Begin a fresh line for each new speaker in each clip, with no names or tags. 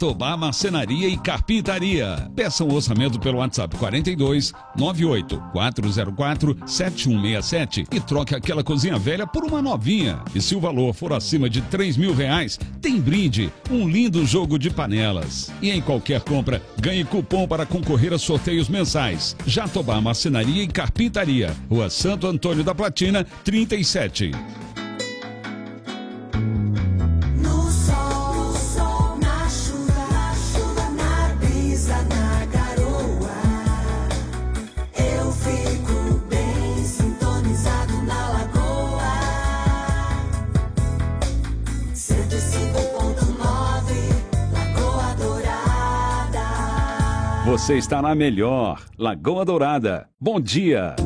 Jatobá Marcenaria e Carpintaria. Peça um orçamento pelo WhatsApp 42 98 404 7167 e troque aquela cozinha velha por uma novinha. E se o valor for acima de 3 mil reais, tem brinde, um lindo jogo de panelas. E em qualquer compra, ganhe cupom para concorrer a sorteios mensais. Jatobá Marcenaria e Carpintaria. Rua Santo Antônio da Platina, 37. Você está na melhor, Lagoa Dourada. Bom dia.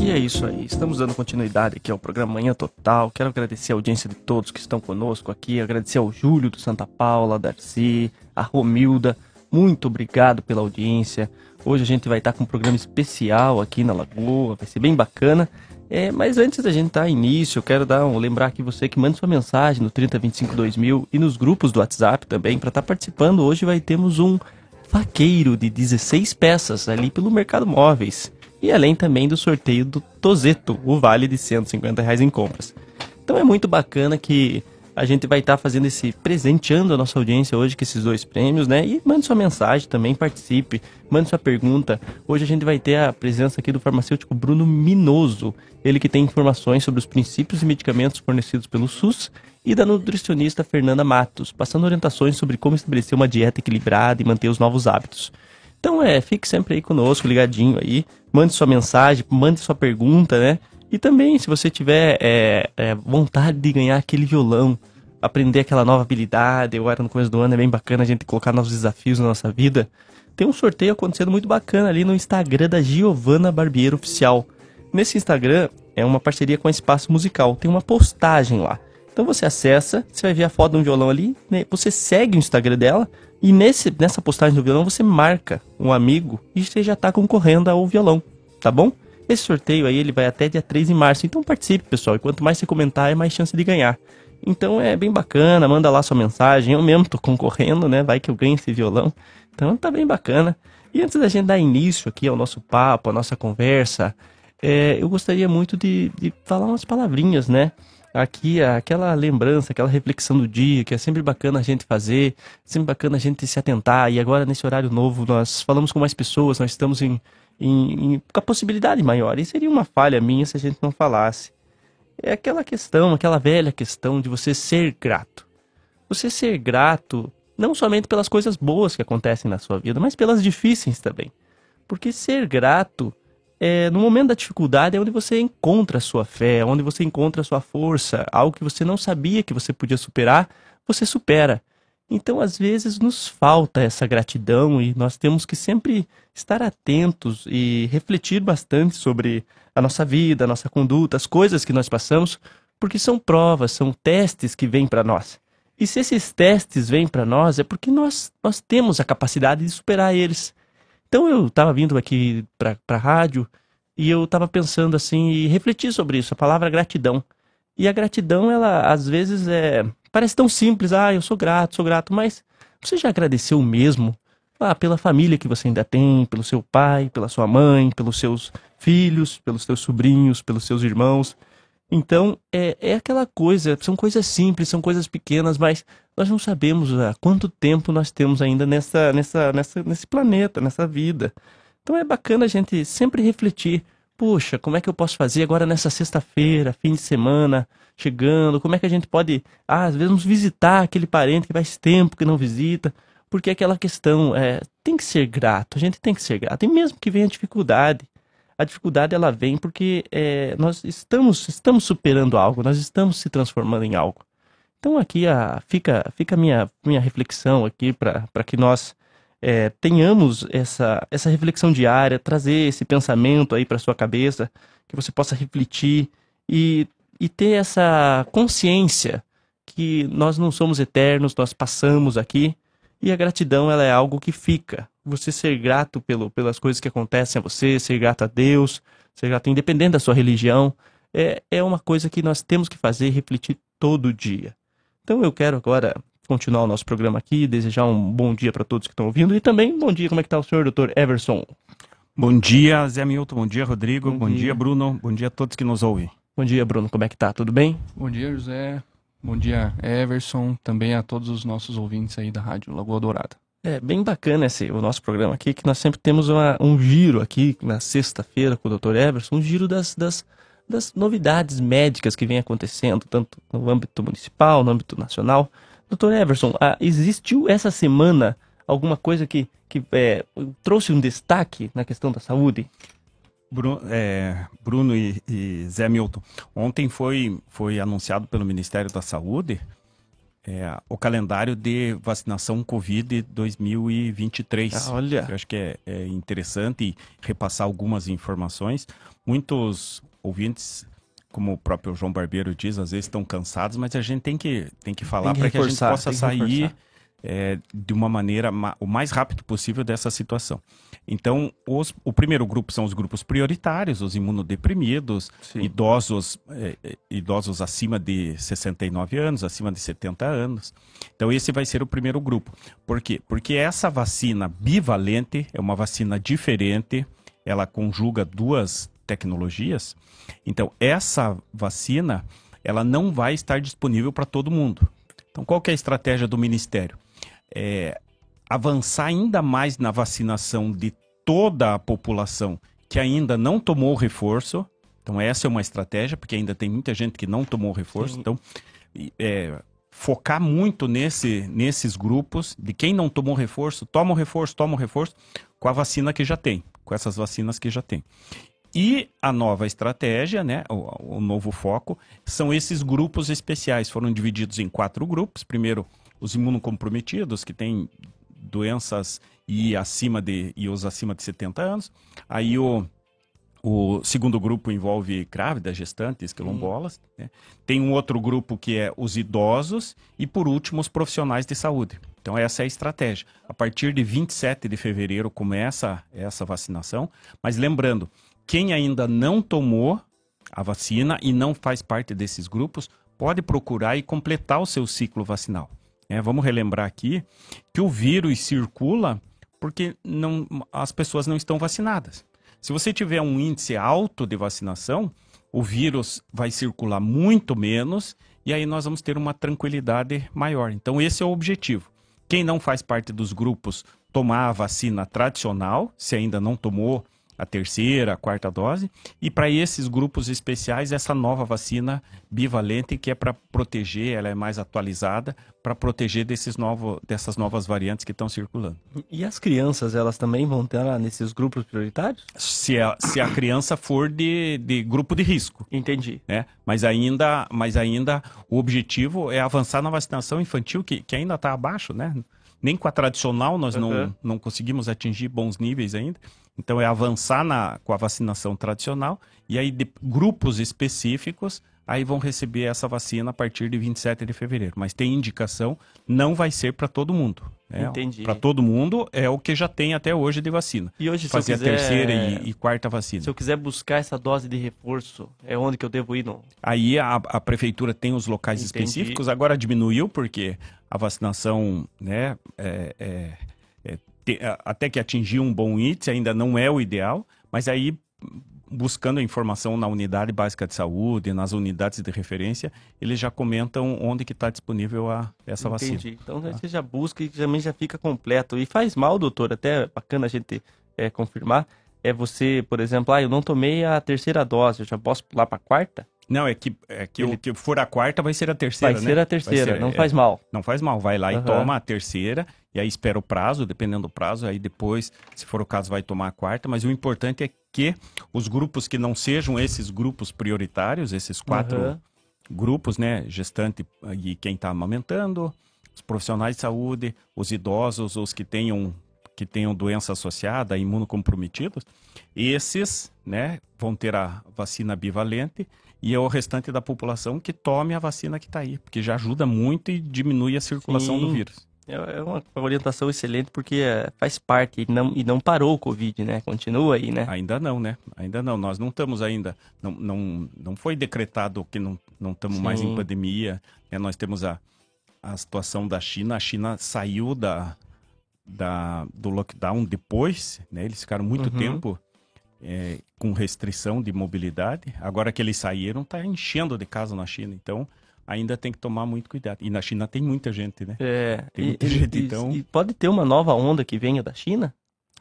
E é isso aí, estamos dando continuidade aqui ao programa Manhã Total. Quero agradecer a audiência de todos que estão conosco aqui, agradecer ao Júlio do Santa Paula, a Darcy, a Romilda. Muito obrigado pela audiência. Hoje a gente vai estar com um programa especial aqui na Lagoa, vai ser bem bacana. É, mas antes da gente dar início, eu quero dar um, lembrar aqui você que manda sua mensagem no 3025 2000 e nos grupos do WhatsApp também para estar participando. Hoje vai termos um faqueiro de 16 peças ali pelo Mercado Móveis. E além também do sorteio do Tozeto, o vale de 150 reais em compras. Então é muito bacana que a gente vai estar fazendo esse, presenteando a nossa audiência hoje com esses dois prêmios, né? E mande sua mensagem também, participe, mande sua pergunta. Hoje a gente vai ter a presença aqui do farmacêutico Bruno Minoso, ele que tem informações sobre os princípios e medicamentos fornecidos pelo SUS, e da nutricionista Fernanda Matos, passando orientações sobre como estabelecer uma dieta equilibrada e manter os novos hábitos. Então é, fique sempre aí conosco, ligadinho aí, mande sua mensagem, mande sua pergunta, né? E também, se você tiver é, é, vontade de ganhar aquele violão, aprender aquela nova habilidade, agora no começo do ano é bem bacana a gente colocar novos desafios na nossa vida. Tem um sorteio acontecendo muito bacana ali no Instagram da Giovana Barbiero Oficial. Nesse Instagram é uma parceria com a Espaço Musical, tem uma postagem lá. Então você acessa, você vai ver a foto de um violão ali, né? você segue o Instagram dela e nesse, nessa postagem do violão você marca um amigo e você já está concorrendo ao violão, tá bom? Esse sorteio aí ele vai até dia 3 de março, então participe pessoal, e quanto mais você comentar é mais chance de ganhar. Então é bem bacana, manda lá sua mensagem, eu mesmo tô concorrendo, né, vai que eu ganho esse violão, então tá bem bacana. E antes da gente dar início aqui ao nosso papo, à nossa conversa, é, eu gostaria muito de, de falar umas palavrinhas, né? Aqui aquela lembrança, aquela reflexão do dia, que é sempre bacana a gente fazer, sempre bacana a gente se atentar. E agora, nesse horário novo, nós falamos com mais pessoas, nós estamos em, em, em com a possibilidade maior. E seria uma falha minha se a gente não falasse. É aquela questão, aquela velha questão de você ser grato. Você ser grato não somente pelas coisas boas que acontecem na sua vida, mas pelas difíceis também. Porque ser grato é, no momento da dificuldade é onde você encontra a sua fé, é onde você encontra a sua força, algo que você não sabia que você podia superar, você supera. Então, às vezes, nos falta essa gratidão e nós temos que sempre estar atentos e refletir bastante sobre a nossa vida, a nossa conduta, as coisas que nós passamos, porque são provas, são testes que vêm para nós. E se esses testes vêm para nós, é porque nós, nós temos a capacidade de superar eles. Então eu estava vindo aqui para a rádio e eu estava pensando assim e refleti sobre isso, a palavra gratidão. E a gratidão, ela às vezes é parece tão simples, ah, eu sou grato, sou grato, mas você já agradeceu mesmo? Ah, pela família que você ainda tem, pelo seu pai, pela sua mãe, pelos seus filhos, pelos seus sobrinhos, pelos seus irmãos. Então, é, é aquela coisa, são coisas simples, são coisas pequenas, mas nós não sabemos há quanto tempo nós temos ainda nessa, nessa, nessa, nesse planeta, nessa vida. Então é bacana a gente sempre refletir, puxa, como é que eu posso fazer agora nessa sexta-feira, fim de semana, chegando, como é que a gente pode, ah, às vezes visitar aquele parente que faz tempo que não visita, porque aquela questão é, tem que ser grato, a gente tem que ser grato, e mesmo que venha dificuldade, a dificuldade ela vem porque é, nós estamos, estamos superando algo, nós estamos se transformando em algo. Então aqui a, fica, fica a minha, minha reflexão aqui para que nós é, tenhamos essa, essa reflexão diária, trazer esse pensamento aí para sua cabeça, que você possa refletir e, e ter essa consciência que nós não somos eternos, nós passamos aqui e a gratidão ela é algo que fica. Você ser grato pelo, pelas coisas que acontecem a você, ser grato a Deus, ser grato independente da sua religião, é, é uma coisa que nós temos que fazer refletir todo dia. Então eu quero agora continuar o nosso programa aqui, desejar um bom dia para todos que estão ouvindo e também bom dia, como é que tá o senhor, doutor Everson?
Bom dia, Zé Milton. Bom dia, Rodrigo.
Bom
Bom,
dia.
dia. Bruno. Bom dia a todos que nos ouvem.
Bom dia, Bruno, como é que tá? Tudo bem?
Bom dia, José. Bom dia, Everson. Também a todos os nossos ouvintes aí da Rádio Lagoa Dourada.
É bem bacana esse o nosso programa aqui, que nós sempre temos uma- um giro aqui na sexta-feira com o Dr. Everson, um giro das, das, das novidades médicas que vem acontecendo, tanto no âmbito municipal, no âmbito nacional. Dr. Everson, ah, existiu essa semana alguma coisa que, que é, trouxe um destaque na questão da saúde?
Bruno, é, Bruno e, e Zé Milton. Ontem foi, foi anunciado pelo Ministério da Saúde é, o calendário de vacinação Covid 2023.
Ah, olha.
Eu acho que é, é interessante repassar algumas informações. Muitos ouvintes, como o próprio João Barbeiro diz, às vezes estão cansados, mas a gente tem que, tem que falar para que a gente possa sair é, de uma maneira ma- o mais rápido possível dessa situação. Então, os- o primeiro grupo são os grupos prioritários, os imunodeprimidos,
Sim.
idosos, é, é, idosos acima de 69 anos, acima de 70 anos. Então, esse vai ser o primeiro grupo. Por quê? Porque essa vacina bivalente é uma vacina diferente, ela conjuga duas tecnologias. Então, essa vacina, ela não vai estar disponível para todo mundo. Então, qual que é a estratégia do Ministério? É avançar ainda mais na vacinação de toda a população que ainda não tomou o reforço. Então, essa é uma estratégia, porque ainda tem muita gente que não tomou o reforço.
Sim.
Então, é, focar muito nesse, nesses grupos de quem não tomou reforço, toma o reforço, toma o reforço, com a vacina que já tem, com essas vacinas que já tem. E a nova estratégia, né, o, o novo foco, são esses grupos especiais. Foram divididos em quatro grupos. Primeiro, os imunocomprometidos, que têm doenças e acima de e os acima de 70 anos. Aí o o segundo grupo envolve grávidas, gestantes, quilombolas. né? Tem um outro grupo que é os idosos e, por último, os profissionais de saúde. Então, essa é a estratégia. A partir de 27 de fevereiro começa essa vacinação. Mas lembrando, quem ainda não tomou a vacina e não faz parte desses grupos, pode procurar e completar o seu ciclo vacinal. É, vamos relembrar aqui que o vírus circula porque não, as pessoas não estão vacinadas. Se você tiver um índice alto de vacinação, o vírus vai circular muito menos e aí nós vamos ter uma tranquilidade maior. Então, esse é o objetivo. Quem não faz parte dos grupos, tomar a vacina tradicional, se ainda não tomou a terceira, a quarta dose, e para esses grupos especiais, essa nova vacina bivalente, que é para proteger, ela é mais atualizada, para proteger desses novo, dessas novas variantes que estão circulando.
E as crianças, elas também vão ter lá nesses grupos prioritários?
Se a, se a criança for de, de grupo de risco.
Entendi.
né? Mas ainda, mas ainda o objetivo é avançar na vacinação infantil, que, que ainda está abaixo, né? Nem com a tradicional nós
Uhum.
não, não conseguimos atingir bons níveis ainda. Então é avançar na, com a vacinação tradicional e aí de, grupos específicos aí vão receber essa vacina a partir de 27 de fevereiro. Mas tem indicação, não vai ser para todo mundo. né?
Entendi.
Para todo mundo é o que já tem até hoje de vacina.
E hoje, se
Fazer
eu quiser...
a terceira e, e quarta vacina.
Se eu quiser buscar essa dose de reforço, é onde que eu devo ir? No...
Aí a, a prefeitura tem os locais
Entendi.
específicos, agora diminuiu porque a vacinação, né, é- é- é te- até que atingiu um bom índice, ainda não é o ideal, mas aí buscando a informação na unidade básica de saúde, nas unidades de referência, eles já comentam onde que está disponível a, essa vacina.
Entendi. Então aí você já busca e também já fica completo. E faz mal, doutor, até bacana a gente é, confirmar. É você, por exemplo, ah, eu não tomei a terceira dose, eu já posso pular para a quarta?
Não, é que, é que
Ele-
o que for a quarta vai ser a terceira,
Vai
né?
ser a terceira,
ser-
não
é,
faz mal.
Não faz mal, vai lá e
Aham.
toma a terceira, e aí espera o prazo, dependendo do prazo, aí depois, se for o caso, vai tomar a quarta, mas o importante é que os grupos que não sejam esses grupos prioritários, esses quatro
Aham.
grupos, né, gestante e quem está amamentando, os profissionais de saúde, os idosos, os que tenham que tenham doença associada, imunocomprometidos, esses, né, vão ter a vacina bivalente e é o restante da população que tome a vacina que está aí, porque já ajuda muito e diminui a circulação do
Sim.
vírus.
É é uma orientação excelente porque é, faz parte e não, e não parou o Covid, né? Continua aí, né?
Ainda não, né? Ainda não. Nós não estamos ainda. Não, não, não foi decretado que não não estamos mais em pandemia. né? Nós temos a, a situação da China. A China saiu da, da, do lockdown depois, né? Eles ficaram muito
Uhum.
tempo é, com restrição de mobilidade. Agora que eles saíram, está enchendo de casa na China. Então, ainda tem que tomar muito cuidado. E na China tem muita gente, né?
É,
Tem muita
e-
gente,
e-
então.
e pode ter uma nova onda que venha da China?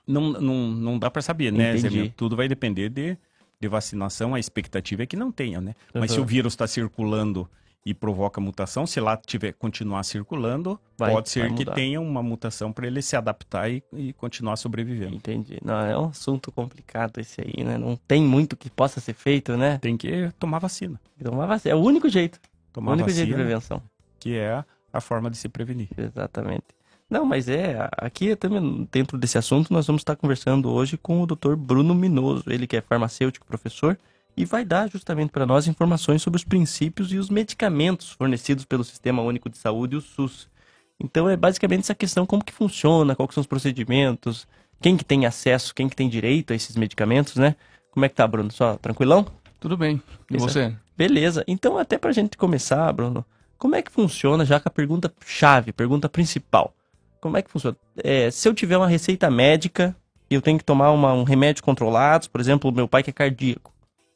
Não, não, não dá para saber, né? Tudo vai depender de, de vacinação. A expectativa é que não tenha, né? Mas se
Uhum.
o vírus está circulando e provoca mutação, se lá tiver continuar circulando,
Vai-
pode ser que tenha uma mutação para ele se adaptar e, e continuar sobrevivendo.
Entendi. Não, é um assunto complicado esse aí, né? Não tem muito que possa ser feito, né?
Tem que tomar vacina.
Tomar vacina. É o único jeito. O
Tomar
único jeito de
vacina,
prevenção.
que é a forma de se prevenir.
Exatamente. Não, mas é, aqui também dentro desse assunto nós vamos estar conversando hoje com o Dr. Bruno Minoso, ele que é farmacêutico, professor, e vai dar justamente para nós informações sobre os princípios e os medicamentos fornecidos pelo Sistema Único de Saúde, o SUS. Então é basicamente essa questão como que funciona, quais são os procedimentos, quem que tem acesso, quem que tem direito a esses medicamentos, né? Como é que tá, Bruno? Só tranquilão?
Tudo bem. E você?
Beleza. Então, até pra gente começar, Bruno, como é que funciona, já com a pergunta chave, pergunta principal. Como é que funciona? É, se eu tiver uma receita médica e eu tenho que tomar uma- um remédio controlado, por exemplo, meu pai que é cardíaco,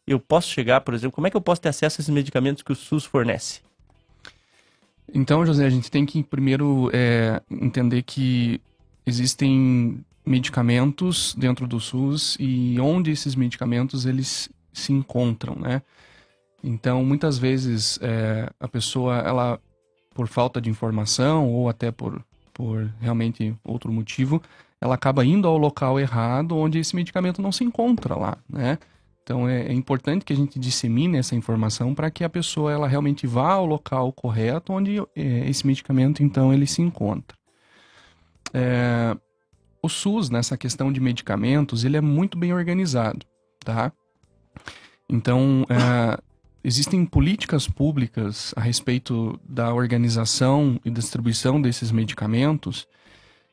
eu posso chegar, por exemplo, como é que eu posso ter acesso a esses medicamentos que o SUS fornece?
Então, José, a gente tem que primeiro é, entender que existem medicamentos dentro do SUS e onde esses medicamentos eles se encontram, né? Então, muitas vezes é, a pessoa, ela, por falta de informação ou até por, por realmente outro motivo, ela acaba indo ao local errado onde esse medicamento não se encontra lá, né? Então é, é importante que a gente dissemine essa informação para que a pessoa ela realmente vá ao local correto onde é, esse medicamento então ele se encontra. É, o SUS nessa questão de medicamentos ele é muito bem organizado, tá? Então é, existem políticas públicas a respeito da organização e distribuição desses medicamentos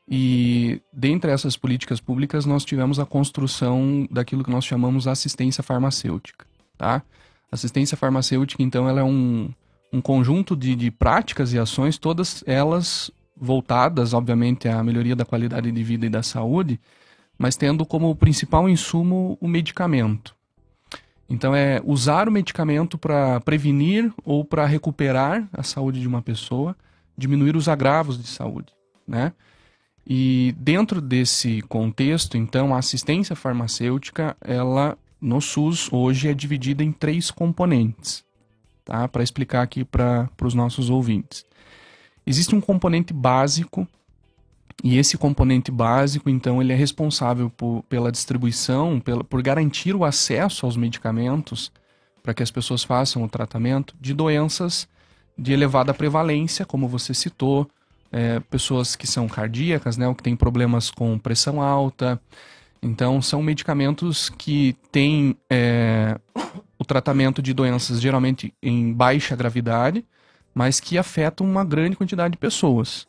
e dentre essas políticas públicas nós tivemos a construção daquilo que nós chamamos assistência farmacêutica, tá? Assistência farmacêutica, então, ela é um, um conjunto de, de práticas e ações, todas elas voltadas, obviamente, à melhoria da qualidade de vida e da saúde, mas tendo como principal insumo o medicamento. Então, é usar o medicamento para prevenir ou para recuperar a saúde de uma pessoa, diminuir os agravos de saúde, né? E dentro desse contexto, então, a assistência farmacêutica, ela no SUS hoje é dividida em três componentes, tá? Para explicar aqui para os nossos ouvintes. Existe um componente básico e esse componente básico, então, ele é responsável por, pela distribuição, pela, por garantir o acesso aos medicamentos para que as pessoas façam o tratamento de doenças de elevada prevalência, como você citou, é, pessoas que são cardíacas, né, ou que têm problemas com pressão alta. Então, são medicamentos que têm é, o tratamento de doenças geralmente em baixa gravidade, mas que afetam uma grande quantidade de pessoas.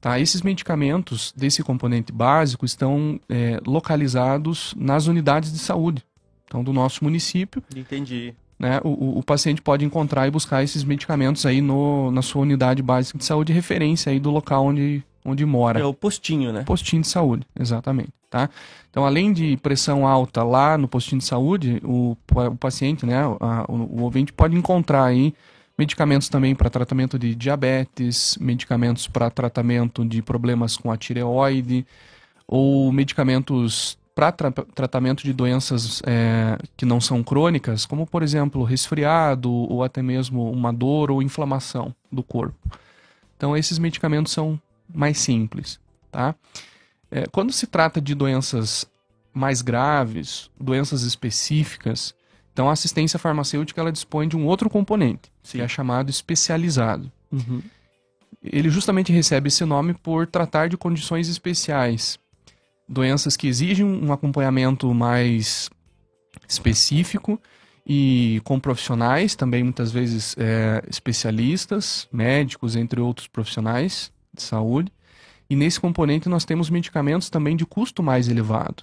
Tá? Esses medicamentos desse componente básico estão é, localizados nas unidades de saúde então, do nosso município
Entendi.
né, o, o- o paciente pode encontrar e buscar esses medicamentos aí no, na sua unidade básica de saúde, referência aí do local onde, onde mora.
É o postinho, né?
Postinho de saúde, exatamente, tá? Então, além de pressão alta lá no postinho de saúde, o, o paciente, né, a- o, o ouvinte pode encontrar aí medicamentos também para tratamento de diabetes, medicamentos para tratamento de problemas com a tireoide, ou medicamentos para tratamento de doenças é, que não são crônicas, como por exemplo resfriado ou até mesmo uma dor ou inflamação do corpo. Então esses medicamentos são mais simples, tá? É, quando se trata de doenças mais graves, doenças específicas, então a assistência farmacêutica ela dispõe de um outro componente, que é chamado especializado
Uhum.
ele justamente recebe esse nome por tratar de condições especiais. Doenças que exigem um acompanhamento mais específico e com profissionais, também muitas vezes é, especialistas, médicos, entre outros profissionais de saúde. E nesse componente nós temos medicamentos também de custo mais elevado.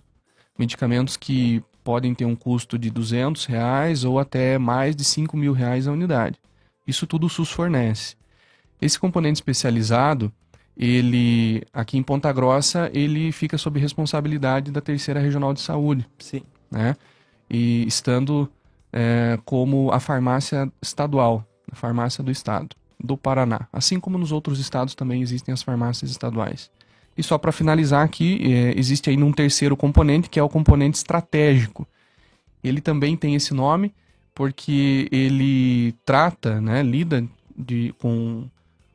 Medicamentos que podem ter um custo de 200 reais ou até mais de 5 mil reais a unidade. Isso tudo o SUS fornece. Esse componente especializado, ele aqui em Ponta Grossa, ele fica sob responsabilidade da Terceira Regional de Saúde,
Sim.
né? E estando é, como a farmácia estadual, a farmácia do estado, do Paraná. Assim como nos outros estados também existem as farmácias estaduais. E só para finalizar aqui, é, existe aí um terceiro componente, que é o componente estratégico. Ele também tem esse nome porque ele trata, né, lida de, com,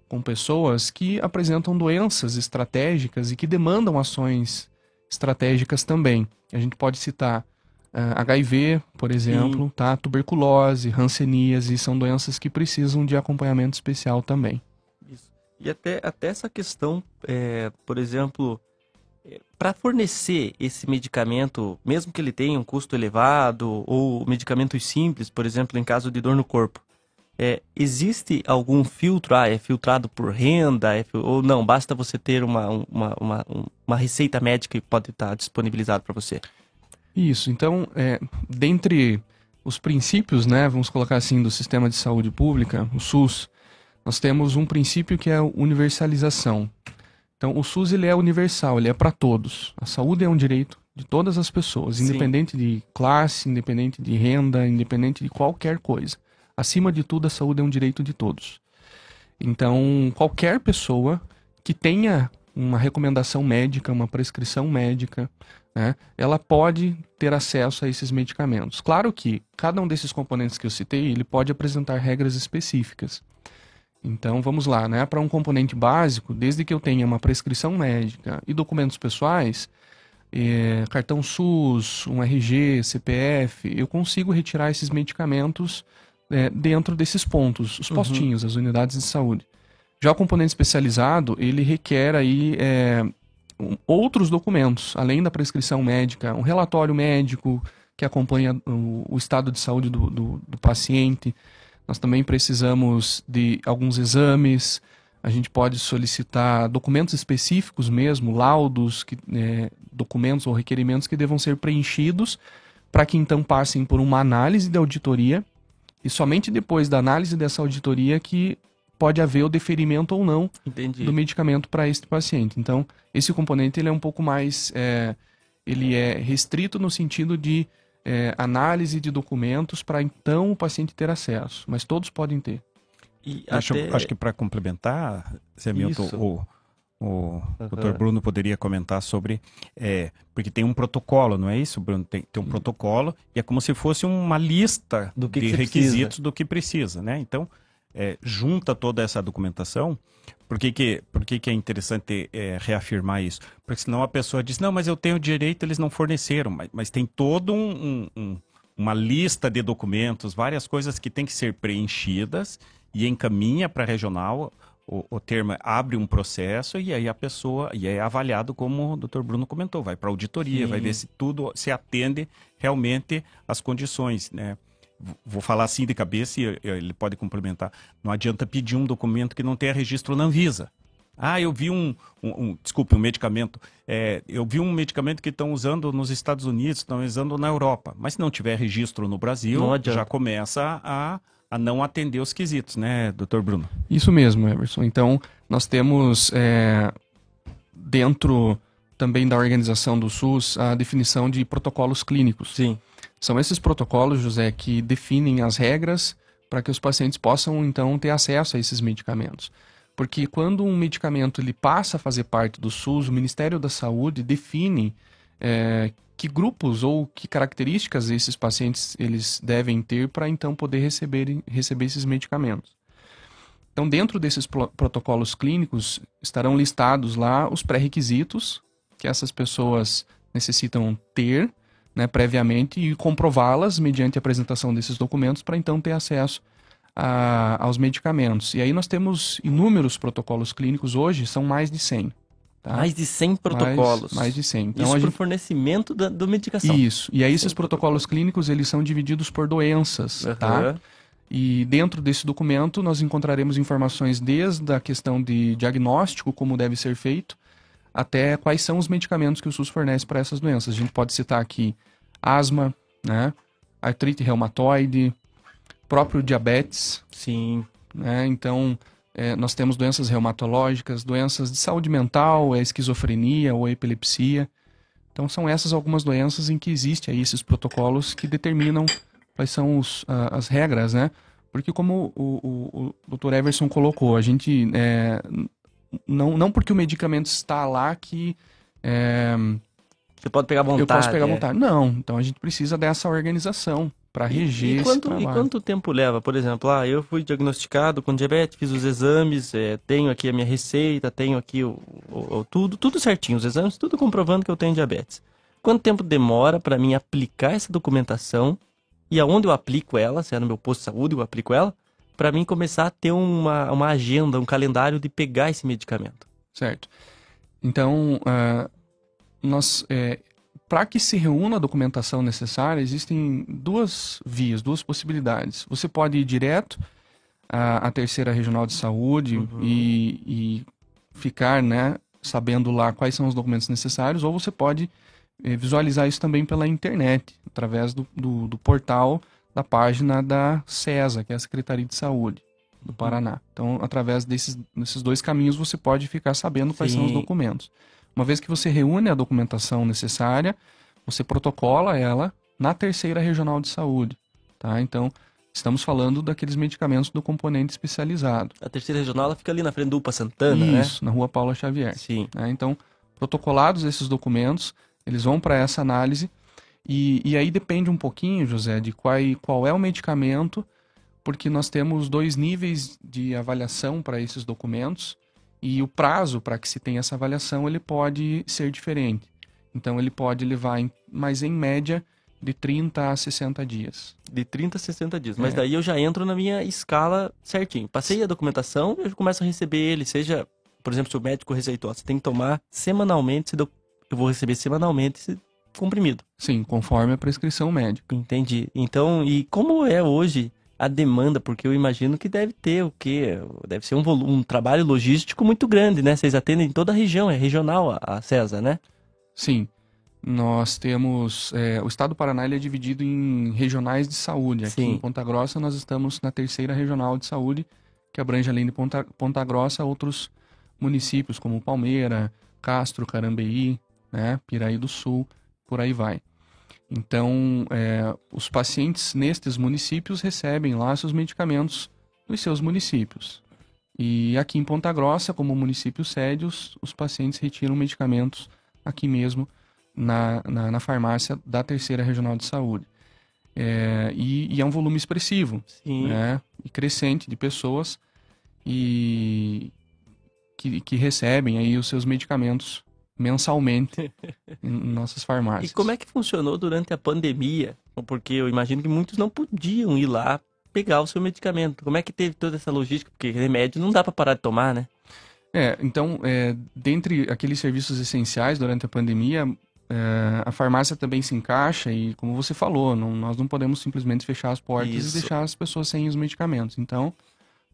com pessoas que apresentam doenças estratégicas e que demandam ações estratégicas também. A gente pode citar ah, HIV, por exemplo, tá? tuberculose, hanseníase, são doenças que precisam de acompanhamento especial também.
E até, até essa questão, é, por exemplo, para fornecer esse medicamento, mesmo que ele tenha um custo elevado, ou medicamentos simples, por exemplo, em caso de dor no corpo, é, existe algum filtro? Ah, é filtrado por renda? é ou não? Basta você ter uma, uma, uma, um- uma receita médica que pode estar disponibilizado para você.
Isso, então, é, dentre os princípios, né, vamos colocar assim, do sistema de saúde pública, o SUS, nós temos um princípio que é a universalização. Então, o SUS ele é universal, ele é para todos. A saúde é um direito de todas as pessoas,
Sim.
independente de classe, independente de renda, independente de qualquer coisa. Acima de tudo, a saúde é um direito de todos. Então, qualquer pessoa que tenha uma recomendação médica, uma prescrição médica, né, ela pode ter acesso a esses medicamentos. Claro que cada um desses componentes que eu citei, ele pode apresentar regras específicas. Então, vamos lá, né? Para um componente básico, desde que eu tenha uma prescrição médica e documentos pessoais, eh, cartão SUS, um RG, CPF, eu consigo retirar esses medicamentos eh, dentro desses pontos, os
Uhum.
postinhos, as unidades de saúde. Já o componente especializado, ele requer aí eh, um- outros documentos, além da prescrição médica, um relatório médico que acompanha o, o estado de saúde do, do- do paciente. Nós também precisamos de alguns exames. A gente pode solicitar documentos específicos mesmo, laudos, que, eh, documentos ou requerimentos que devam ser preenchidos para que então passem por uma análise de auditoria e somente depois da análise dessa auditoria que pode haver o deferimento ou não
Entendi.
do medicamento para este paciente. Então, esse componente ele é um pouco mais, é, ele é restrito no sentido de é, análise de documentos para então o paciente ter acesso, mas todos podem ter.
E
Acho,
até-
acho que para complementar, Zé Milton,
Isso.
o, o
Aham.
Dr. Bruno poderia comentar sobre. é, porque tem um protocolo, não é isso, Bruno? Tem, tem um protocolo e é como se fosse uma lista
Do que
de
que
requisitos do que precisa, né? Então, é, junta toda essa documentação. Por que, que, por que, que é interessante é, reafirmar isso? Porque senão a pessoa diz, não, mas eu tenho direito, eles não forneceram. Mas, mas tem todo um, um- um- uma lista de documentos, várias coisas que têm que ser preenchidas e encaminha para a regional. O, o termo abre um processo e aí a pessoa e é avaliado como o Dr. Bruno comentou, vai para auditoria,
Sim.
vai ver se tudo se atende realmente às condições, né? Vou falar assim de cabeça e ele pode complementar. Não adianta pedir um documento que não tenha registro na Anvisa. Ah, eu vi um, um, um- desculpe, um medicamento. É, eu vi um medicamento que estão usando nos Estados Unidos, estão usando na Europa. Mas se não tiver registro no Brasil, já começa a, a não atender os quesitos, né, doutor Bruno?
Isso mesmo, Everson. Então, nós temos é, dentro também da organização do SUS a definição de protocolos clínicos.
Sim.
São esses protocolos, José, que definem as regras para que os pacientes possam então ter acesso a esses medicamentos. Porque quando um medicamento ele passa a fazer parte do SUS, o Ministério da Saúde define eh, que grupos ou que características esses pacientes eles devem ter para então poder receber, receber esses medicamentos. Então, dentro desses pro- protocolos clínicos estarão listados lá os pré-requisitos que essas pessoas necessitam ter né, previamente e comprová-las mediante a apresentação desses documentos para então ter acesso a- aos medicamentos. E aí nós temos inúmeros protocolos clínicos hoje, são mais de 100. tá?
Mais de 100
Mais-
protocolos.
Mais, de 100. Então,
Isso
a
para o
gente-
fornecimento da, do medicação.
Isso. E aí esses
100
protocolos clínicos, eles são divididos por doenças, tá?
Aham.
E dentro desse documento nós encontraremos informações desde a questão de diagnóstico, como deve ser feito, até quais são os medicamentos que o SUS fornece para essas doenças. A gente pode citar aqui asma, né? artrite reumatoide, próprio diabetes,
Sim.
né? Então, é, nós temos doenças reumatológicas, doenças de saúde mental, é esquizofrenia ou epilepsia. Então são essas algumas doenças em que existem aí esses protocolos que determinam quais são os, as regras, né? Porque como o, o, o Dr. Everson colocou, a gente é, não, não porque o medicamento está lá que é,
Você pode pegar à vontade.
eu posso pegar à
é.
vontade. Não, então a gente precisa dessa organização para reger
E,
esse
quanto, e quanto tempo leva? Por exemplo, ah, eu fui diagnosticado com diabetes, fiz os exames, eh, tenho aqui a minha receita, tenho aqui o, o- o- tudo, tudo certinho, os exames, tudo comprovando que eu tenho diabetes. Quanto tempo demora para mim aplicar essa documentação e aonde eu aplico ela, se é no meu posto de saúde eu aplico ela, para mim começar a ter uma, uma agenda, um calendário de pegar esse medicamento?
Certo. Então, ah, nós, para que se reúna a documentação necessária, existem duas vias, duas possibilidades. Você pode ir direto à, à terceira regional de saúde
Uhum.
e, e ficar, né, sabendo lá quais são os documentos necessários, ou você pode eh, visualizar isso também pela internet, através do, do, do portal da página da CESA, que é a Secretaria de Saúde do Paraná. Então, através desses, desses dois caminhos, você pode ficar sabendo quais são os
Sim.
documentos. Uma vez que você reúne a documentação necessária, você protocola ela na terceira regional de saúde, tá? Então, estamos falando daqueles medicamentos do componente especializado.
A terceira regional ela fica ali na frente do UPA Santana,
Isso, na Rua Paula
né?
Xavier.
Sim.
né? Então, protocolados esses documentos, eles vão para essa análise e, e aí depende um pouquinho, José, de qual, qual é o medicamento, porque nós temos dois níveis de avaliação para esses documentos e o prazo para que se tenha essa avaliação ele pode ser diferente. Então, ele pode levar, em, mas em média, de 30 a 60 dias.
De 30 a 60 dias. Mas
É.
daí eu já entro na minha escala certinho. Passei a documentação, eu começo a receber ele. Seja, por exemplo, se o médico receitou, ó, você tem que tomar semanalmente, eu vou receber semanalmente esse comprimido.
Sim, conforme a prescrição médica.
Entendi. Então, e como é hoje a demanda? Porque eu imagino que deve ter o quê? Deve ser um, um trabalho logístico muito grande, né? Vocês atendem toda a região, é regional a, a CESA, né?
Sim, nós temos. é, o estado do Paraná é dividido em regionais de saúde. Aqui
Sim.
em Ponta Grossa nós estamos na terceira regional de saúde, que abrange além de Ponta, Ponta Grossa outros municípios como Palmeira, Castro, Carambeí, né, Piraí do Sul, por aí vai. Então, é, os pacientes nestes municípios recebem lá seus medicamentos nos seus municípios. E aqui em Ponta Grossa, como município sede, os, os pacientes retiram medicamentos aqui mesmo na, na, na farmácia da terceira regional de saúde. É, e, e é um volume expressivo, né? E crescente de pessoas e que, que recebem aí os seus medicamentos mensalmente em nossas farmácias.
E como é que funcionou durante a pandemia? Porque eu imagino que muitos não podiam ir lá pegar o seu medicamento. Como é que teve toda essa logística? Porque remédio não dá para parar de tomar, né?
É, então, é, dentre aqueles serviços essenciais durante a pandemia, é, a farmácia também se encaixa e, como você falou, não- nós não podemos simplesmente fechar as portas
Isso.
e deixar as pessoas sem os medicamentos. Então,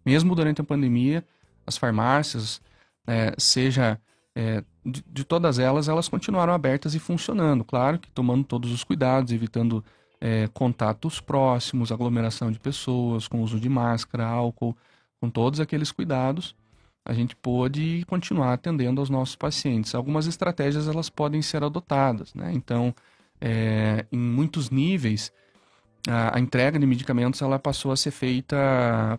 mesmo durante a pandemia, as farmácias, é, seja é, de, de todas elas, elas continuaram abertas e funcionando. Claro que tomando todos os cuidados, evitando é, contatos próximos, aglomeração de pessoas, com uso de máscara, álcool, com todos aqueles cuidados a gente pôde continuar atendendo aos nossos pacientes. Algumas estratégias elas podem ser adotadas, né? Então, é, em muitos níveis, a, a entrega de medicamentos ela passou a ser feita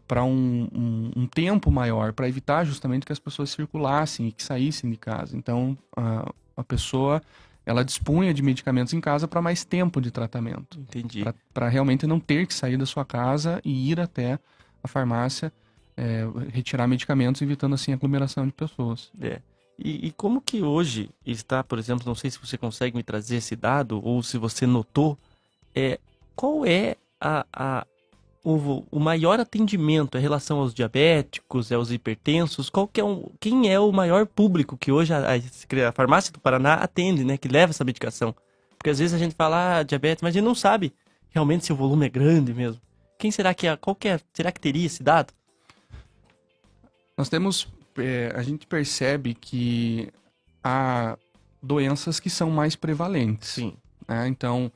para um, um, um tempo maior, para evitar justamente que as pessoas circulassem e que saíssem de casa. Então, a, a pessoa ela dispunha de medicamentos em casa para mais tempo de tratamento
Entendi.
para realmente não ter que sair da sua casa e ir até a farmácia é, retirar medicamentos, evitando assim a aglomeração de pessoas.
É. E, e como que hoje está, por exemplo, não sei se você consegue me trazer esse dado ou se você notou, é, qual é a, a, o, o maior atendimento em relação aos diabéticos, aos hipertensos? Qual que é um, quem é o maior público que hoje a, a, a farmácia do Paraná atende, né, que leva essa medicação? Porque às vezes a gente fala ah, diabetes, mas a gente não sabe realmente se o volume é grande mesmo. Quem será que é? Qual que é? Será que teria esse dado?
Nós temos, é, a gente percebe que há doenças que são mais prevalentes.
Sim.
né? Então,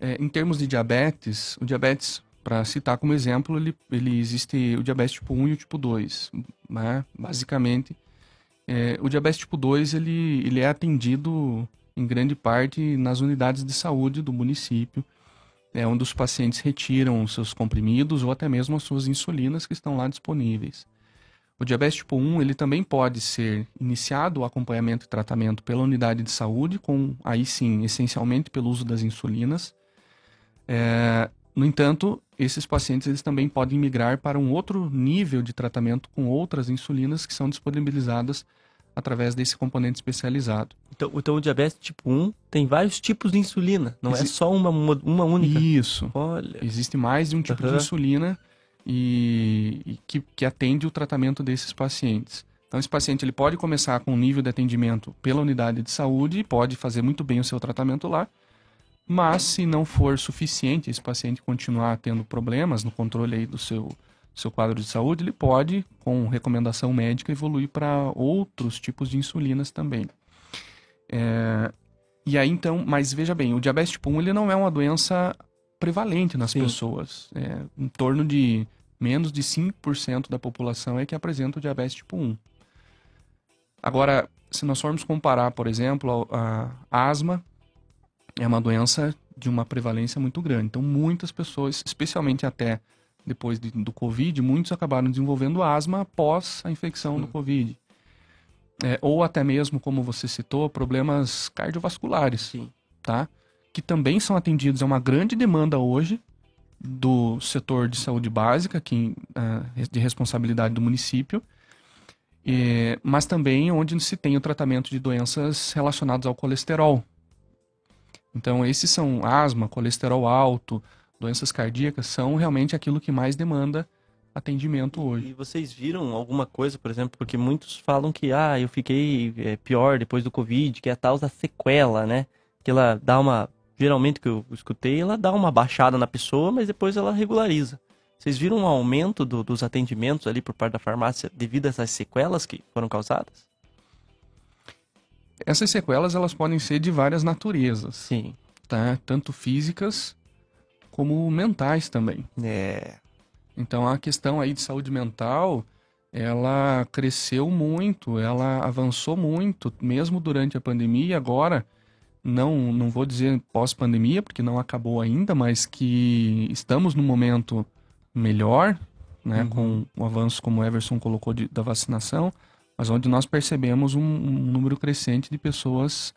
é, em termos de diabetes, o diabetes Para citar como exemplo, ele, ele existe o diabetes tipo 1 e o tipo 2. Né? Basicamente, é, o diabetes tipo 2 ele, ele é atendido em grande parte nas unidades de saúde do município, é onde os pacientes retiram seus comprimidos ou até mesmo as suas insulinas que estão lá disponíveis. O diabetes tipo 1 ele também pode ser iniciado o acompanhamento e tratamento pela unidade de saúde, com aí sim, essencialmente pelo uso das insulinas. É, no entanto, esses pacientes eles também podem migrar para um outro nível de tratamento com outras insulinas que são disponibilizadas através desse componente especializado.
Então, então o diabetes tipo 1 tem vários tipos de insulina, não é
Exi-
só uma, uma, única.
Isso.
Olha.
Existe mais de um tipo de
Aham.
insulina e, e que, que atende o tratamento desses pacientes. Então, esse paciente ele pode começar com um nível de atendimento pela unidade de saúde e pode fazer muito bem o seu tratamento lá, mas se não for suficiente esse paciente continuar tendo problemas no controle aí do seu, seu quadro de saúde, ele pode, com recomendação médica, evoluir para outros tipos de insulinas também. É, e aí então, mas veja bem, o diabetes tipo 1 ele não é uma doença prevalente nas
Sim.
pessoas. É, em torno de menos de 5% da população é que apresenta o diabetes tipo 1. Agora, se nós formos comparar, por exemplo, a, a asma, é uma doença de uma prevalência muito grande. Então, muitas pessoas, especialmente até depois de- do Covid, muitos acabaram desenvolvendo asma após a infecção do Covid. É, ou até mesmo, como você citou, problemas cardiovasculares
Sim.
tá? Que também são atendidos. É uma grande demanda hoje do setor de saúde básica, que, ah, de responsabilidade do município, e- mas também onde se tem o tratamento de doenças relacionadas ao colesterol. Então, esses são asma, colesterol alto, doenças cardíacas, são realmente aquilo que mais demanda atendimento hoje.
E vocês viram alguma coisa, por exemplo, porque muitos falam que, ah, eu fiquei é, pior depois do Covid, que é a tal da sequela, né? Que ela dá uma, geralmente que eu escutei, ela dá uma baixada na pessoa, mas depois ela regulariza. Vocês viram um aumento do- dos atendimentos ali por parte da farmácia devido a essas sequelas que foram causadas?
Essas sequelas, elas podem ser de várias naturezas,
Sim.
tá? Tanto físicas como mentais também.
É.
Então a questão aí de saúde mental, ela cresceu muito, ela avançou muito, mesmo durante a pandemia agora, não, não vou dizer pós-pandemia, porque não acabou ainda, mas que estamos num momento melhor, né, com o avanço, como o Everson colocou, de- da vacinação, mas onde nós percebemos um, um número crescente de pessoas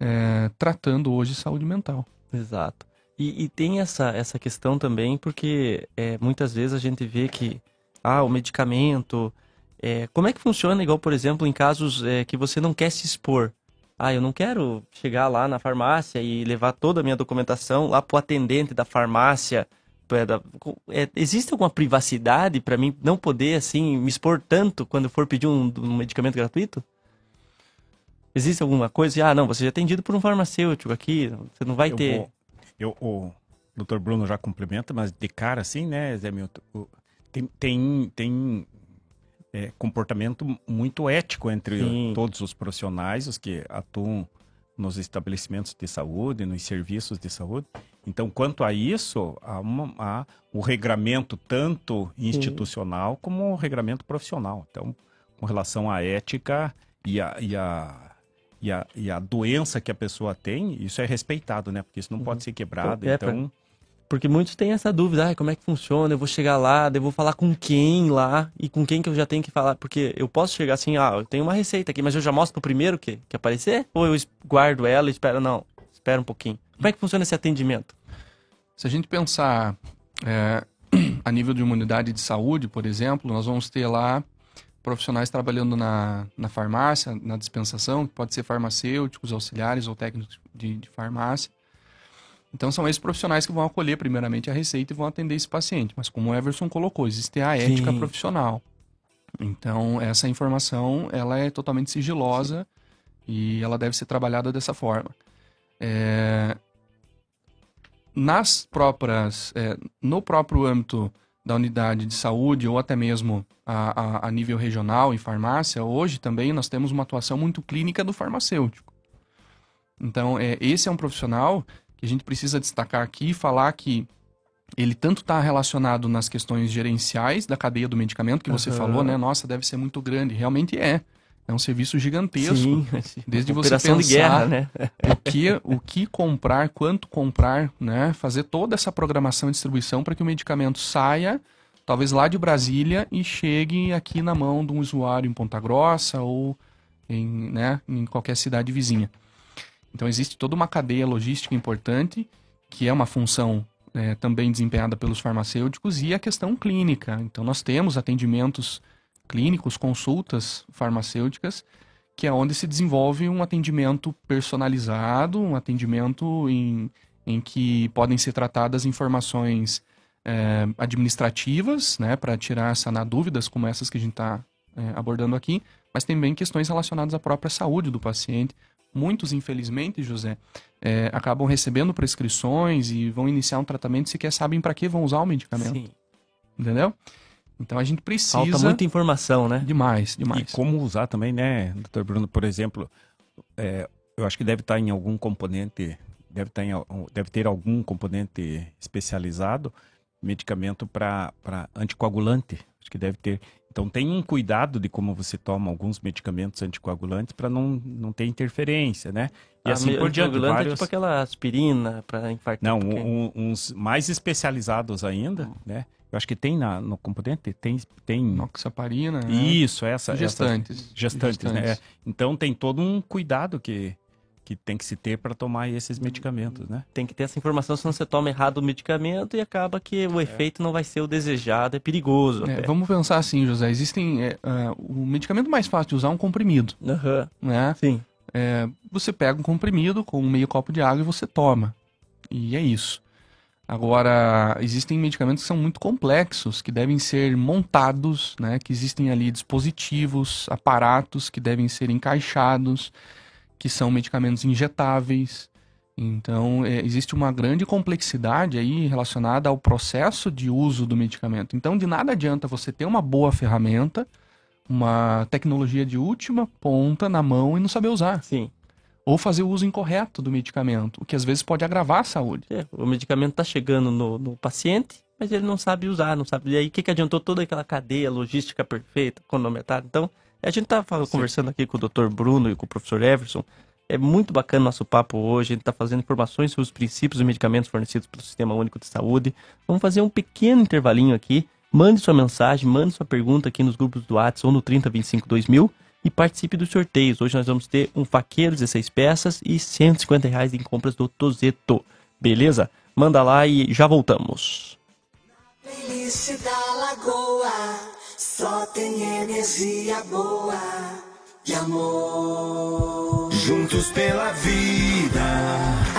eh, tratando hoje saúde mental.
Exato. E, e tem essa, essa questão também, porque é, muitas vezes a gente vê que, ah, o medicamento, é, como é que funciona, igual, por exemplo, em casos é, que você não quer se expor? Ah, eu não quero chegar lá na farmácia e levar toda a minha documentação lá pro atendente da farmácia. É, da- é, existe alguma privacidade para mim não poder, assim, me expor tanto quando for pedir um, um medicamento gratuito? Existe alguma coisa? Ah, não, você já é atendido por um farmacêutico aqui, você não vai
Eu
ter...
vou- eu, o Dr. Bruno já complementa, mas de cara assim, né, Zé Milton? Tem, tem, tem é, comportamento muito ético entre
Sim.
todos os profissionais, os que atuam nos estabelecimentos de saúde, nos serviços de saúde. Então, quanto a isso, há, uma- há o regramento tanto institucional como o regramento profissional. Então, com relação à ética e a, e a, e a, e a doença que a pessoa tem, isso é respeitado, né? Porque isso não pode ser quebrado.
É, pra-
então,
Porque muitos têm essa dúvida, ah, como é que funciona? Eu vou chegar lá, eu vou falar com quem lá e com quem que eu já tenho que falar? Porque eu posso chegar assim, ah, eu tenho uma receita aqui, mas eu já mostro pro primeiro que, que aparecer? Ou eu guardo ela e espero? Não, espera um pouquinho. Como é que funciona esse atendimento?
Se a gente pensar é, a nível de uma unidade de saúde, por exemplo, nós vamos ter lá profissionais trabalhando na, na farmácia, na dispensação, que pode ser farmacêuticos, auxiliares ou técnicos de, de farmácia. Então são esses profissionais que vão acolher primeiramente a receita e vão atender esse paciente. Mas como o Everson colocou, existe a ética
Sim.
profissional. Então essa informação ela é totalmente sigilosa e ela deve ser trabalhada dessa forma. É, nas próprias, é, no próprio âmbito da unidade de saúde ou até mesmo a, a, a nível regional em farmácia, hoje também nós temos uma atuação muito clínica do farmacêutico. Então, é, esse é um profissional que a gente precisa destacar aqui e falar que ele tanto está relacionado nas questões gerenciais da cadeia do medicamento, que você
Aham.
falou, né? Nossa, deve ser muito grande. Realmente é. É um serviço gigantesco.
Sim,
Desde você
operação de
pensar-
guerra, né?
o que, o que comprar, quanto comprar, né? Fazer toda essa programação e distribuição para que o medicamento saia, talvez lá de Brasília, e chegue aqui na mão de um usuário em Ponta Grossa ou em, né, em qualquer cidade vizinha. Então existe toda uma cadeia logística importante, que é uma função eh, também desempenhada pelos farmacêuticos, e a questão clínica. Então nós temos atendimentos clínicos, consultas farmacêuticas, que é onde se desenvolve um atendimento personalizado, um atendimento em, em que podem ser tratadas informações eh, administrativas, né, para tirar, sanar dúvidas como essas que a gente está abordando aqui, mas também questões relacionadas à própria saúde do paciente. Muitos, infelizmente, José, eh, acabam recebendo prescrições e vão iniciar um tratamento e sequer sabem para que vão usar o medicamento,
Sim.
entendeu? Então a gente precisa
Falta muita informação, né?
demais, demais.
E como usar também, né, doutor Bruno, por exemplo, é, eu acho que deve estar em algum componente, deve, estar em, al- deve ter algum componente especializado, medicamento para anticoagulante, acho que deve ter. Então tem um cuidado de como você toma alguns medicamentos anticoagulantes para não, não ter interferência, né? E
A
assim por diante.
anticoagulante
Vários...
É tipo aquela aspirina para infartar.
Não, um- um- uns mais especializados ainda, né? Eu acho que tem na, no componente, tem, tem
Noxaparina, né?
isso, essa.
gestantes.
essas- gestantes, né? É. Então tem todo um cuidado que, que tem que se ter para tomar esses medicamentos, né?
Tem que ter essa informação, senão você toma errado o medicamento e acaba que o efeito não vai ser o desejado, é perigoso.
É, vamos pensar assim, José. Existem. é, ah, o medicamento mais fácil de usar é um comprimido.
Aham,
Né?
Sim.
É, você pega um comprimido com meio copo de água e você toma. E é isso. Agora, existem medicamentos que são muito complexos, que devem ser montados, né? Que existem ali dispositivos, aparatos que devem ser encaixados, que são medicamentos injetáveis. Então, é, existe uma grande complexidade aí relacionada ao processo de uso do medicamento. Então, de nada adianta você ter uma boa ferramenta, uma tecnologia de última ponta na mão e não saber usar.
Sim.
Ou fazer o uso incorreto do medicamento, o que às vezes pode agravar a saúde.
É, o medicamento está chegando no, no paciente, mas ele não sabe usar, não sabe. E aí, o que, que adiantou toda aquela cadeia logística perfeita, cronometrada? Então, a gente está conversando aqui com o Dr. Bruno e com o professor Everson. É muito bacana o nosso papo hoje. A gente está fazendo informações sobre os princípios e medicamentos fornecidos pelo Sistema Único de Saúde. Vamos fazer um pequeno intervalinho aqui. Mande sua mensagem, mande sua pergunta aqui nos grupos do WhatsApp ou no 3025 2000 e participe dos sorteios. Hoje nós vamos ter um faqueiro 16 peças e 150 reais em compras do Tozeto. Beleza? Manda lá e já voltamos.
Playlist da Lagoa só tem energia boa e amor.
Juntos pela vida.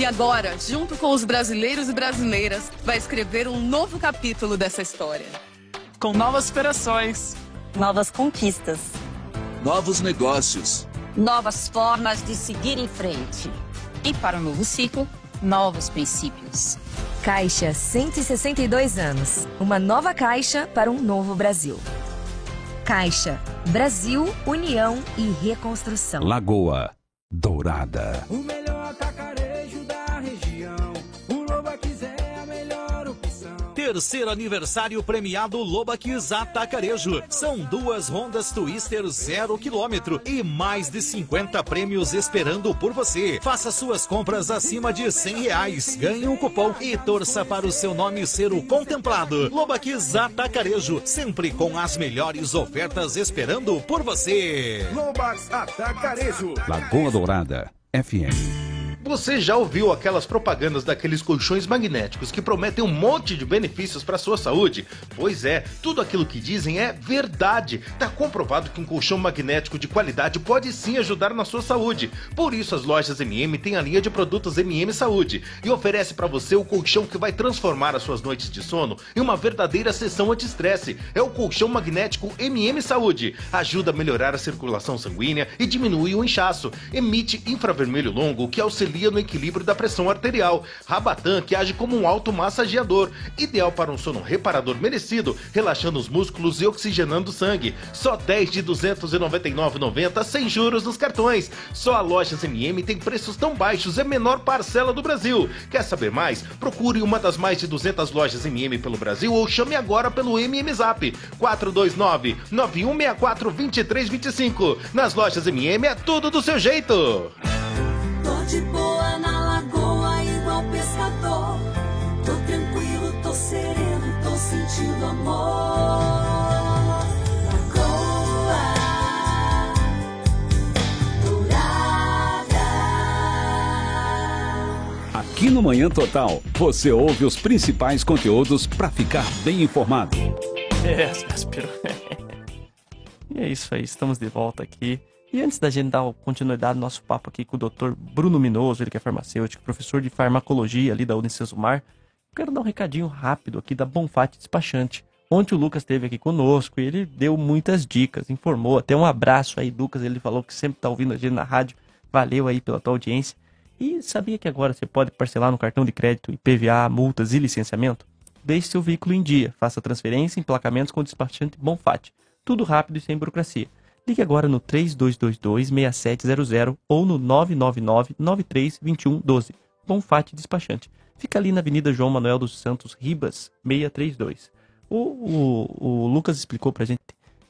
E agora, junto com os brasileiros e brasileiras, vai escrever um novo capítulo dessa história.
com novas operações.
novas conquistas,
Novos negócios.
novas formas de seguir em frente.
E para o novo ciclo, novos princípios.
Caixa 162 anos. Uma nova caixa para um novo Brasil. Caixa Brasil, União e Reconstrução.
Lagoa Dourada.
O melhor
Terceiro aniversário premiado Lobaquis Atacarejo. São duas Hondas Twister zero quilômetro e mais de 50 prêmios esperando por você. Faça suas compras acima de 100 reais. Ganhe um cupom e torça para o seu nome ser o contemplado. Lobaquis Atacarejo, sempre com as melhores ofertas esperando por você.
Lobax Atacarejo.
Lagoa Dourada FM.
Você já ouviu aquelas propagandas daqueles colchões magnéticos que prometem um monte de benefícios para sua saúde? Pois é, tudo aquilo que dizem é verdade. Tá comprovado que um colchão magnético de qualidade pode sim ajudar na sua saúde. Por isso as lojas MM têm a linha de produtos MM Saúde e oferece para você o colchão que vai transformar as suas noites de sono em uma verdadeira sessão anti-estresse. É o colchão magnético MM Saúde. Ajuda a melhorar a circulação sanguínea e diminui o inchaço. Emite infravermelho longo que auxilia no equilíbrio da pressão arterial. Rabatan que age como um automassageador, ideal para um sono reparador merecido, relaxando os músculos e oxigenando o sangue. Só 10 de 299,90 sem juros nos cartões. Só a Lojas MM tem preços tão baixos, é a menor parcela do Brasil. Quer saber mais? Procure uma das mais de 200 lojas MM pelo Brasil ou chame agora pelo MM Zap 429 9164 2325. Nas lojas MM é tudo do seu jeito.
Tô de boa na lagoa, igual pescador. Tô tranquilo, tô sereno, tô sentindo amor. Lagoa Dourada.
Aqui no Manhã Total, você ouve os principais conteúdos para ficar bem informado.
É, Cáspero. e é isso aí, estamos de volta aqui. E antes da gente dar continuidade no nosso papo aqui com o Dr. Bruno Minoso, ele que é farmacêutico, professor de farmacologia ali da Unicesumar, quero dar um recadinho rápido aqui da Bonfate Despachante. Ontem o Lucas esteve aqui conosco e ele deu muitas dicas, informou, até um abraço aí, Lucas, ele falou que sempre está ouvindo a gente na rádio. Valeu aí pela tua audiência. E sabia que agora você pode parcelar no cartão de crédito IPVA, multas e licenciamento? Deixe seu veículo em dia, faça transferência, emplacamentos com o despachante Bonfate. Tudo rápido e sem burocracia. Ligue agora no 3222-6700 ou no 999-932112. Bonfate Despachante. Fica ali na Avenida João Manuel dos Santos Ribas, 632. O, o, o Lucas explicou pra gente.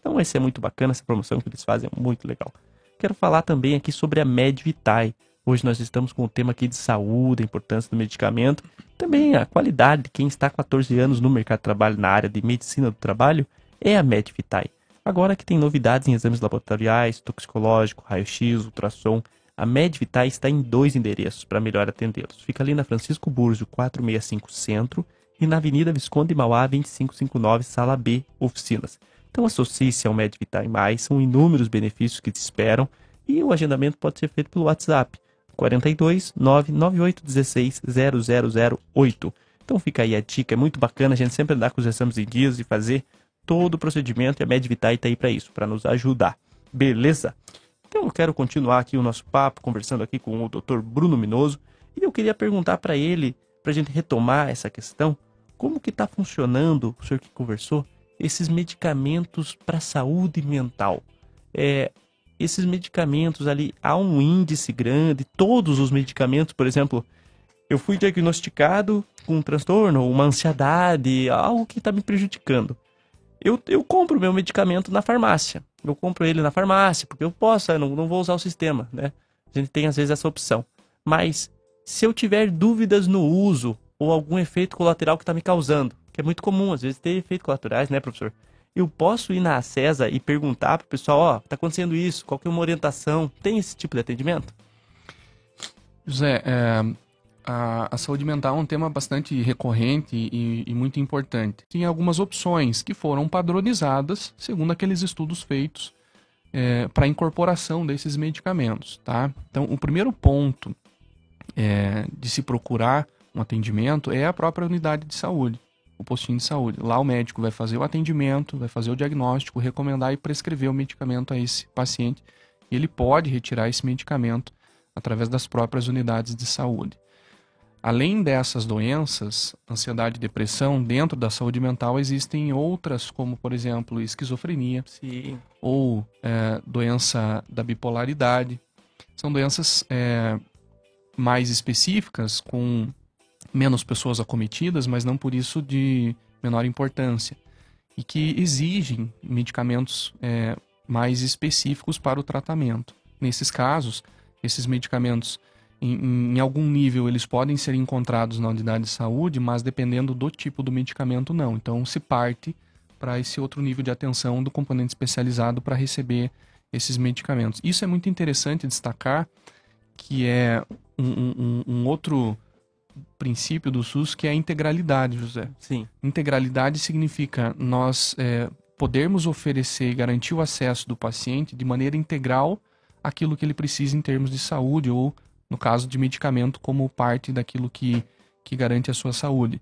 Então essa é muito bacana, essa promoção que eles fazem é muito legal. Quero falar também aqui sobre a MedVitae. Hoje nós estamos com o tema aqui de saúde, a importância do medicamento, também a qualidade de quem está há 14 anos no mercado de trabalho na área de medicina do trabalho é a MedVitae. Agora que tem novidades em exames laboratoriais, toxicológico, raio-x, ultrassom, a MedVitae está em dois endereços para melhor atendê-los. Fica ali na Francisco Búrzio 465 Centro e na Avenida Visconde Mauá 2559 Sala B, Oficinas. Então associe-se ao MedVitae+, são inúmeros benefícios que te esperam e o agendamento pode ser feito pelo WhatsApp 42 99816 0008. Então fica aí a dica, é muito bacana a gente sempre andar com os exames em dias e fazer todo o procedimento e a MedVitae está aí para isso, para nos ajudar. Beleza? Então eu quero continuar aqui o nosso papo, conversando aqui com o Dr. Bruno Minoso, e eu queria perguntar para ele, para a gente retomar essa questão, como que está funcionando, o senhor que conversou, esses medicamentos para saúde mental? É, esses medicamentos ali, há um índice grande, todos os medicamentos, por exemplo, eu fui diagnosticado com um transtorno, uma ansiedade, algo que está me prejudicando eu, eu compro meu medicamento na farmácia. Eu compro ele na farmácia, porque eu posso, eu não, não vou usar o sistema, né? A gente tem às vezes essa opção. Mas se eu tiver dúvidas no uso ou algum efeito colateral que está me causando, que é muito comum, às vezes ter efeitos colaterais, né, professor? Eu posso ir na Acesa e perguntar para o pessoal, ó, oh, acontecendo isso, qual que é uma orientação? Tem esse tipo de atendimento?
José, é, a, a, saúde mental é um tema bastante recorrente e, e, muito importante. Tem algumas opções que foram padronizadas segundo aqueles estudos feitos é, para incorporação desses medicamentos. Tá? Então, o primeiro ponto é, de se procurar um atendimento é a própria unidade de saúde, o postinho de saúde. Lá o médico vai fazer o atendimento, vai fazer o diagnóstico, recomendar e prescrever o medicamento a esse paciente. E ele pode retirar esse medicamento através das próprias unidades de saúde. Além dessas doenças, ansiedade e depressão, dentro da saúde mental existem outras, como por exemplo esquizofrenia
Sim.
ou é, doença da bipolaridade. São doenças é, mais específicas, com menos pessoas acometidas, mas não por isso de menor importância. E que exigem medicamentos é, mais específicos para o tratamento. Nesses casos, esses medicamentos em, em, algum nível eles podem ser encontrados na unidade de saúde, mas dependendo do tipo do medicamento, não. Então se parte para esse outro nível de atenção do componente especializado para receber esses medicamentos. Isso é muito interessante destacar, que é um, um, um outro princípio do SUS que é a integralidade, José.
Sim.
Integralidade significa nós é, podermos oferecer e garantir o acesso do paciente de maneira integral aquilo que ele precisa em termos de saúde ou, no caso de medicamento, como parte daquilo que, que garante a sua saúde.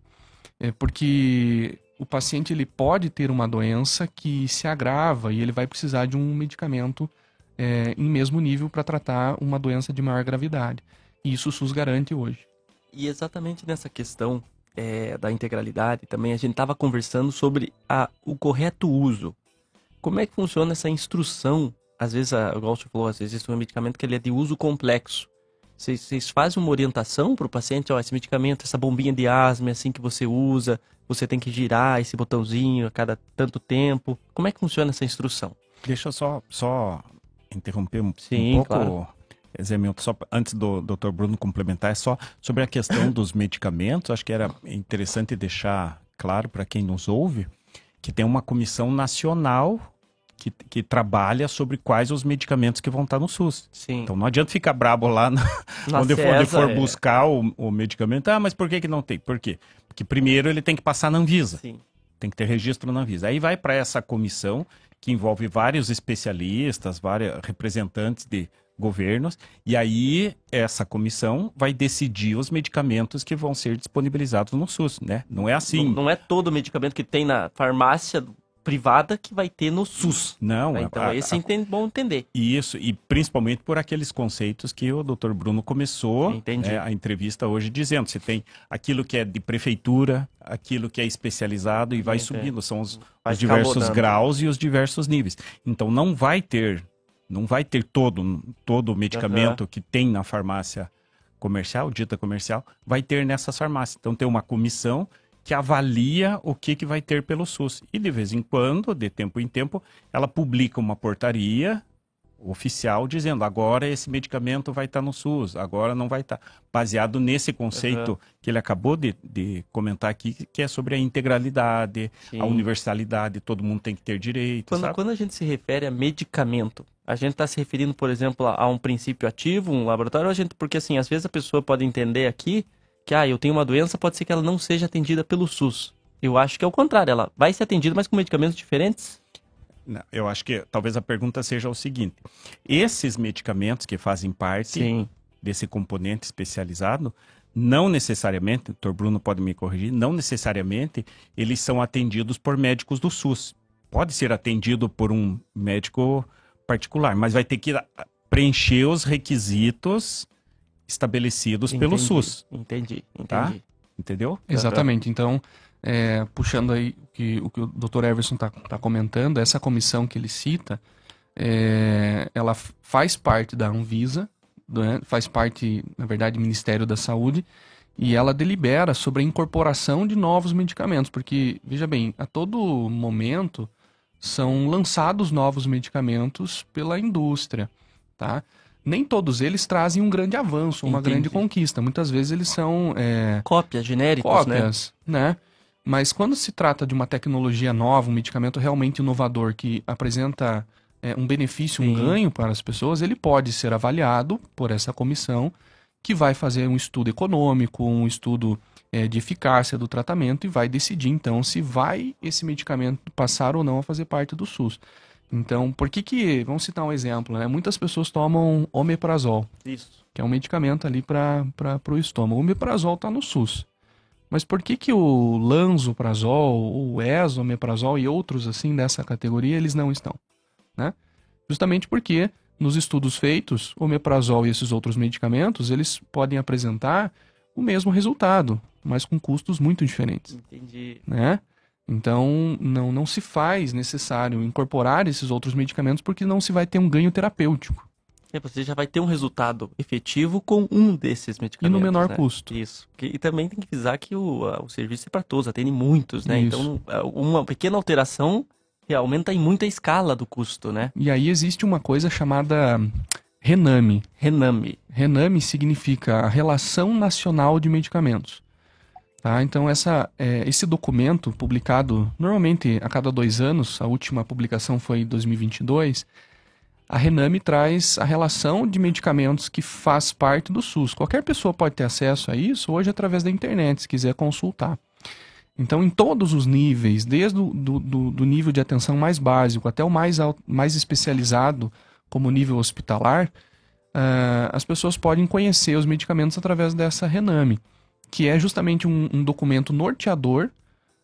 É porque o paciente ele pode ter uma doença que se agrava e ele vai precisar de um medicamento é, em mesmo nível para tratar uma doença de maior gravidade. E isso o SUS garante hoje.
E exatamente nessa questão é, da integralidade também a gente estava conversando sobre a, o correto uso. Como é que funciona essa instrução? Às vezes, a, igual você falou, às vezes existe um medicamento que ele é de uso complexo. Vocês, fazem uma orientação para o paciente? Ó, esse medicamento, essa bombinha de asma é assim que você usa, você tem que girar esse botãozinho a cada tanto tempo. Como é que funciona essa instrução?
Deixa eu só, só interromper um,
Sim,
um pouco,
claro.
Zé Milton, só antes do Dr. Bruno complementar, é só sobre a questão dos medicamentos. Acho que era interessante deixar claro para quem nos ouve que tem uma comissão nacional que, que trabalha sobre quais os medicamentos que vão estar no SUS.
Sim.
Então não adianta ficar brabo lá na, onde, for, onde for
é.
buscar o, o medicamento. Ah, mas por que, que não tem? Por quê? Porque primeiro ele tem que passar na Anvisa.
Sim.
Tem que ter registro na Anvisa. Aí vai para essa comissão que envolve vários especialistas, vários representantes de governos, e aí essa comissão vai decidir os medicamentos que vão ser disponibilizados no SUS, né? Não é assim.
Não, não é todo medicamento que tem na farmácia privada que vai ter no SUS.
Não, a-
Então,
a-
esse
a-
é bom entender.
Isso, e principalmente por aqueles conceitos que o Dr. Bruno começou né, a entrevista hoje dizendo. Você tem aquilo que é de prefeitura, aquilo que é especializado e vai
Entendi.
subindo. São os, os diversos graus e os diversos níveis. Então não vai ter, não vai ter todo, todo o medicamento que tem na farmácia comercial, dita comercial, vai ter nessas farmácias. Então tem uma comissão que avalia o que, que vai ter pelo SUS. E de vez em quando, de tempo em tempo, ela publica uma portaria oficial dizendo agora esse medicamento vai estar no SUS, agora não vai estar. Baseado nesse conceito
Uhum.
que ele acabou de, de comentar aqui, que é sobre a integralidade,
Sim.
a universalidade, todo mundo tem que ter direito,
Quando, quando a gente se refere a medicamento, a gente está se referindo, por exemplo, a, a um princípio ativo, um laboratório, ou a gente, porque assim, às vezes a pessoa pode entender aqui que, ah, eu tenho uma doença, pode ser que ela não seja atendida pelo SUS. Eu acho que é o contrário, ela vai ser atendida, mas com medicamentos diferentes?
Não, eu acho que talvez a pergunta seja o seguinte: esses medicamentos que fazem parte
Sim.
desse componente especializado, não necessariamente, o Dr. Bruno pode me corrigir, não necessariamente eles são atendidos por médicos do SUS. Pode ser atendido por um médico particular, mas vai ter que preencher os requisitos estabelecidos pelo
Entendi,
SUS.
Entendi,
Tá?
entendi.
Entendeu?
Exatamente. Então, é, puxando aí o que o, que o Dr. Everson está comentando, essa comissão que ele cita, é, ela faz parte da Anvisa, né, faz parte, na verdade, do Ministério da Saúde, e ela delibera sobre a incorporação de novos medicamentos, porque, veja bem, a todo momento são lançados novos medicamentos pela indústria, tá? Nem todos eles trazem um grande avanço, uma
Entendi.
grande conquista. Muitas vezes eles são é,
Cópias genéricos, né?
cópias, né? Mas quando se trata de uma tecnologia nova, um medicamento realmente inovador que apresenta é, um benefício, um
Sim.
ganho para as pessoas, ele pode ser avaliado por essa comissão que vai fazer um estudo econômico, um estudo é, de eficácia do tratamento e vai decidir então se vai esse medicamento passar ou não a fazer parte do SUS. Então, por que que, vamos citar um exemplo, né? Muitas pessoas tomam omeprazol,
Isso.
que é um medicamento ali para o estômago. O omeprazol está no SUS. Mas por que que o lanzoprazol, o esomeprazol e outros assim dessa categoria, eles não estão? Né? Justamente porque nos estudos feitos, o omeprazol e esses outros medicamentos, eles podem apresentar o mesmo resultado, mas com custos muito diferentes
Entendi.
né? Então, não, não se faz necessário incorporar esses outros medicamentos porque não se vai ter um ganho terapêutico.
É, você já vai ter um resultado efetivo com um desses medicamentos.
menor
né?
custo.
Isso. E também tem que visar que o, o serviço é para todos, atende muitos, né?
Isso.
Então, uma pequena alteração aumenta em muita escala do custo, né?
E aí existe uma coisa chamada RENAME.
Rename.
RENAME significa a Relação Nacional de Medicamentos. Tá? Então, essa, é, esse documento, publicado normalmente a cada dois anos, a última publicação foi em 2022, a Rename traz a relação de medicamentos que faz parte do SUS. Qualquer pessoa pode ter acesso a isso hoje através da internet, se quiser consultar. Então, em todos os níveis, desde o do, do, do nível de atenção mais básico até o mais, mais especializado, como nível hospitalar, uh, as pessoas podem conhecer os medicamentos através dessa Rename, que é justamente um, um documento norteador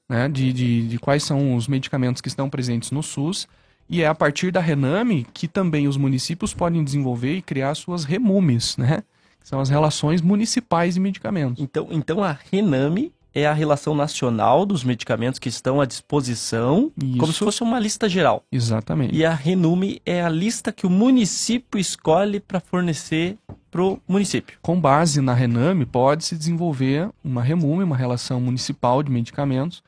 né, de, de, de quais são os medicamentos que estão presentes no SUS e é a partir da Rename que também os municípios podem desenvolver e criar suas REMUMES, né? Que são as relações municipais de medicamentos.
Então, então a Rename é a relação nacional dos medicamentos que estão à disposição, Isso. como se fosse uma lista geral.
Exatamente.
E a Renume é a lista que o município escolhe para fornecer para o município.
Com base na Rename, pode-se desenvolver uma Remume, uma relação municipal de medicamentos,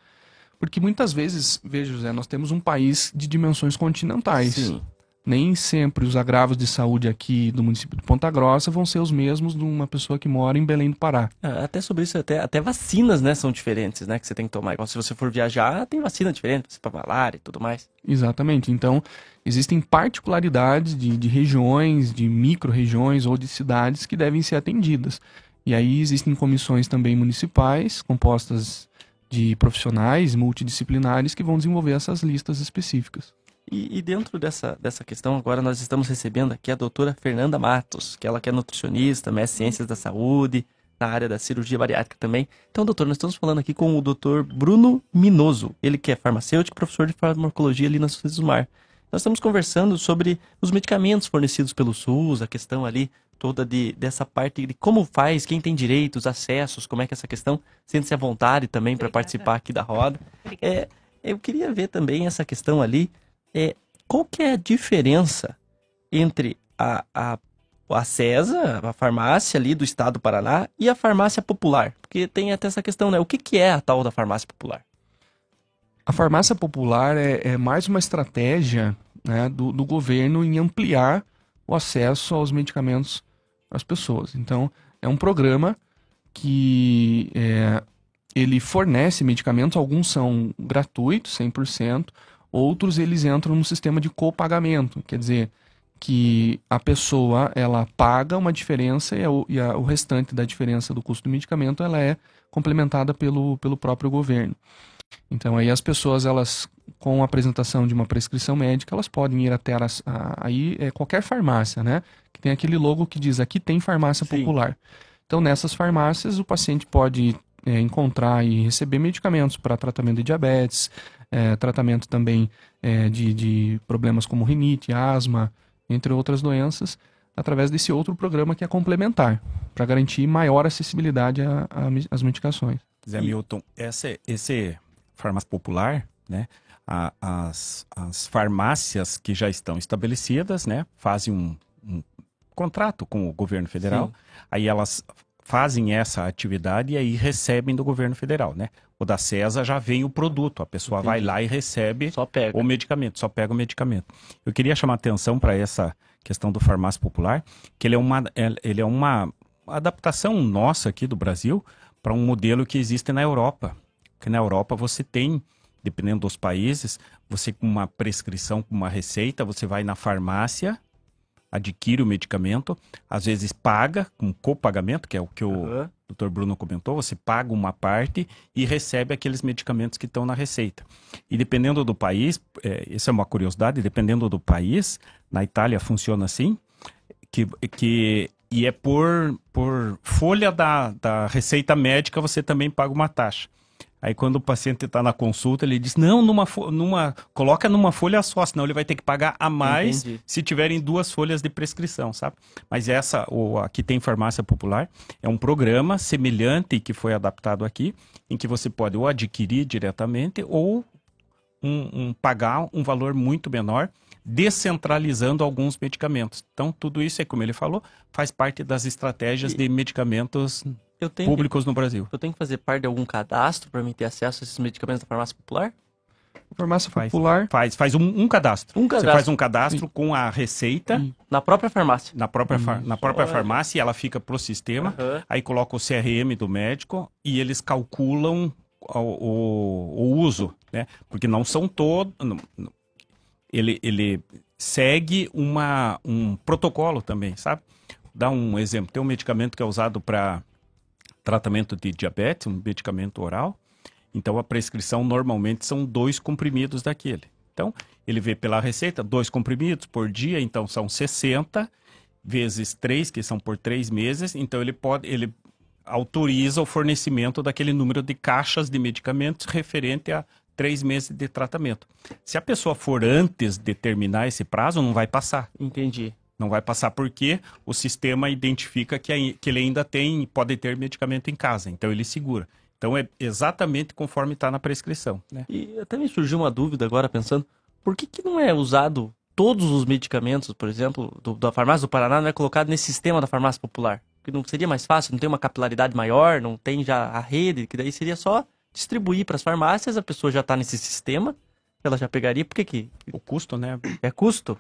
porque muitas vezes, veja, José, nós temos um país de dimensões continentais. Sim. Nem sempre os agravos de saúde aqui do município de Ponta Grossa vão ser os mesmos de uma pessoa que mora em Belém do Pará.
Ah, até sobre isso, até, até vacinas, né, são diferentes, né, que você tem que tomar. Igual se você for viajar, tem vacina diferente, para malária e tudo mais.
Exatamente. Então, existem particularidades de, de regiões, de micro-regiões ou de cidades que devem ser atendidas. E aí existem comissões também municipais, compostas de profissionais multidisciplinares que vão desenvolver essas listas específicas.
E, e, dentro dessa, dessa questão, agora nós estamos recebendo aqui a doutora Fernanda Matos, que ela que é nutricionista, mestre em ciências da saúde, na área da cirurgia bariátrica também. Então, doutor, nós estamos falando aqui com o doutor Bruno Minoso, ele que é farmacêutico, professor de farmacologia ali na Mar. Nós estamos conversando sobre os medicamentos fornecidos pelo SUS, a questão ali toda de, dessa parte de como faz, quem tem direitos, acessos, como é que é essa questão, sente-se à vontade também para participar aqui da roda. É, eu queria ver também essa questão ali, é, qual que é a diferença entre a, a, a CESA, a farmácia ali do estado do Paraná, e a farmácia popular? Porque tem até essa questão, né? O que, que é a tal da farmácia popular?
A farmácia popular é, é mais uma estratégia né, do, do governo em ampliar o acesso aos medicamentos às pessoas. Então, é um programa que é, ele fornece medicamentos, alguns são gratuitos, 100%, outros eles entram no sistema de copagamento, quer dizer, que a pessoa ela paga uma diferença e, a, e a, o restante da diferença do custo do medicamento ela é complementada pelo, pelo próprio governo. Então aí as pessoas elas com a apresentação de uma prescrição médica elas podem ir até a, a, aí é qualquer farmácia, né? Que tem aquele logo que diz aqui tem farmácia Sim. popular. Então nessas farmácias o paciente pode é, encontrar e receber medicamentos para tratamento de diabetes, é, tratamento também é, de, de problemas como rinite, asma, entre outras doenças, através desse outro programa que é complementar, para garantir maior acessibilidade às medicações.
Zé Milton, esse, esse farmácia popular, né? A, as, as farmácias que já estão estabelecidas, né? Fazem um, um contrato com o governo federal, Sim. aí elas fazem essa atividade e aí recebem do governo federal, né? O da CESA já vem o produto, a pessoa Entendi. vai lá e recebe o medicamento, só pega o medicamento. Eu queria chamar atenção para essa questão do farmácia popular, que ele é uma, é, ele é uma adaptação nossa aqui do Brasil para um modelo que existe na Europa. Que na Europa você tem, dependendo dos países, você com uma prescrição, com uma receita, você vai na farmácia adquire o medicamento, às vezes paga com copagamento, que é o que uhum. Dr. Bruno comentou, você paga uma parte e recebe aqueles medicamentos que estão na receita. E dependendo do país, é, isso é uma curiosidade, dependendo do país, na Itália funciona assim, que, que e é por, por folha da, da receita médica você também paga uma taxa. Aí quando o paciente está na consulta, ele diz, não, numa, numa, coloca numa folha só, senão ele vai ter que pagar a mais Entendi. se tiverem duas folhas de prescrição, sabe? Mas essa, o, aqui tem farmácia popular, é um programa semelhante que foi adaptado aqui, em que você pode ou adquirir diretamente ou um, um, pagar um valor muito menor, descentralizando alguns medicamentos. Então, tudo isso é como ele falou, faz parte das estratégias e... de medicamentos tenho, públicos no Brasil.
Eu tenho que fazer parte de algum cadastro para mim ter acesso a esses medicamentos da farmácia popular?
Farmácia popular.
Faz, faz um, um, cadastro. Um cadastro. Você faz um cadastro com a receita.
Na própria farmácia.
Na própria, far, na própria farmácia, ela fica pro sistema. Uhum. Aí coloca o CRM do médico e eles calculam o, o, o uso, né? Porque não são todos. Ele, ele segue uma, um protocolo também, sabe? Dá um exemplo. Tem um medicamento que é usado para tratamento de diabetes, um medicamento oral. Então, a prescrição normalmente são dois comprimidos daquele. Então, ele vê pela receita, dois comprimidos por dia, então são 60 vezes 3, que são por três meses. Então, ele pode, ele autoriza o fornecimento daquele número de caixas de medicamentos referente a três meses de tratamento. Se a pessoa for antes de terminar esse prazo, não vai passar.
Entendi.
Não vai passar porque o sistema identifica que, que ele ainda tem, pode ter medicamento em casa, então ele segura. Então é exatamente conforme está na prescrição. Né?
E até me surgiu uma dúvida agora pensando, por que, que não é usado todos os medicamentos, por exemplo, do- da farmácia do Paraná, não é colocado nesse sistema da farmácia popular? Que não seria mais fácil, não tem uma capilaridade maior, não tem já a rede, que daí seria só distribuir para as farmácias, a pessoa já está nesse sistema, ela já pegaria, por que que...
O custo, né?
É custo?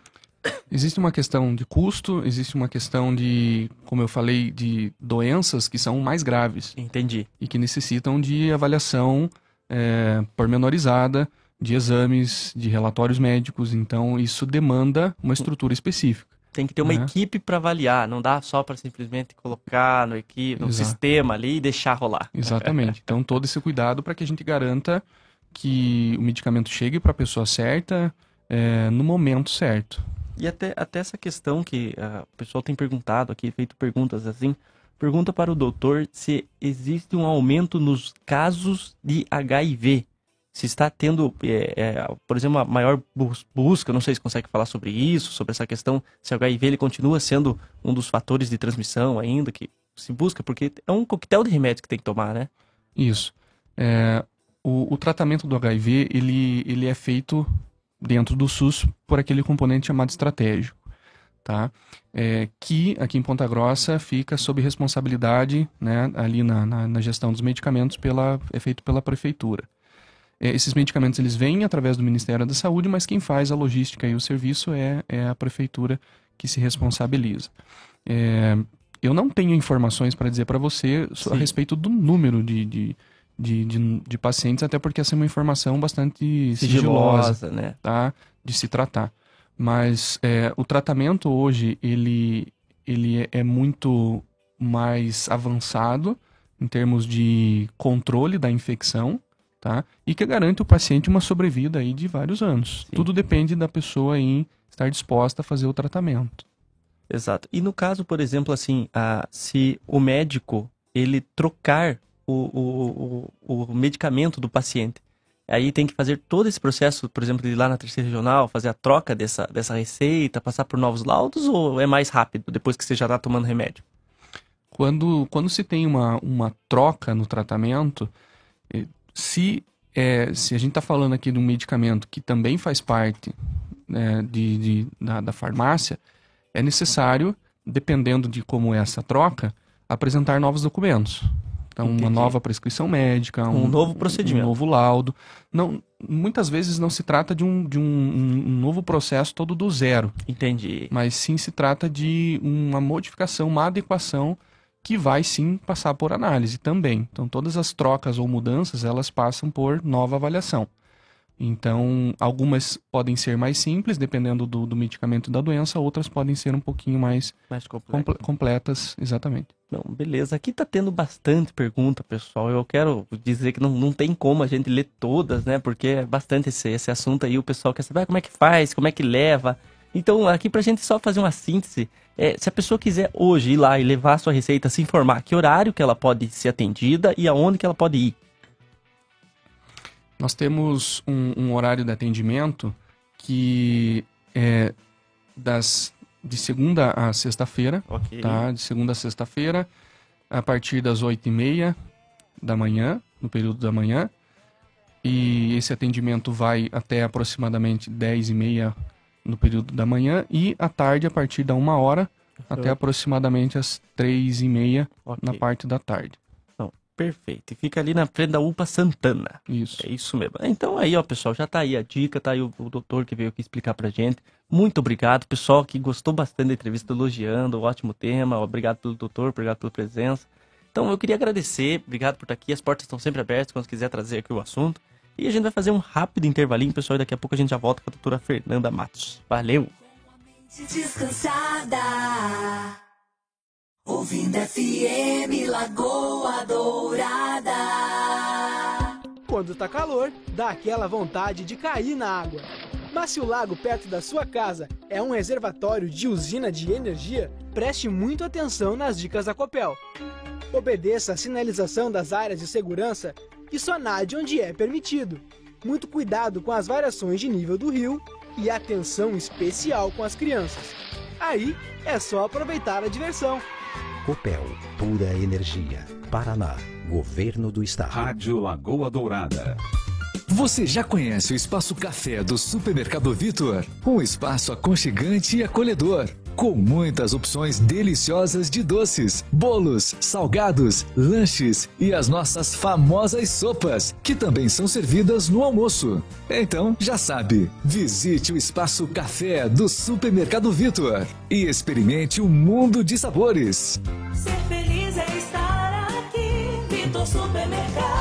Existe uma questão de custo, existe uma questão de, como eu falei, de doenças que são mais graves.
Entendi.
E que necessitam de avaliação é, pormenorizada, de exames, de relatórios médicos. Então, isso demanda uma estrutura específica.
Tem que ter uma
né?
equipe para avaliar, não dá só para simplesmente colocar no, equipe, no
Exato.
sistema ali e deixar rolar.
Exatamente. Então, todo esse cuidado para que a gente garanta que o medicamento chegue para a pessoa certa é, no momento certo.
E até, até essa questão que ah, o pessoal tem perguntado aqui, feito perguntas assim, pergunta para o doutor se existe um aumento nos casos de HIV. Se está tendo, é, é, por exemplo, uma maior bus- busca, não sei se consegue falar sobre isso, sobre essa questão, se o HIV ele continua sendo um dos fatores de transmissão ainda que se busca, porque é um coquetel de remédios que tem que tomar, né?
Isso. É, o, o tratamento do HIV, ele, ele é feito dentro do SUS por aquele componente chamado estratégico, tá? É, que aqui em Ponta Grossa fica sob responsabilidade, né, ali na, na, na gestão dos medicamentos, pela, é feito pela prefeitura. É, esses medicamentos eles vêm através do Ministério da Saúde, mas quem faz a logística e o serviço é, é a prefeitura que se responsabiliza. É, eu não tenho informações para dizer para você so- a
Sim.
respeito do número de, de, de, de, de pacientes, até porque essa é uma informação bastante
Sigilosa,
sigilosa,
né?
tá? de se tratar. Mas é, o tratamento hoje, ele, ele é- é muito mais avançado em termos de controle da infecção, tá? E que garante o paciente uma sobrevida aí de vários anos. Tudo depende da pessoa em estar disposta a fazer o tratamento.
Exato. E no caso, por exemplo, assim, ah, se o médico ele trocar o, o, o, medicamento do paciente, aí tem que fazer todo esse processo, por exemplo, de ir lá na terceira regional, fazer a troca dessa, dessa receita, passar por novos laudos, ou é mais rápido depois que você já está tomando remédio?
Quando, quando se tem uma, uma troca no tratamento, eh, se, é, se a gente está falando aqui de um medicamento que também faz parte né, de, de- da, da farmácia, é necessário, dependendo de como é essa troca, apresentar novos documentos. Então, uma
Entendi.
nova prescrição médica,
Um novo procedimento.
um novo laudo. Não, muitas vezes não se trata de, um, de um, um- um novo processo todo do zero.
Entendi.
Mas sim se trata de uma modificação, uma adequação que vai sim passar por análise também. Então todas as trocas ou mudanças elas passam por nova avaliação. Então algumas podem ser mais simples dependendo do, do medicamento da doença, outras podem ser um pouquinho mais,
Mais
comple- completas, exatamente.
Não, beleza. Aqui tá tendo bastante pergunta, pessoal. Eu quero dizer que não, não tem como a gente ler todas, né? Porque é bastante esse, esse assunto aí. O pessoal quer saber ah, como é que faz, como é que leva. Então, aqui pra gente só fazer uma síntese, é, se a pessoa quiser hoje ir lá e levar a sua receita, se informar que horário que ela pode ser atendida e aonde que ela pode ir.
Nós temos um, um horário de atendimento que é das de segunda a sexta-feira,
Ok.
tá? De segunda a sexta-feira, a partir das oito e meia da manhã, no período da manhã. E esse atendimento vai até aproximadamente dez e meia no período da manhã e à tarde a partir da uma hora até aproximadamente as três e meia
Ok.
na parte da tarde.
Perfeito. E fica ali na frente da UPA Santana.
Isso.
É isso mesmo. Então aí, ó, pessoal, já tá aí a dica, tá aí o, o doutor que veio aqui explicar pra gente. Muito obrigado, pessoal que gostou bastante da entrevista, elogiando, ótimo tema. Obrigado pelo doutor, obrigado pela presença. Então eu queria agradecer, obrigado por estar aqui. As portas estão sempre abertas quando quiser trazer aqui o assunto. E a gente vai fazer um rápido intervalinho, pessoal, e daqui a pouco a gente já volta com a doutora Fernanda Matos. Valeu!
Descansada. Ouvindo FM Lagoa Dourada.
Quando tá calor, dá aquela vontade de cair na água. Mas se o lago perto da sua casa é um reservatório de usina de energia, preste muito atenção nas dicas da Copel. Obedeça a sinalização das áreas de segurança e só nade onde é permitido. Muito cuidado com as variações de nível do rio e atenção especial com as crianças. Aí é só aproveitar a diversão.
Copel, pura energia. Paraná, Governo do Estado.
Rádio Lagoa Dourada.
Você já conhece o Espaço Café do Supermercado Vitor? Um espaço aconchegante e acolhedor. Com muitas opções deliciosas de doces, bolos, salgados, lanches e as nossas famosas sopas, que também são servidas no almoço. Então, já sabe, visite o Espaço Café do Supermercado Vitor e experimente um mundo de sabores.
Ser feliz é estar aqui. Vitor Supermercado.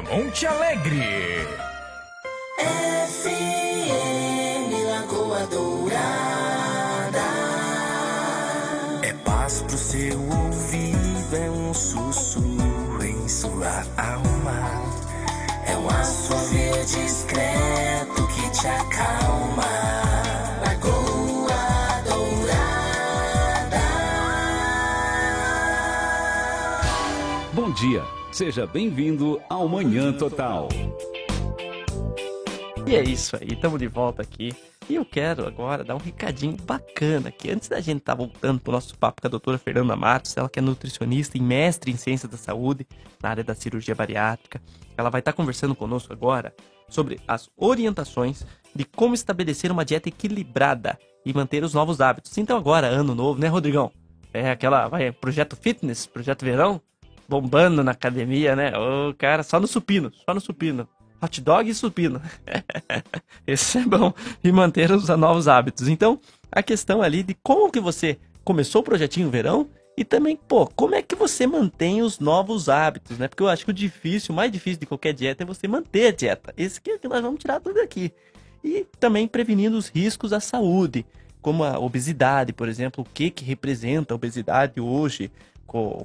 Monte Alegre.
FM Lagoa Dourada.
É paz pro seu ouvido, é um sussurro em sua alma. É um assovio discreto que te acalma. Lagoa Dourada.
Bom dia, seja bem-vindo ao Manhã Total.
E é isso aí, estamos de volta aqui. E eu quero agora dar um recadinho bacana aqui. Antes da gente estar tá voltando pro nosso papo com a doutora Fernanda Matos, ela que é nutricionista e mestre em ciências da saúde na área da cirurgia bariátrica. Ela vai estar tá conversando conosco agora sobre as orientações de como estabelecer uma dieta equilibrada e manter os novos hábitos. Então agora, ano novo, né, Rodrigão? É aquela, vai, projeto fitness, projeto verão, bombando na academia, né? Ô, cara, só no supino, só no supino hot dog e supino. Esse é bom. E manter os novos hábitos. Então, a questão ali de como que você começou o projetinho verão e também, pô, como é que você mantém os novos hábitos, né? Porque eu acho que o difícil, o mais difícil de qualquer dieta é você manter a dieta. Esse que é que nós vamos tirar tudo aqui. E também prevenindo os riscos à saúde, como a obesidade, por exemplo, o que que representa a obesidade hoje,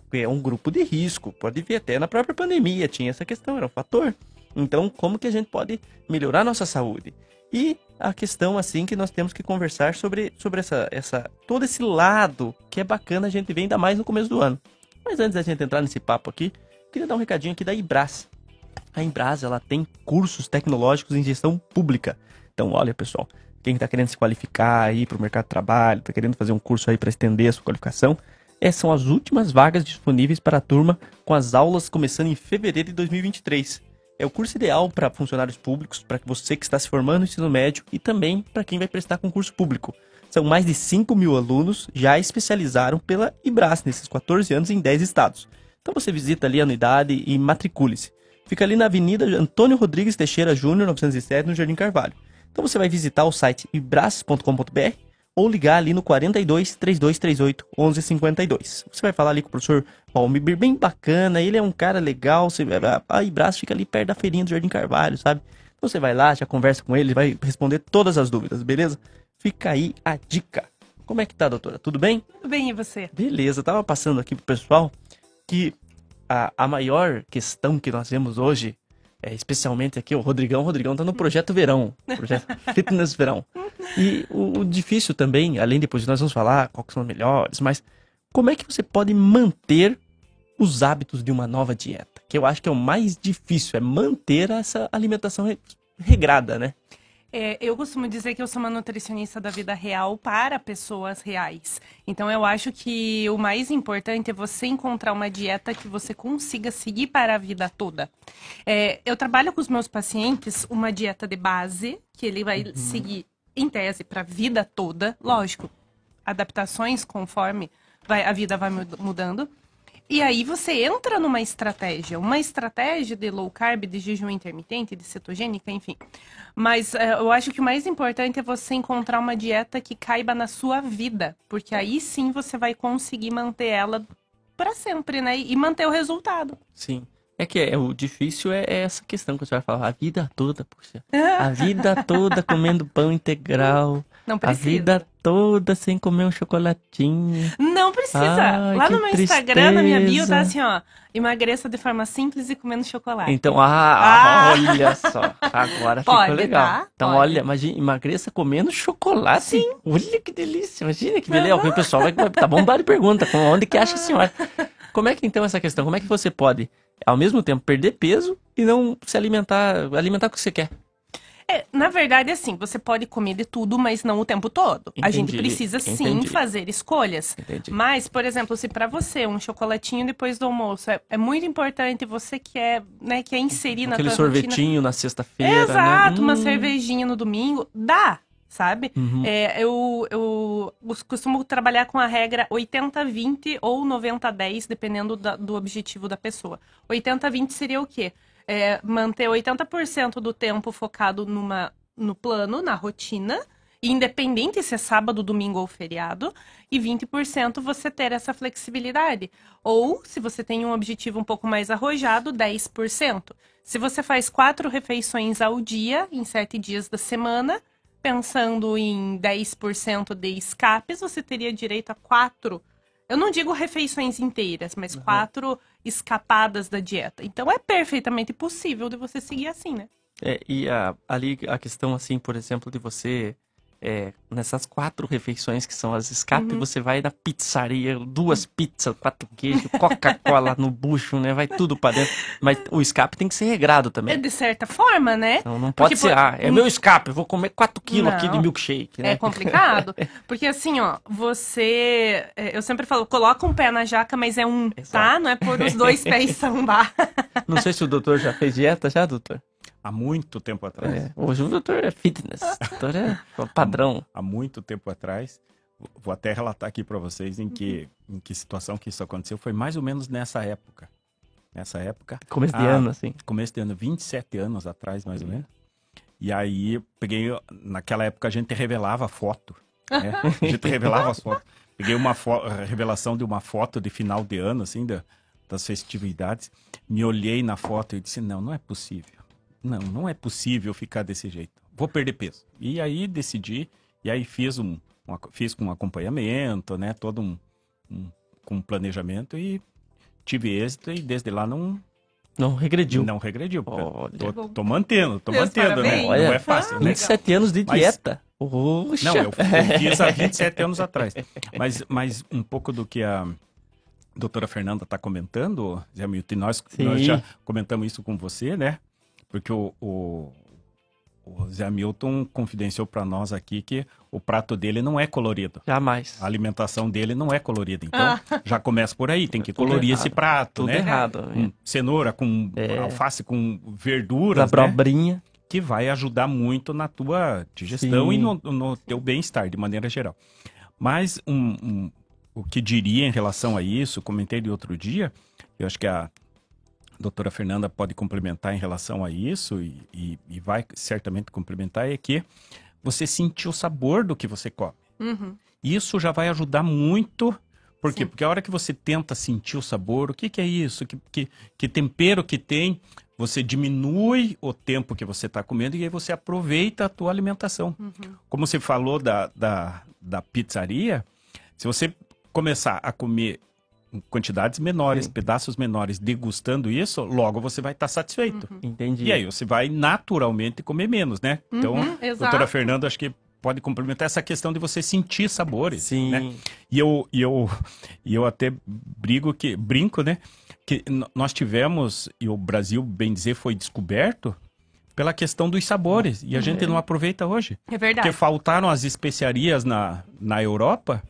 que é um grupo de risco. Pode ver até na própria pandemia tinha essa questão, era um fator. Então, como que a gente pode melhorar nossa saúde? E a questão assim que nós temos que conversar sobre, sobre essa, essa todo esse lado que é bacana a gente ver ainda mais no começo do ano. Mas antes da gente entrar nesse papo aqui, queria dar um recadinho aqui da Ibras. A Ibras ela tem cursos tecnológicos em gestão pública. Então, olha pessoal, quem está querendo se qualificar aí para o mercado de trabalho, está querendo fazer um curso aí para estender a sua qualificação, essas são as últimas vagas disponíveis para a turma com as aulas começando em fevereiro de 2023 é o curso ideal para funcionários públicos, para você que está se formando no ensino médio e também para quem vai prestar concurso público. São mais de 5 mil alunos já especializaram pela IBRAS nesses 14 anos em 10 estados. Então você visita ali a unidade e matricule-se. Fica ali na Avenida Antônio Rodrigues Teixeira Júnior, 907, no Jardim Carvalho. Então você vai visitar o site ibras.com.br ou ligar ali no 42 3238 1152. Você vai falar ali com o professor Palmibir, bem bacana, ele é um cara legal, você, a Ibras fica ali perto da feirinha do Jardim Carvalho, sabe? Então você vai lá, já conversa com ele, vai responder todas as dúvidas, beleza? Fica aí a dica. Como é que tá, doutora? Tudo bem?
Tudo bem, e você?
Beleza, tava passando aqui pro pessoal que a, a maior questão que nós vemos hoje é, especialmente aqui o Rodrigão. O Rodrigão tá no projeto Verão, projeto Fitness Verão. E o, o, difícil também, além depois nós vamos falar quais são os melhores, mas como é que você pode manter os hábitos de uma nova dieta? Que eu acho que é o mais difícil, é manter essa alimentação regrada, né?
É, eu costumo dizer que eu sou uma nutricionista da vida real para pessoas reais. Então, eu acho que o mais importante é você encontrar uma dieta que você consiga seguir para a vida toda. É, eu trabalho com os meus pacientes uma dieta de base, que ele vai uhum. seguir, em tese, para a vida toda. Lógico, adaptações conforme vai, a vida vai mud- mudando. E aí você entra numa estratégia, uma estratégia de low carb, de jejum intermitente, de cetogênica, enfim. Mas eh, eu acho que o mais importante é você encontrar uma dieta que caiba na sua vida, porque aí sim você vai conseguir manter ela para sempre, né? E manter o resultado.
Sim. É que é, o difícil é, é essa questão que você vai falar a vida toda, puxa. A vida toda comendo pão integral.
Não
A
precisa.
vida toda sem comer um chocolatinho.
Não precisa.
Ai,
Lá no meu Instagram, na minha bio, tá
tristeza.
assim, ó. Emagreça de forma simples e comendo chocolate.
Então, ah,
Ah.
olha só. Agora
Pode,
ficou legal.
tá?
Então,
Pode.
olha, imagina, emagreça comendo chocolate. Sim. Olha que delícia. Imagina que beleza. O pessoal vai, vai tá bombado de pergunta. Onde que acha a senhora? Como é que então essa questão? Como é que você pode, ao mesmo tempo, perder peso e não se alimentar, alimentar o que você quer?
É, na verdade, assim, você pode comer de tudo, mas não o tempo todo. A gente
Entendi,
precisa sim
entendi.
fazer escolhas.
Entendi.
Mas, por exemplo, se para você um chocolatinho depois do almoço é, é muito importante, você quer, né, quer inserir na
Aquele
rotina.
sorvetinho na sexta-feira,
Exato,
né?
uma
Hum.
cervejinha no domingo, dá, sabe?
Uhum.
É, eu, eu costumo trabalhar com a regra 80-20 ou 90-10, dependendo da- do objetivo da pessoa. 80-20 seria o quê? É, manter 80% do tempo focado numa, no plano, na rotina, independente se é sábado, domingo ou feriado, e 20% você ter essa flexibilidade. Ou, se você tem um objetivo um pouco mais arrojado, 10%. Se você faz quatro refeições ao dia, em sete dias da semana, pensando em 10% de escapes, você teria direito a quatro. Eu não digo refeições inteiras, mas quatro escapadas da dieta. Então é perfeitamente possível de você seguir assim, né?
É, e a- ali a questão, assim, por exemplo, de você. É, nessas quatro refeições que são as escape,
Uhum.
você vai na pizzaria, duas pizzas, quatro queijos, Coca-Cola no bucho, né? Vai tudo pra dentro. Mas o escape tem que ser regrado
É
também.
de certa forma, né?
Então não pode
Porque,
ser,
por-
ah, é meu escape, eu vou comer 4 quilos aqui de milkshake, né?
É complicado, porque assim, ó, você. é, Eu sempre falo, coloca um pé na jaca, mas é um, tá? Não é pôr os dois pés sambar.
Não sei se o doutor já fez dieta, já, doutor?
Há muito tempo atrás.
É, hoje o doutor é fitness, o doutor é padrão.
Há muito tempo atrás. Vou até relatar aqui para vocês em que, em que situação que isso aconteceu. Foi mais ou menos nessa época. Nessa época.
Começo de ano, assim.
Começo de ano, 27 anos atrás, mais ou menos. E aí, peguei. Naquela época a gente revelava foto. né? A gente revelava as fotos. Peguei uma fo- revelação de uma foto de final de ano, assim, da- das festividades. Me olhei na foto e disse: não, não é possível. Não, não é possível ficar desse jeito. Vou perder peso. E aí decidi, e aí fiz um, um fiz com acompanhamento, né? Todo um, um- com um planejamento e tive êxito e desde lá não
Não regrediu.
não regrediu.
Olha.
Tô, tô mantendo, tô
Meus
mantendo, né?
parabéns.
Não
Olha,
é fácil, né?
27 anos de
Mas-
dieta. Poxa.
Não, eu, eu fiz há 27 anos atrás. Mas, mas um pouco do que a doutora Fernanda está comentando, Zé Milton, e nós,
Sim.
nós já comentamos isso com você, né? Porque o, o, o Zé Milton confidenciou para nós aqui que o prato dele não é colorido.
Jamais.
A alimentação dele não é colorida. Então,
Ah.
já começa por aí. Tem que
Tudo
colorir
errado.
esse prato,
Tudo
né?
errado,
Com cenoura, com
É.
alface, com verduras,
Da
né?
abobrinha.
que vai ajudar muito na tua digestão
Sim.
e no, no teu bem-estar, de maneira geral. Mas um, um- o que diria em relação a isso, comentei de outro dia, eu acho que a doutora Fernanda pode complementar em relação a isso, e, e- e vai certamente complementar, é que você sentir o sabor do que você come.
Uhum.
Isso já vai ajudar muito. Por quê? Porque a hora que você tenta sentir o sabor, o que, que é isso? Que, que, que tempero que tem? Você diminui o tempo que você está comendo e aí você aproveita a tua alimentação. Como você falou da, da, da pizzaria, se você começar a comer quantidades menores, pedaços menores, degustando isso, logo você vai estar satisfeito.
Entendi.
E aí você vai naturalmente comer menos, né? Então,
Uhum, exato.
doutora Fernanda, acho que pode complementar essa questão de você sentir sabores, Sim. né? E eu, e eu, e eu até brigo que, brinco, né? Que nós tivemos, e o Brasil, bem dizer, foi descoberto pela questão dos sabores. E a gente
É.
não aproveita hoje.
É verdade.
Porque faltaram as especiarias na, na Europa,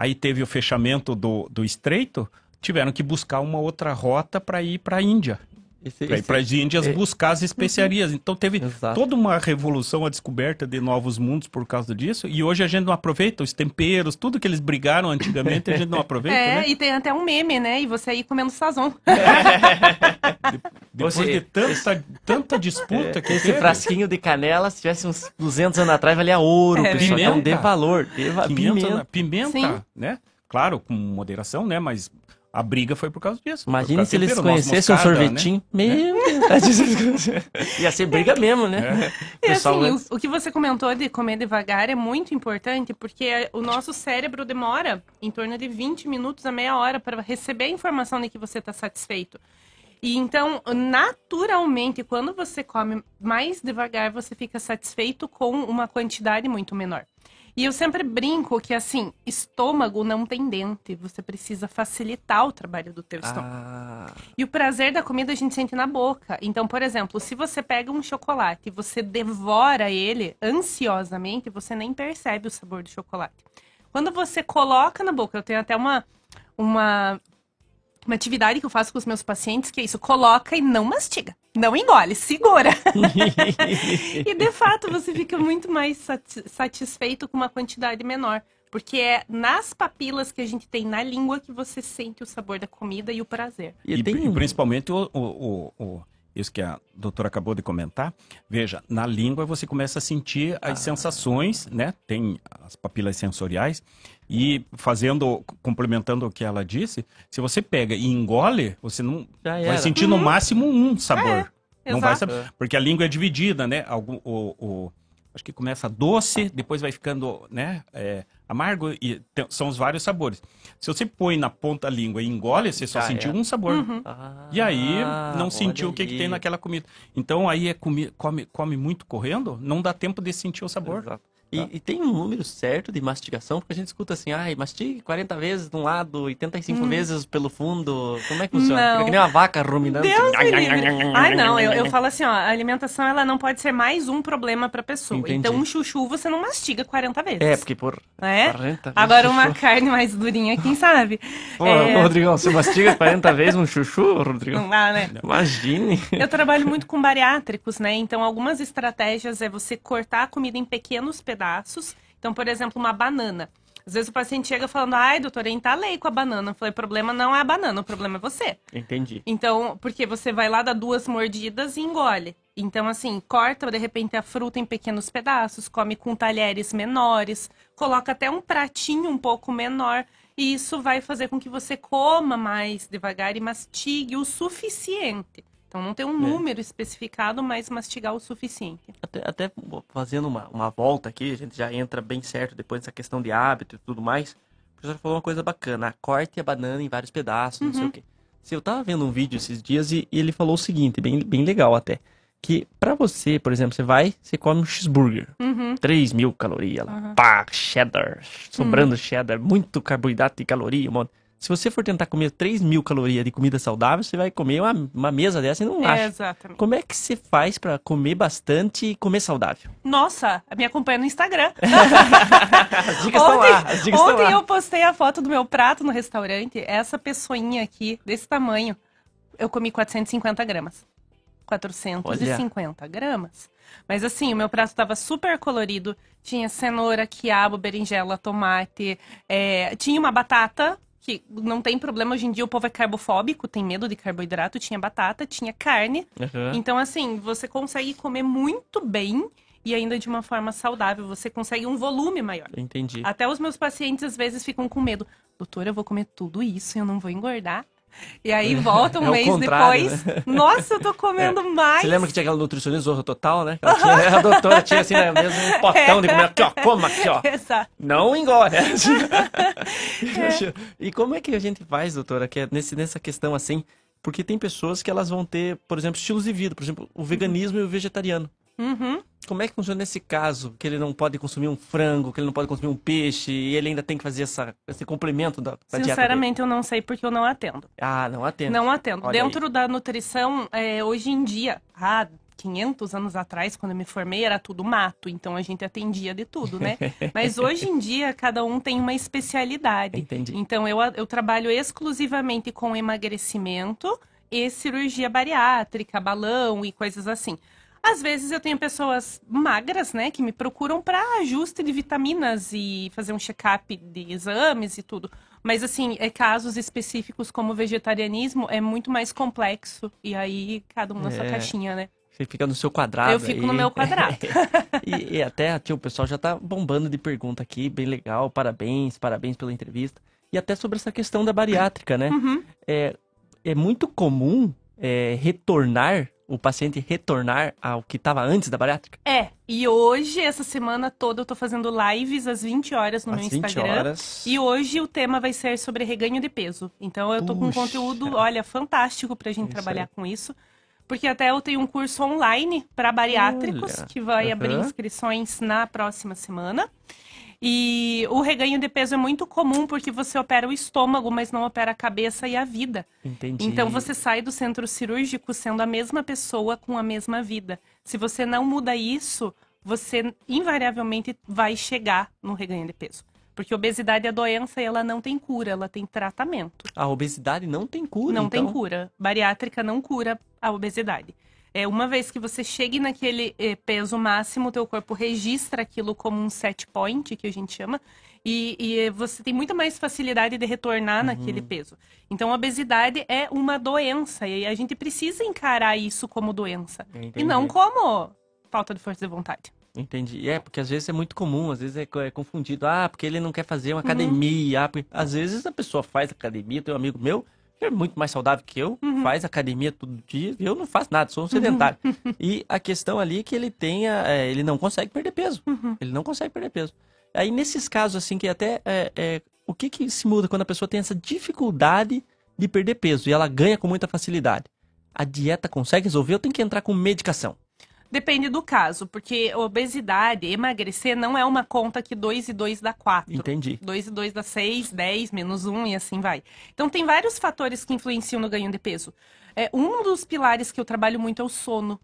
aí teve o fechamento do, do estreito, tiveram que buscar uma outra rota para ir para a Índia.
Esse-
Para
esse-
as Índias
é-
buscar as especiarias. Então teve
Exato.
toda uma revolução, a descoberta de novos mundos por causa disso. E hoje a gente não aproveita os temperos, tudo que eles brigaram antigamente, a gente não aproveita,
é,
né?
e tem até um meme, né? E você aí comendo sazon.
Depois
Você-
de tanta, tanta disputa que
Esse
teve.
frasquinho de canela, se tivesse uns 200 anos atrás, valia ouro,
É,
pessoal. Então,
pimenta.
dê valor. Dê va-
500
pimenta.
pimenta,
Sim.
né? Claro, com moderação, né? Mas a briga foi por causa disso.
Imagine
Por
se eles conhecessem um sorvetinho.
né?
Meu Deus. Ia ser briga mesmo, né?
E
Pessoal,
assim, o que você comentou de comer devagar é muito importante, porque o nosso cérebro demora em torno de 20 minutos a meia hora para receber a informação de que você está satisfeito. E então, naturalmente, quando você come mais devagar, você fica satisfeito com uma quantidade muito menor. E eu sempre brinco que, assim, estômago não tem dente. Você precisa facilitar o trabalho do teu estômago.
Ah,
E o prazer da comida a gente sente na boca. Então, por exemplo, se você pega um chocolate e você devora ele ansiosamente, você nem percebe o sabor do chocolate. Quando você coloca na boca, eu tenho até uma, uma, uma atividade que eu faço com os meus pacientes, que é isso, coloca e não mastiga. Não engole, segura. e de fato você fica muito mais sati- satisfeito com uma quantidade menor. Porque é nas papilas que a gente tem na língua que você sente o sabor da comida e o prazer.
E, e principalmente o, o, o- o- isso que a doutora acabou de comentar. Veja, na língua você começa a sentir as sensações, né? Tem as papilas sensoriais. E fazendo, complementando o que ela disse, se você pega e engole, você não vai sentir no
Uhum.
máximo um sabor.
É,
não vai
exato.
saber. Porque a língua é dividida, né? Algum, o, o- acho que começa doce, depois vai ficando, né? é, amargo e tem- são os vários sabores. Se você põe na ponta da língua e engole, você só
Já
sentiu
era.
um sabor.
Uhum.
E aí
Ah,
não sentiu
olha
o que, que
aí.
tem naquela comida. Então aí é comi, come, come muito correndo, não dá tempo de sentir o sabor.
Exato. E, e tem um número certo de mastigação, porque a gente escuta assim, ai, mastigue 40 vezes de um lado, 85
Hum.
vezes pelo fundo. Como é que funciona?
Não.
Fica que nem uma vaca ruminando.
Deus
assim.
me livre. Ai, não, eu, eu falo assim, ó, a alimentação ela não pode ser mais um problema pra pessoa.
Entendi.
Então, um chuchu você não mastiga 40 vezes.
É, porque por
É?
40 vezes
Agora, uma
chuchu.
carne mais durinha, quem sabe?
Pô,
É,
Rodrigão, você mastiga 40 vezes um chuchu, Rodrigão?
Não dá, né?
Imagine.
Eu trabalho muito com bariátricos, né? Então, algumas estratégias é você cortar a comida em pequenos pedaços. Então, por exemplo, uma banana. Às vezes o paciente chega falando, ai, doutora, eu entalei com a banana. Eu falei, o problema não é a banana, o problema é você.
Entendi.
Então, porque você vai lá, dá duas mordidas e engole. Então, assim, corta de repente a fruta em pequenos pedaços, come com talheres menores, coloca até um pratinho um pouco menor. E isso vai fazer com que você coma mais devagar e mastigue o suficiente. Então, não tem um número especificado, mas mastigar o suficiente.
Até, até fazendo uma, uma volta aqui, a gente já entra bem certo depois dessa questão de hábito e tudo mais. O professor falou uma coisa bacana, ah, corte a banana em vários pedaços, não sei
Uhum.
o quê. Se eu tava vendo um vídeo esses dias e, e ele falou o seguinte, bem, bem legal até. Que pra você, por exemplo, você vai, você come um cheeseburger.
Uhum.
3 mil calorias lá.
Uhum.
Pá, cheddar. Sobrando
Hum.
cheddar. Muito carboidrato e caloria. um monte. Se você for tentar comer 3 mil calorias de comida saudável, você vai comer uma, uma mesa dessa e não
É,
acha.
exatamente.
Como é que você faz pra comer bastante e comer saudável?
Nossa, me acompanha no Instagram.
As dicas estão lá. As dicas
ontem
lá.
eu postei a foto do meu prato no restaurante. Essa pessoinha aqui, desse tamanho, eu comi 450 gramas. 450 gramas. Mas assim, o meu prato estava super colorido. Tinha cenoura, quiabo, berinjela, tomate. é, tinha uma batata, que não tem problema. Hoje em dia o povo é carbofóbico, tem medo de carboidrato. Tinha batata, tinha carne.
Uhum.
Então, assim, você consegue comer muito bem e ainda de uma forma saudável. Você consegue um volume maior.
Entendi.
Até os meus pacientes às vezes ficam com medo. Doutora, eu vou comer tudo isso e eu não vou engordar. E aí volta um
É
mês depois.
né?
Nossa, eu tô comendo mais.
Você lembra que tinha aquela nutricionista Zorra Total, né? Ela tinha- a doutora tinha assim, né, mesmo um potão de comer aqui, ó, coma aqui, ó.
Exato.
Não engole.
É.
E como é que a gente faz, doutora, que é nesse, nessa questão assim? Porque tem pessoas que elas vão ter, por exemplo, estilos de vida, por exemplo, o veganismo e o vegetariano.
Uhum.
Como é que funciona nesse caso? Que ele não pode consumir um frango, que ele não pode consumir um peixe, e ele ainda tem que fazer essa, esse complemento da, da?
Sinceramente, eu não sei porque eu não atendo.
Ah, não atende.
Não atendo.
Olha aí.
Dentro da nutrição, é, hoje em dia, há 500 anos atrás, quando eu me formei, era tudo mato. Então a gente atendia de tudo, né? Mas hoje em dia, cada um tem uma especialidade.
Entendi.
Então eu, eu trabalho exclusivamente com emagrecimento e cirurgia bariátrica, balão e coisas assim. Às vezes eu tenho pessoas magras, né, que me procuram para ajuste de vitaminas e fazer um check-up de exames e tudo. Mas assim, é casos específicos como vegetarianismo é muito mais complexo e aí cada um na sua
É.
caixinha, né?
Você fica no seu quadrado.
Eu fico no meu quadrado.
e, e até, tio, o pessoal já tá bombando de pergunta aqui, bem legal, parabéns, parabéns pela entrevista. E até sobre essa questão da bariátrica, né?
Uhum.
É, é muito comum é, retornar, o paciente retornar ao que estava antes da bariátrica?
É, e hoje, essa semana toda, eu tô fazendo lives às 20 horas no
Às
meu
20
Instagram.
horas.
E hoje o tema vai ser sobre reganho de peso. Então eu tô com um
Puxa.
conteúdo, olha, fantástico pra gente
Isso
trabalhar
aí.
com isso. Porque até eu tenho um curso online para bariátricos,
Olha,
que vai
aham.
abrir inscrições na próxima semana. E o reganho de peso é muito comum porque você opera o estômago, mas não opera a cabeça e a vida.
Entendi.
Então você sai do centro cirúrgico sendo a mesma pessoa com a mesma vida. Se você não muda isso, você invariavelmente vai chegar no reganho de peso. Porque obesidade é doença e ela não tem cura, ela tem tratamento.
A obesidade não tem cura,
Não tem
então?
cura. Bariátrica não cura a obesidade. É, uma vez que você chegue naquele eh, peso máximo, teu corpo registra aquilo como um set point, que a gente chama, e, e, eh, você tem muito mais facilidade de retornar naquele peso. Então, a obesidade é uma doença, e a gente precisa encarar isso como doença. E
Entendi.
não como falta de força de vontade.
Entendi. É, porque às vezes é muito comum, às vezes é, é confundido. Ah, porque ele não quer fazer
Uhum.
uma academia. Ah, porque- Às vezes a pessoa faz academia, tem um amigo meu, é muito mais saudável que eu,
Uhum.
faz academia todo dia, eu não faço nada, sou um sedentário. e a questão ali é que ele tenha, é, ele não consegue perder peso.
Uhum.
Ele não consegue perder peso. Aí nesses casos, assim, que até, é, é, o que que se muda quando a pessoa tem essa dificuldade de perder peso e ela ganha com muita facilidade? A dieta consegue resolver ou tem que entrar com medicação?
Depende do caso, porque obesidade, emagrecer, não é uma conta que 2 e 2 dá 4.
Entendi.
2 e 2 dá 6, 10, menos 1 e assim vai. Então tem vários fatores que influenciam no ganho de peso. É, um dos pilares que eu trabalho muito é o sono.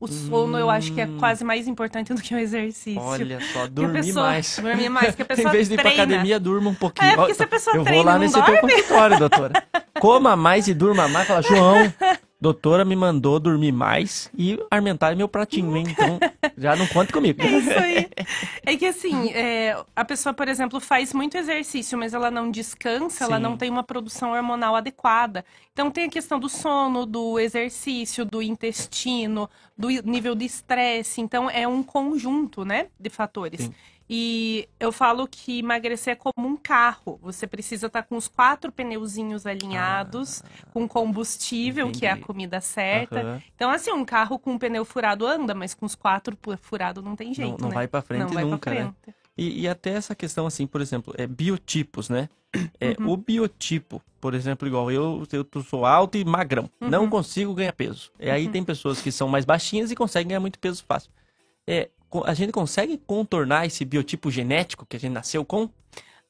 O sono eu acho que é quase mais importante do que o exercício.
Hum. Olha só, dormir
pessoa-
mais.
Dormir mais, que a pessoa
Em vez de ir pra academia, durma um pouquinho.
É, porque se a pessoa
Eu vou
treina,
lá
não
nesse teu
dorme.
consultório, doutora. Coma mais e durma mais. Fala, João, doutora me mandou dormir mais e aumentar meu pratinho, hein? Então, já não conte comigo.
É isso aí. É que assim, é, a pessoa, por exemplo, faz muito exercício, mas ela não descansa, ela
Sim.
não tem uma produção hormonal adequada. Então tem a questão do sono, do exercício, do intestino, do nível de estresse. Então é um conjunto, né, de fatores.
Sim.
E eu falo que emagrecer é como um carro. Você precisa estar com os quatro pneuzinhos alinhados, com combustível, que é a
Ah, entendi.
comida certa.
Aham.
Então, assim, um carro com um pneu furado anda, mas com os quatro furados não tem jeito,
não, não
né?
vai pra frente
Não vai pra
nunca, né? E, e até essa questão, assim, por exemplo, é biotipos, né? É,
Uhum.
O biotipo, por exemplo, igual eu, eu sou alto e magrão.
Uhum.
Não consigo ganhar peso. E aí tem pessoas que são mais baixinhas e conseguem ganhar muito peso fácil. É, a gente consegue contornar esse biotipo genético que a gente nasceu com?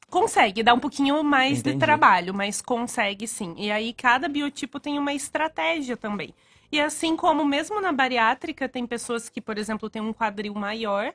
Consegue, dá um pouquinho mais
Entendi.
de trabalho, mas consegue sim. E aí cada biotipo tem uma estratégia também. E assim como mesmo na bariátrica tem pessoas que, por exemplo, têm um quadril maior,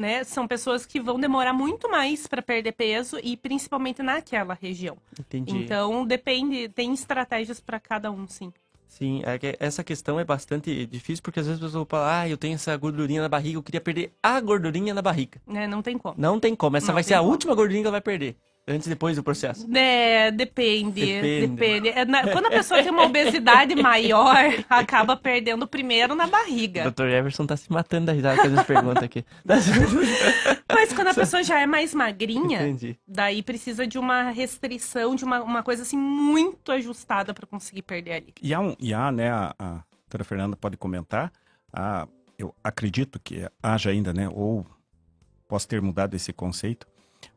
né? São pessoas que vão demorar muito mais para perder peso e principalmente naquela região.
Entendi.
Então depende, tem estratégias para cada um, sim.
Sim, é que essa questão é bastante difícil porque às vezes a pessoa fala, ah, eu tenho essa gordurinha na barriga, eu queria perder a gordurinha na barriga.
Né? Não tem como.
Não tem como, essa
Não
vai ser a
como.
última gordurinha que ela vai perder. Antes e depois do processo.
É, depende,
Depende.
depende. É, na- quando a pessoa tem uma obesidade maior, acaba perdendo primeiro na barriga.
Dr. Everson tá se matando da risada com as perguntas aqui.
Mas quando a pessoa já é mais magrinha,
Entendi.
daí precisa de uma restrição, de uma, uma coisa assim muito ajustada para conseguir perder ali.
E há, um, e há né, a, a doutora Fernanda pode comentar, ah, eu acredito que haja ainda, né, ou posso ter mudado esse conceito,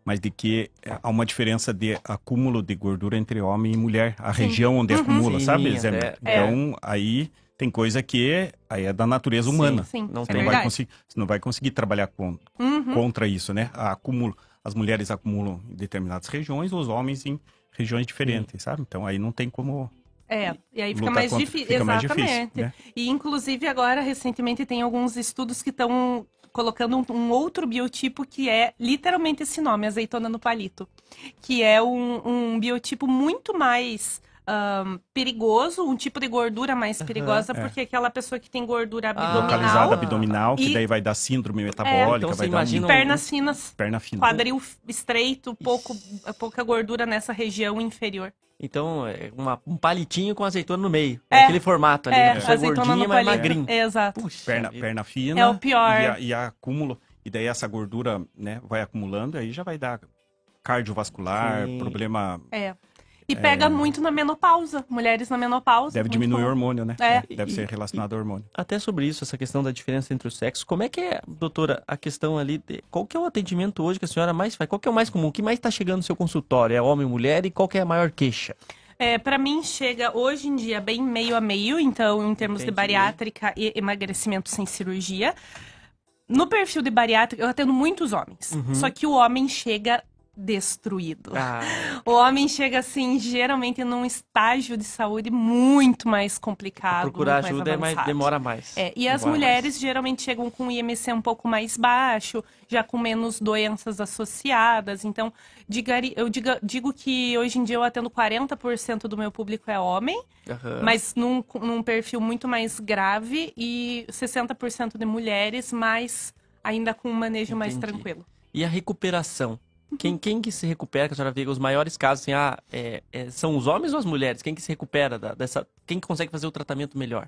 mas de que eh, há uma diferença de acúmulo de gordura entre homem e mulher, a
Sim.
região onde
Uhum.
acumula,
Sim,
sabe,
é.
Então, aí tem coisa que aí é da natureza humana.
sim,
não
é
Você não, vai conseguir, você não vai conseguir trabalhar com,
Uhum.
contra isso, né? A acúmulo, as mulheres acumulam em determinadas regiões, os homens em regiões diferentes, sabe? Então aí não tem como
É, e aí fica mais
contra-
difícil.
fica mais
Exatamente.
difícil, né?
E inclusive agora, recentemente, tem alguns estudos que estão colocando um, um outro biotipo que é literalmente esse nome, azeitona no palito. Que é um, um biotipo muito mais ahn, perigoso, um tipo de gordura mais perigosa,
É.
porque aquela pessoa que tem gordura
Ah.
abdominal.
Localizada abdominal, que
e-
daí vai dar síndrome metabólica,
Então, você
vai dar um...
pernas finas,
perna fina.
quadril estreito, pouco, pouca gordura nessa região inferior.
Então, é uma- um palitinho com azeitona no meio.
É.
É aquele formato ali.
É,
né? Pessoa
azeitona
gordinha, mas
palito.
magrinho.
É, exato.
Puxa
perna,
vida.
perna fina.
É o pior.
E, a- e a acúmulo. E daí essa gordura, né, vai acumulando, aí já vai dar cardiovascular,
Sim.
problema.
É. E pega muito na menopausa. Mulheres na menopausa.
Deve diminuir o
comum.
hormônio, né?
É.
Deve ser relacionado ao hormônio.
Até sobre isso, essa questão da diferença entre os sexos, como é que é, doutora, a questão ali, de, qual que é o atendimento hoje que a senhora mais faz? Qual que é o mais comum? O que mais está chegando no seu consultório? É homem e mulher? E qual que é a maior queixa?
É, para mim chega hoje em dia bem meio a meio, então em termos de
Entendi.
bariátrica e emagrecimento sem cirurgia. No perfil de bariátrica eu atendo muitos homens,
Uhum.
só que o homem chega destruído.
Ah,
O homem chega assim, geralmente num estágio de saúde muito mais complicado.
procurar ajuda é mais, demora mais.
É, e as
Demora
mulheres geralmente chegam com IMC um pouco mais baixo, já com menos doenças associadas. Então, digari- eu diga- digo que hoje em dia eu atendo 40% do meu público é homem,
Aham.
mas num, num perfil muito mais grave, e 60% de mulheres, mas ainda com um manejo mais
Entendi.
tranquilo.
E a recuperação? Quem, quem que se recupera, que a senhora vê os maiores casos, assim, ah, é- é- são os homens ou as mulheres? Quem que se recupera da- dessa... Quem que consegue fazer o tratamento melhor?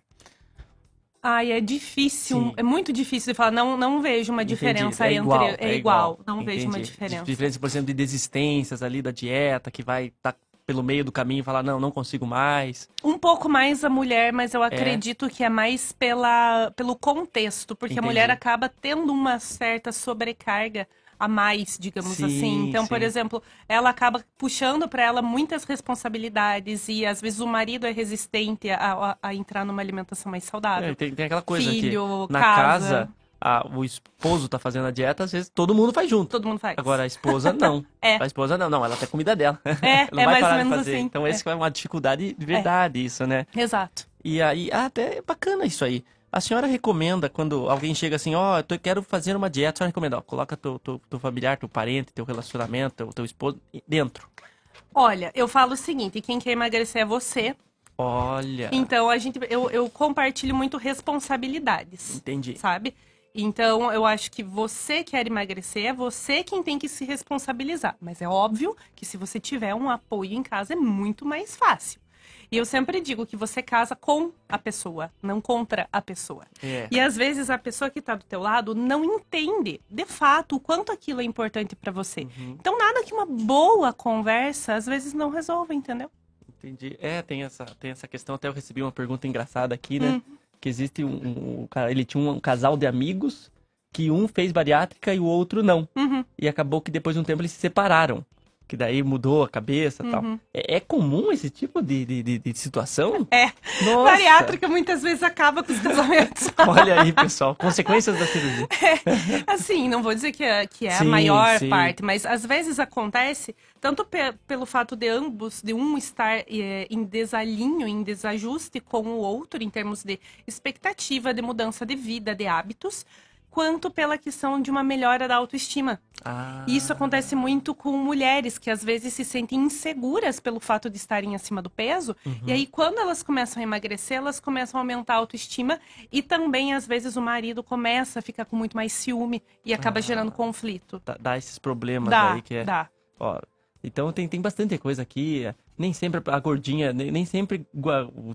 Ai, é difícil,
Sim.
é muito difícil de falar. Não, não vejo uma
Entendi.
diferença
é
entre.
igual,
é, igual. Não vejo uma
Entendi.
diferença.
Diferença, por exemplo, de desistências ali da dieta, que vai estar pelo meio do caminho e falar, não, não consigo mais.
Um pouco mais a mulher, mas
É.
eu acredito que é mais pela, pelo contexto, porque
Entendi.
a mulher acaba tendo uma certa sobrecarga a mais, digamos
Sim,
assim. Então, por
sim.
exemplo, ela acaba puxando para ela muitas responsabilidades e às vezes o marido é resistente a, a- a entrar numa alimentação mais saudável.
É, tem, tem aquela coisa
Filho,
que na
casa.
casa, a- o esposo tá fazendo a dieta, às vezes todo mundo faz junto.
Todo mundo faz.
Agora a esposa não.
É.
A esposa não, não, ela tem comida dela.
É,
Ela não
é
vai
mais
parar
ou
de
menos
fazer.
assim.
Então
É.
esse é uma dificuldade de verdade, isso, né?
Exato.
E aí, ah, até é bacana isso aí. A senhora recomenda quando alguém chega assim, ó, eu quero fazer uma dieta, a senhora recomenda, ó, coloca teu, teu, teu familiar, teu parente, teu relacionamento, teu, teu esposo dentro.
Olha, eu falo o seguinte: quem quer emagrecer é você.
Olha.
Então, a gente, eu, eu compartilho muito responsabilidades.
Entendi.
Sabe? Então, eu acho que você quer emagrecer, é você quem tem que se responsabilizar. Mas é óbvio que se você tiver um apoio em casa, é muito mais fácil. E eu sempre digo que você casa com a pessoa, não contra a pessoa.
É.
E às vezes a pessoa que está do teu lado não entende, de fato, o quanto aquilo é importante para você.
Uhum.
Então, nada que uma boa conversa, às vezes, não resolve, entendeu?
Entendi. É, tem essa, tem essa questão. Até eu recebi uma pergunta engraçada aqui, né?
Hum.
Que existe um, um- um cara- Ele tinha um, casal de amigos que um fez bariátrica e o outro não.
Uhum.
E acabou que depois de um tempo eles se separaram. Que daí mudou a cabeça e tal.
Uhum.
É, é comum esse tipo de, de, de- de situação?
É.
Nossa.
Bariátrica muitas vezes acaba com os casamentos.
Olha aí, pessoal. Consequências da cirurgia.
Assim, não vou dizer que é, que é a
Sim,
maior
sim.
parte, mas às vezes acontece, tanto pe- pelo fato de ambos, de um estar eh, em desalinho, em desajuste com o outro, em termos de expectativa de mudança de vida, de hábitos, quanto pela questão de uma melhora da autoestima.
Ah,
Isso acontece muito com mulheres que às vezes se sentem inseguras pelo fato de estarem acima do peso.
Uhum.
E aí, quando elas começam a emagrecer, elas começam a aumentar a autoestima. E também, às vezes, o marido começa a ficar com muito mais ciúme e acaba gerando conflito.
dá, dá esses problemas
Dá,
aí que é.
dá.
Ó, então tem, tem bastante coisa aqui. Nem sempre a gordinha, nem, nem sempre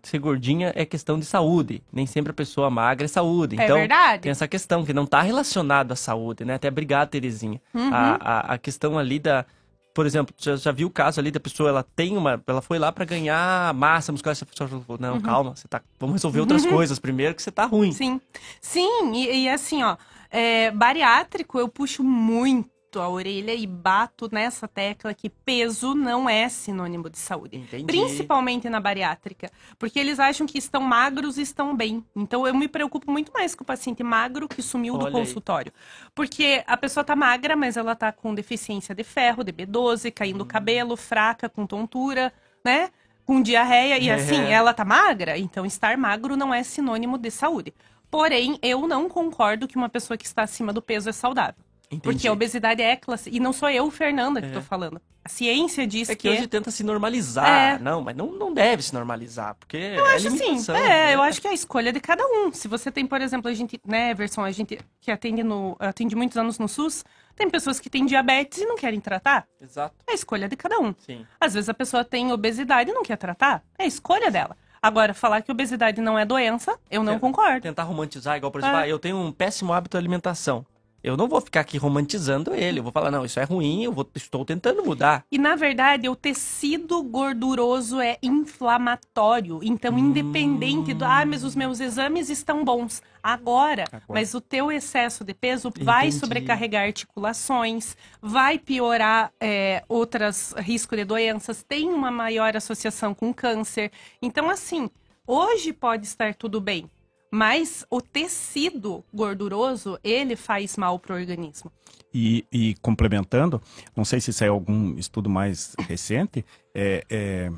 ser gordinha é questão de saúde. Nem sempre a pessoa magra é saúde.
É
Então
verdade.
tem essa questão que não está relacionado à saúde, né? Até obrigado, Terezinha.
Uhum.
A, a, a questão ali da. Por exemplo, já, já viu o caso ali da pessoa, ela tem uma. Ela foi lá para ganhar massa muscular. Essa pessoa falou, não,
Uhum.
calma, você tá. Vamos resolver outras
Uhum.
coisas primeiro, que você tá ruim.
Sim, sim, e, e assim, ó, é, bariátrico eu puxo muito a orelha e bato nessa tecla que peso não é sinônimo de saúde.
Entendi.
Principalmente na bariátrica. Porque eles acham que estão magros e estão bem. Então eu me preocupo muito mais com o paciente magro que sumiu do
Olha aí.
consultório. Porque a pessoa tá magra, mas ela tá com deficiência de ferro, de B12, caindo o
Hum.
cabelo, fraca, com tontura, né? Com diarreia. E
É.
assim, ela tá magra, então estar magro não é sinônimo de saúde. Porém, eu não concordo que uma pessoa que está acima do peso é saudável. Porque a obesidade é classe. E não sou eu, Fernanda, que
É.
tô falando. A ciência diz
É
que.
que hoje tenta se normalizar.
É.
Não, mas não, não deve se normalizar, porque
Eu
é
acho assim, é,
né?
eu acho que é a escolha de cada um. Se você tem, por exemplo, a gente, né, Everson, a gente que atende no, atende muitos anos no SUS, tem pessoas que têm diabetes e não querem tratar.
Exato.
É a escolha de cada um.
Sim.
Às vezes a pessoa tem obesidade e não quer tratar. É a escolha dela. Agora, falar que obesidade não é doença, eu não concordo.
Tentar romantizar, igual, por exemplo,
É.
ah, eu tenho um péssimo hábito de alimentação. Eu não vou ficar aqui romantizando ele. Eu vou falar, não, isso é ruim, eu vou, estou tentando mudar.
E na verdade, o tecido gorduroso é inflamatório. Então, independente do. Ah, mas os meus exames estão bons. Agora, mas o teu excesso de peso vai
Entendi.
sobrecarregar articulações, vai piorar é, outras risco de doenças, tem uma maior associação com câncer. Então, assim, hoje pode estar tudo bem. Mas o tecido gorduroso, ele faz mal pro organismo.
E, e complementando, não sei se saiu algum estudo mais recente, é, é,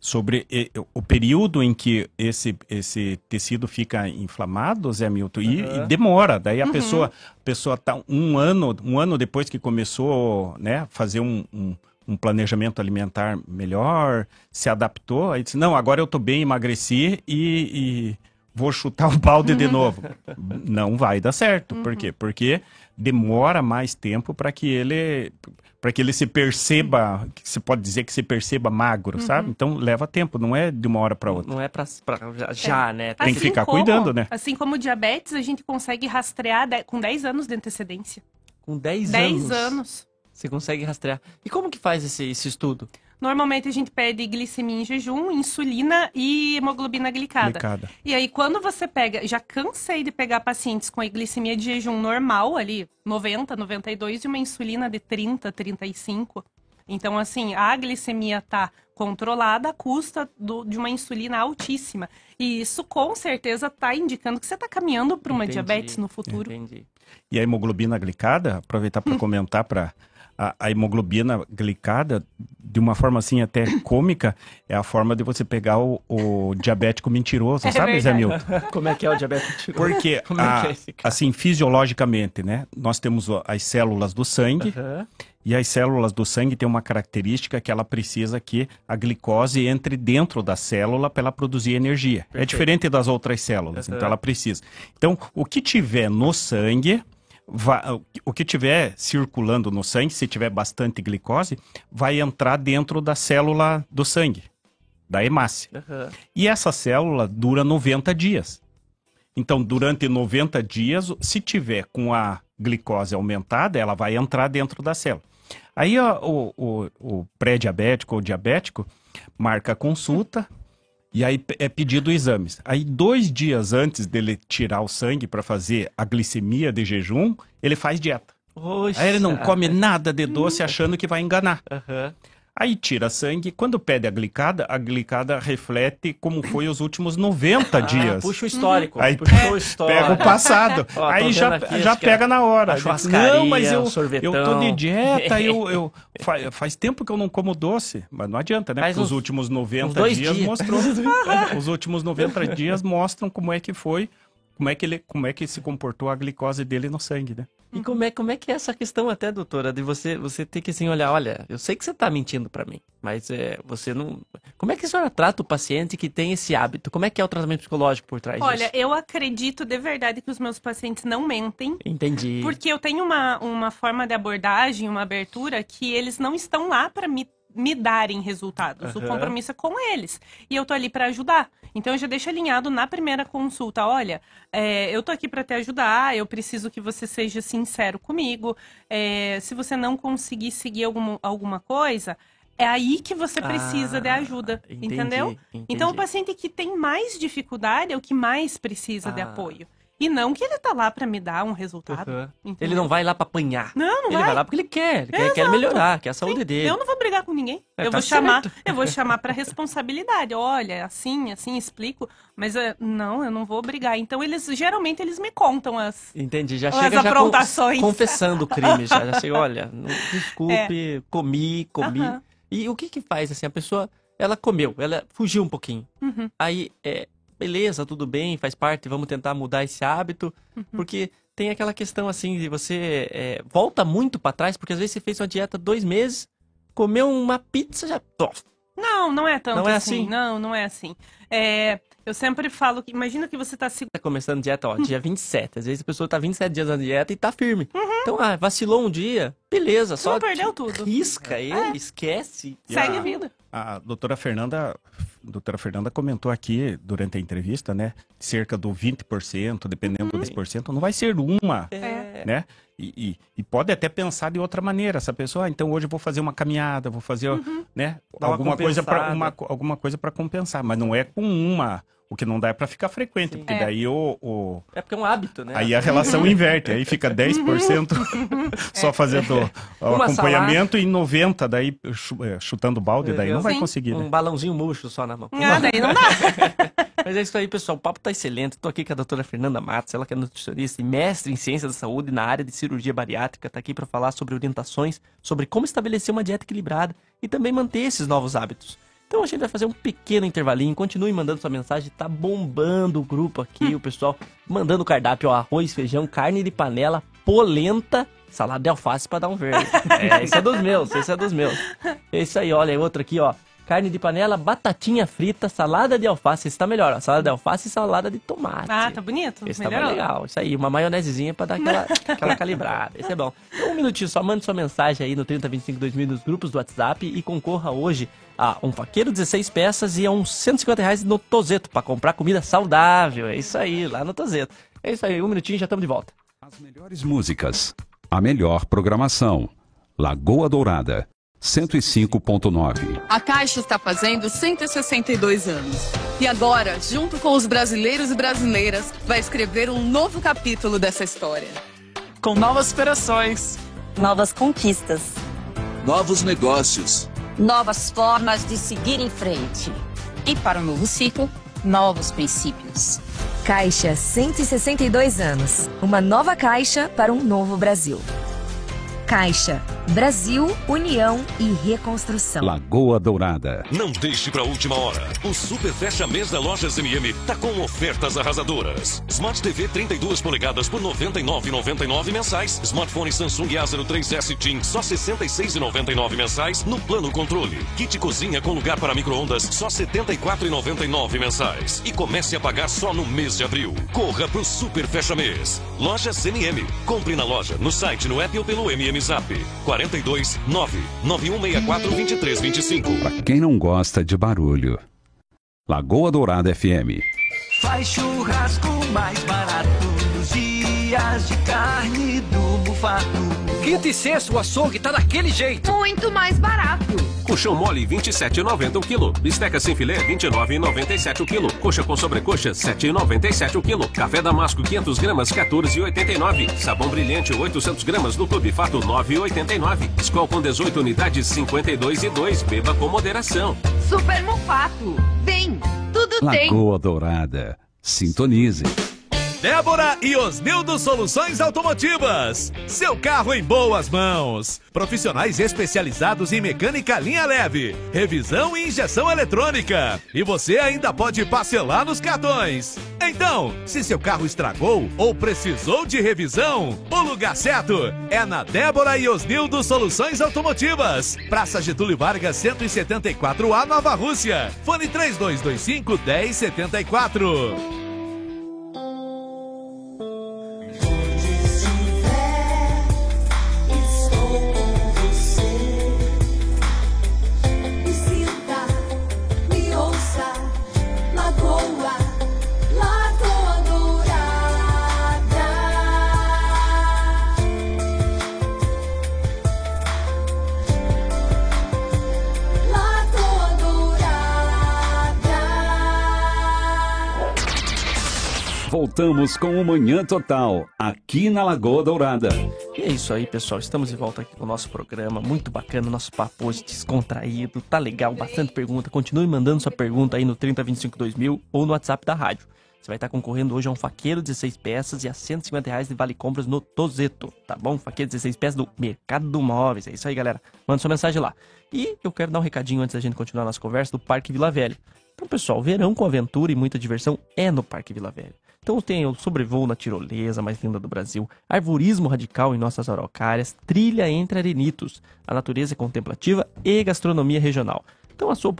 sobre e- o período em que esse, esse tecido fica inflamado, Zé Milton, e,
Aham.
e demora. Daí a
Uhum.
pessoa, pessoa tá um ano, um ano depois que começou, né, fazer um, um, um planejamento alimentar melhor, se adaptou, aí disse, não, agora eu tô bem, emagreci e, e vou chutar o balde de novo. Não vai dar certo. Por quê? Porque demora mais tempo para que ele para que ele se perceba, que se pode dizer que se perceba magro,
Uhum.
sabe? Então leva tempo, não é de uma hora para outra.
Não é pra, pra já, já, né?
Tem que ficar cuidando, né?
Assim como o diabetes, a gente consegue rastrear de- com 10 anos de antecedência.
Com 10
10
anos.
anos.
Você consegue rastrear. E como que faz esse, esse estudo?
Normalmente a gente pede glicemia em jejum, insulina e hemoglobina glicada.
Glicada.
E aí, quando você pega. Já cansei de pegar pacientes com a glicemia de jejum normal, ali, 90, 92, e uma insulina de 30, 35. Então, assim, a glicemia tá controlada à custa do- de uma insulina altíssima. E isso, com certeza, tá indicando que você tá caminhando para uma
Entendi,
diabetes no futuro.
Entendi.
E a hemoglobina glicada, aproveitar para comentar para a, a hemoglobina glicada, de uma forma assim até cômica, é a forma de você pegar o, o diabético mentiroso,
É
sabe, Zé
verdade.
Milton?
Como é que é o diabetes mentiroso?
Porque,
é
a-
é
assim, fisiologicamente, né? Nós temos as células do sangue
Aham.
e as células do sangue têm uma característica que ela precisa que a glicose entre dentro da célula para ela produzir energia. É
Perfeito.
diferente das outras células,
Aham.
então ela precisa. Então, o que tiver no sangue, o que tiver circulando no sangue, se tiver bastante glicose, vai entrar dentro da célula do sangue, da hemácia.
Aham.
E essa célula dura 90 dias. Então, durante 90 dias, se tiver com a glicose aumentada, ela vai entrar dentro da célula. Aí ó, o, o, o pré-diabético ou diabético marca a consulta e aí é pedido exames. Aí, dois dias antes dele tirar o sangue para fazer a glicemia de jejum, ele faz dieta.
Poxa.
Aí ele não come nada de doce achando que vai enganar.
Aham.
Aí tira sangue, quando pede a glicada, a glicada reflete como foi os últimos 90 dias.
Ah, puxa o histórico.
Aí
puxou o histórico.
pega o passado.
Ó,
aí já, já pega na hora. não, mas eu,
o sorvetão."
eu tô de dieta, eu, eu fa- faz tempo que eu não como doce. Mas não adianta, né?
Faz
Porque os
uns-
últimos 90
uns dois
dias
dias.
mostrou. os últimos 90 dias mostram como é que foi, como é que ele, como é que se comportou a glicose dele no sangue, né?
E como é, como é que é essa questão até, doutora, de você, você ter que assim olhar, olha, eu sei que você tá mentindo pra mim, mas é, você não... Como é que a senhora trata o paciente que tem esse hábito? Como é que é o tratamento psicológico por trás
Olha,
disso?
eu acredito de verdade que os meus pacientes não mentem.
Entendi.
Porque eu tenho uma, uma forma de abordagem, uma abertura, que eles não estão lá para me, me darem resultados. O
Aham.
compromisso é com eles. E eu tô ali para ajudar. Então eu já deixo alinhado na primeira consulta: olha, é, eu tô aqui para te ajudar, eu preciso que você seja sincero comigo. É, se você não conseguir seguir alguma, alguma coisa. É aí que você precisa de
Ah,
ajuda,
entendi,
entendeu?
entendi.
Então, o paciente que tem mais dificuldade é o que mais precisa de
Ah.
apoio. E não que ele tá lá para me dar um resultado. Entendeu?
Ele não vai lá pra apanhar.
Não, não
ele vai. lá porque ele quer, ele quer, quer melhorar, quer a saúde dele.
Eu não vou brigar com ninguém.
É,
eu
tá
vou chamar, eu vou chamar para responsabilidade. Olha, assim, assim, explico. Mas eh, não, eu não vou brigar. Então eles geralmente eles me contam as.
Entendi, já
As
chega já
aprontações.
confessando o crime, já, já chega, olha, não- desculpe, comi, comi.
É. Aham.
E o que que faz, assim, a pessoa, ela comeu, ela fugiu um pouquinho.
Uhum.
Aí, é, beleza, tudo bem, faz parte, vamos tentar mudar esse hábito,
Uhum.
porque tem aquela questão assim de você é, volta muito pra trás, porque às vezes você fez uma dieta dois meses, comeu uma pizza já.
Não, não é tanto
Não é
assim.
assim?
Não, não é assim. É, eu sempre falo que. Imagina que você tá se.
Tá começando dieta, ó, dia 27. Às vezes a pessoa tá 27 dias na dieta e tá firme. Então, ah, vacilou um dia, beleza, só
Não perdeu tudo.
risca ele, esquece.
E
Segue a vida.
A doutora Fernanda, doutora Fernanda comentou aqui durante a entrevista, né? Cerca do 20%, dependendo do 10%, não vai ser uma,
É.
né? E, e- e pode até pensar de outra maneira. Essa pessoa, ah, então hoje eu vou fazer uma caminhada, vou fazer, né?
Dá uma
alguma coisa
compensada.
uma alguma coisa para compensar, mas não é com uma. O que não dá é para ficar frequente, porque
É.
daí o, o-
É porque é um hábito, né?
Aí a relação inverte, aí fica 10% só fazendo o acompanhamento e 90% daí é, chutando balde, daí não vai
Sim.
conseguir, né?
Um balãozinho murcho só na mão.
Ah, daí não dá.
Mas é isso aí, pessoal. O papo tá excelente. Tô aqui com a doutora Fernanda Matos, ela que é nutricionista e mestre em ciência da saúde na área de cirurgia bariátrica. Tá aqui para falar sobre orientações, sobre como estabelecer uma dieta equilibrada e também manter esses novos hábitos. Então a gente vai fazer um pequeno intervalinho. Continue mandando sua mensagem. Tá bombando o grupo aqui, o pessoal mandando o cardápio, ó, arroz, feijão, carne de panela, polenta, salada de alface para dar um verde. É, esse é dos meus, esse é dos meus. É isso aí, olha, outro aqui, ó. Carne de panela, batatinha frita, salada de alface. Esse tá melhor, ó. Salada de alface e salada de tomate.
Ah, tá bonito?
Esse tá legal. Isso aí, uma maionesezinha pra dar aquela, aquela calibrada. Esse é bom. Então, um minutinho, só mande sua mensagem aí no 3025 2000 nos grupos do WhatsApp e concorra hoje a um faqueiro 16 peças e a uns 150 reais no Tozeto pra comprar comida saudável. É isso aí, lá no Tozeto. É isso aí, um minutinho já estamos de volta.
As melhores músicas, a melhor programação. Lagoa Dourada, 105.9.
A Caixa está fazendo 162 anos. E agora, junto com os brasileiros e brasileiras, vai escrever um novo capítulo dessa história.
Com novas operações. Novas conquistas.
Novos negócios.
Novas formas de seguir em frente. E para um novo ciclo, novos princípios.
Caixa 162 anos. Uma nova caixa para um novo Brasil. Caixa Brasil, União e Reconstrução.
Lagoa Dourada.
Não deixe pra última hora. O Super Fecha Mês da Lojas MM tá com ofertas arrasadoras. Smart TV 32 polegadas por R$ 99,99 mensais. Smartphone Samsung A03 3S Team só R$ 66,99 mensais no plano controle. Kit cozinha com lugar para micro-ondas só R$ 74,99 mensais. E comece a pagar só no mês de abril. Corra pro Super Fecha Mês. Lojas MM. Compre na loja, no site, no app ou pelo MM Zap. 42 9 9164 2325.
Pra quem não gosta de barulho. Lagoa Dourada FM.
Faz churrasco mais barato nos dias de carne do Mufato.
Quinta e sexta, o açougue tá daquele jeito.
Muito mais barato.
Colchão mole 27,90 o quilo. Bisteca sem filé 29,97 o quilo. Coxa com sobrecoxa 7,97 o quilo. Café damasco 500 gramas 14,89. Sabão brilhante 800 gramas no Clube Fato 9,89. Skol com 18 unidades 52,2. Beba com moderação.
Super Mufato. Vem, tudo tem.
Lagoa Dourada. Sintonize.
Débora e Osnildo Soluções Automotivas. Seu carro em boas mãos. Profissionais especializados em mecânica linha leve, revisão e injeção eletrônica. E você ainda pode parcelar nos cartões. Então, se seu carro estragou ou precisou de revisão, o lugar certo é na Débora e Osnildo Soluções Automotivas. Praça Getúlio Vargas 174A Nova Rússia. Fone 3225 1074.
Voltamos com o Manhã Total, aqui na Lagoa Dourada.
E é isso aí, pessoal. Estamos de volta aqui com o nosso programa. Muito bacana, nosso papo hoje descontraído. Tá legal, bastante pergunta. Continue mandando sua pergunta aí no 3025 2000 ou no WhatsApp da rádio. Você vai estar concorrendo hoje a um faqueiro 16 peças e a 150 reais de vale compras no Tozeto, tá bom? Faqueiro 16 peças do Mercado do Móveis. É isso aí, galera. Manda sua mensagem lá. E eu quero dar um recadinho antes da gente continuar a nossa conversa do Parque Vila Velha. Então, pessoal, verão com aventura e muita diversão é no Parque Vila Velha. Então tem o sobrevoo na tirolesa mais linda do Brasil, arvorismo radical em nossas araucárias, trilha entre arenitos, a natureza contemplativa e gastronomia regional. Então a sua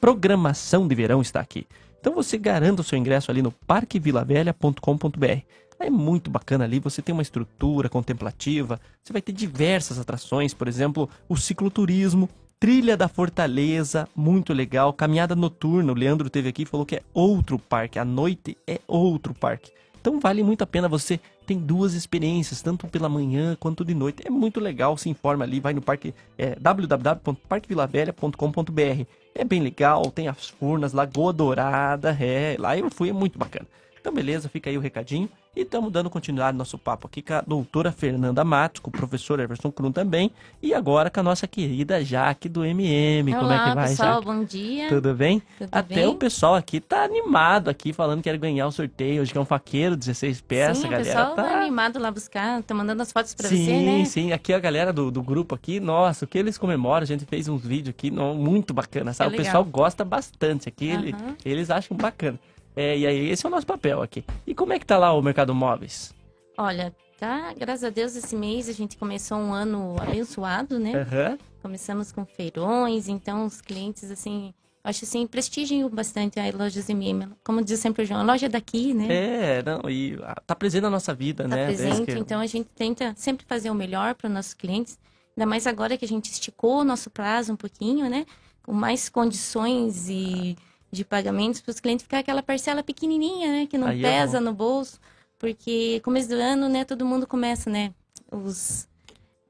programação de verão está aqui. Então você garanta o seu ingresso ali no parquevilavelha.com.br. É muito bacana ali, você tem uma estrutura contemplativa, você vai ter diversas atrações, por exemplo, o cicloturismo, Trilha da Fortaleza, muito legal. Caminhada noturna, o Leandro teve aqui e falou que é outro parque. À noite é outro parque. Então vale muito a pena você tem duas experiências, tanto pela manhã quanto de noite. É muito legal, se informa ali, vai no parque é, www.parquevilavelha.com.br. É bem legal, tem as furnas, Lagoa Dourada, é, lá eu fui, é muito bacana. Então beleza, fica aí o recadinho. E estamos dando continuidade no nosso papo aqui com a doutora Fernanda Matos, com o professor Everson Krum também, e agora com a nossa querida Jaque do MM.
Olá,
Como é que vai,
pessoal,
Jaque?
bom dia.
Tudo bem?
Tudo
Até
bem?
o pessoal aqui tá animado aqui, falando que quer ganhar o sorteio hoje, que é um faqueiro, 16 peças,
Sim,
a
o
galera
pessoal
tá...
tá animado lá buscar, tá mandando as fotos pra
sim,
você, né?
sim, aqui a galera do, do grupo aqui, nossa, o que eles comemoram, a gente fez uns vídeos aqui, não, muito bacana, sabe?
É
o pessoal gosta bastante aqui, ele-
Aham.
eles acham bacana. É, e aí, esse é o nosso papel aqui. E como é que tá lá o mercado móveis?
Olha, tá, graças a Deus esse mês a gente começou um ano abençoado, né?
Aham.
Começamos com feirões, então os clientes, assim, acho assim, prestigiam bastante a lojas MM. Como diz sempre o João, a loja é daqui, né?
É, não, e ah, tá presente na nossa vida,
tá
né?
presente,
que-
então a gente tenta sempre fazer o melhor para os nossos clientes, ainda mais agora que a gente esticou o nosso prazo um pouquinho, né? Com mais condições e de pagamentos para os clientes ficar aquela parcela pequenininha, né? Que não
Aí é
pesa
bom.
no bolso, porque começo do ano, né? Todo mundo começa, né? Os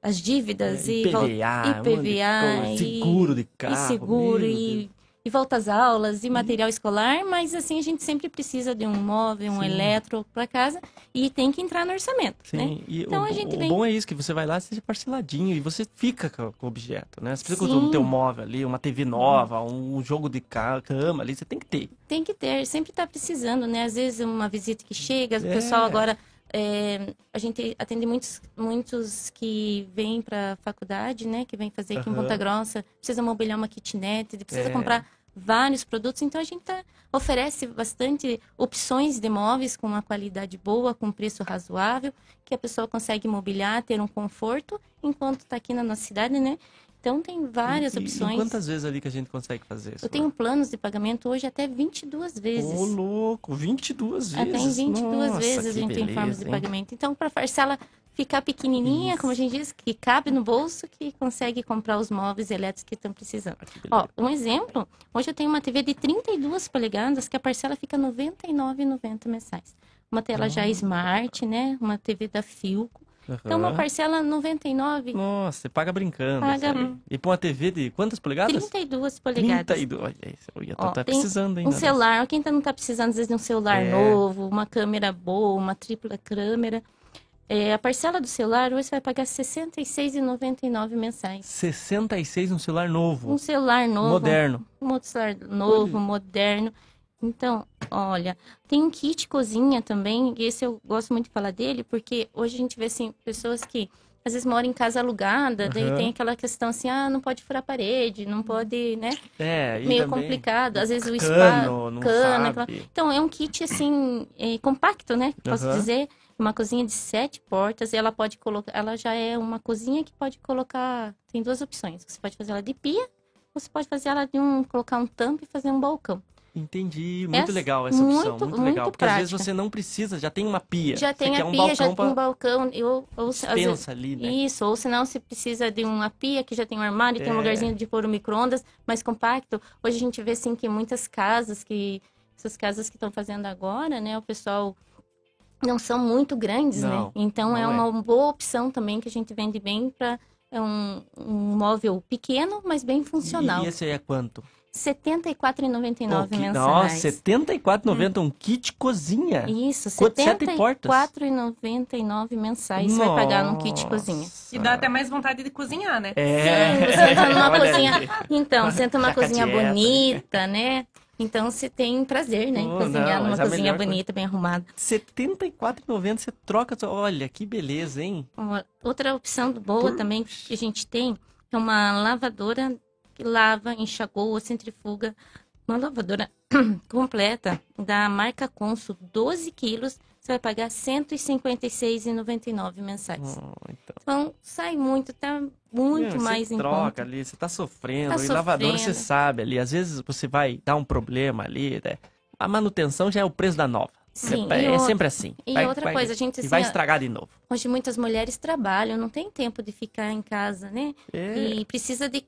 as dívidas
É,
e
IPVA, um de
IPVA
coisa,
e
seguro de carro,
e seguro e, e volta às aulas e material escolar, mas assim a gente sempre precisa de um móvel, um
Sim.
eletro para casa e tem que entrar no orçamento,
Sim,
né?
e
Então
o,
a gente
o
vem
bom é isso, que você vai lá, seja parceladinho, e você fica com, o objeto, né? Você precisa
Sim.
ter um móvel ali, uma TV nova, um jogo de ca- cama ali, você tem que ter.
tem que ter, sempre está precisando, né? Às vezes uma visita que chega, o
É.
pessoal agora é, a gente atende muitos muitos que vêm para faculdade, né? Que vêm fazer aqui em
Aham.
Ponta Grossa, precisa mobiliar uma kitnet, precisa
É.
comprar vários produtos, então a gente tá, oferece bastante opções de móveis com uma qualidade boa, com preço razoável, que a pessoa consegue mobiliar, ter um conforto enquanto está aqui na nossa cidade, né? Então tem várias
E- e
opções.
quantas vezes ali que a gente consegue fazer isso?
Eu tenho planos de pagamento hoje até 22 vezes.
Ô, louco, 22 vezes.
Até em 22
Nossa,
vezes a
que
gente tem formas
beleza,
de
hein?
pagamento. Então, para a parcela ficar pequenininha, como a gente diz, que cabe no bolso, que consegue comprar os móveis elétricos que estão precisando. Ó, um exemplo, hoje eu tenho uma TV de 32 polegadas que a parcela fica R$ 99,90 mensais. Uma tela já Smart, né? Uma TV da Filco. Então, uma parcela R$ 99,
Nossa, você paga brincando.
Paga-.
E pra uma TV de quantas polegadas?
32 polegadas.
32. Olha isso, eu ia
Ó,
tá precisando ainda.
Um celular, quem tá, não tá precisando, às vezes, de um celular
É.
novo, uma câmera boa, uma tripla câmera. É, a parcela do celular hoje você vai pagar R$ 66,99 mensais.
66 um celular novo.
Um celular novo.
Moderno.
Um outro celular novo, moderno. Então, olha, tem um kit cozinha também, e esse eu gosto muito de falar dele, porque hoje a gente vê, assim, pessoas que às vezes moram em casa alugada, daí
Aham.
tem aquela questão assim, ah, não pode furar parede, não pode, né?
É, e
meio complicado. Às vezes o
cano,
espaço.
não
cano,
sabe.
aquela- Então, é um kit assim, é, compacto, né? Posso
Aham.
dizer. Uma cozinha de sete portas. E ela pode colocar. Ela já é uma cozinha que pode colocar. Tem duas opções. Você pode fazer ela de pia, ou você pode fazer ela de um. colocar um tampo e fazer um balcão.
Entendi, muito
Essa-
legal essa opção,
muito-
muito,
muito
legal. Porque às vezes
prática.
você não precisa, já tem uma pia.
Já tem a
um
pia, já
balcão
tem um balcão. Eu, ou, se- vezes-
ali, né?
Isso, ou senão você precisa de uma pia que já tem um armário, tem um
É.
lugarzinho de pôr o micro-ondas mais compacto. Hoje a gente vê assim que muitas casas que essas casas que estão fazendo agora, né, o pessoal não são muito grandes,
Não,
né? Então é
é.
uma boa opção também que a gente vende bem para é um, um móvel pequeno, mas bem funcional.
E esse aí é quanto?
R$ 74,99
Pô, que-
mensais.
Nossa, 74,90 um kit cozinha.
Isso,
Quanto- sete
R$
portas.
74,99 mensais você vai pagar num kit cozinha.
E dá até mais vontade de cozinhar, né?
É.
Sim, você entra numa cozinha. Então, você entra numa cozinha
dieta.
bonita, né? Então você tem prazer, né? em
Oh,
cozinhar
não,
numa
a
cozinha
melhor coisa-
bonita, bem arrumada.
74,90 você troca. Olha, que beleza, hein?
Outra opção boa também que a gente tem é uma lavadora que lava, enxagoa, centrifuga, Uma lavadora completa da marca Consul, 12 quilos, você vai pagar R$ 156,99 mensais.
então.
Então, sai muito, tá muito
Meu,
mais
você
em
troca
conta.
ali, você tá sofrendo.
Tá
e lavadora você sabe ali. Às vezes você vai dar um problema ali, né? A manutenção já é o preço da nova.
Sim,
é, é
outra-
sempre assim.
e
Vai-
outra
vai-
coisa, a gente, assim,
vai estragar de novo.
Hoje muitas mulheres trabalham, não tem tempo de ficar em casa, né?
É.
E precisa de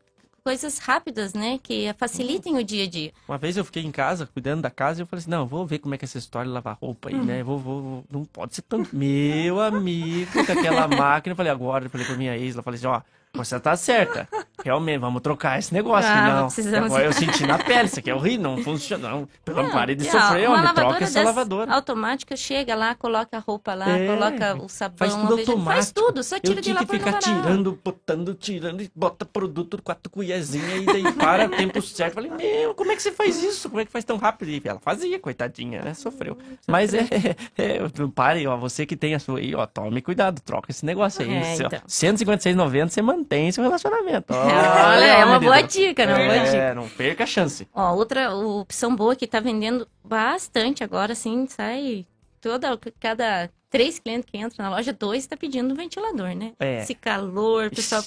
coisas rápidas, né? Que facilitem o dia a dia.
Uma vez eu fiquei em casa, cuidando da casa, e eu falei assim, não, vou ver como é que é essa história de lavar roupa aí,
Uhum.
né? Vou, vou, vou- não pode ser tão... Meu amigo, com aquela máquina. Eu falei, agora, eu falei pra minha ex, ela falei assim, ó, você tá certa. Realmente, vamos trocar esse negócio,
Ah,
não.
precisamos-
Agora eu senti na pele, isso aqui é horrível, não funciona. Não, pelo
Não,
pare de
ó,
sofrer, homem, troca essa lavadora.
Automática, chega lá, coloca a roupa lá,
É,
coloca o sabão,
Faz tudo automático.
faz tudo, só tira
eu
de
tinha
lá
que
por
ficar
varal.
tirando, botando, tirando, e bota produto, quatro colherzinhas e daí para o tempo certo. Falei, meu, como é que você faz isso? Como é que faz tão rápido? E ela fazia, coitadinha, né? Sofreu. Mas é, é, não pare, ó, você que tem a sua aí, ó, tome cuidado, troca esse negócio aí.
É, então.
156,90 você mantém seu relacionamento.
Olha, é uma boa dica, né? Uma boa
É,
dica.
não perca a chance.
Ó, outra opção boa que tá vendendo bastante agora, assim, sai toda, cada três clientes que entram na loja, dois tá pedindo um ventilador, né?
É.
Esse calor, o pessoal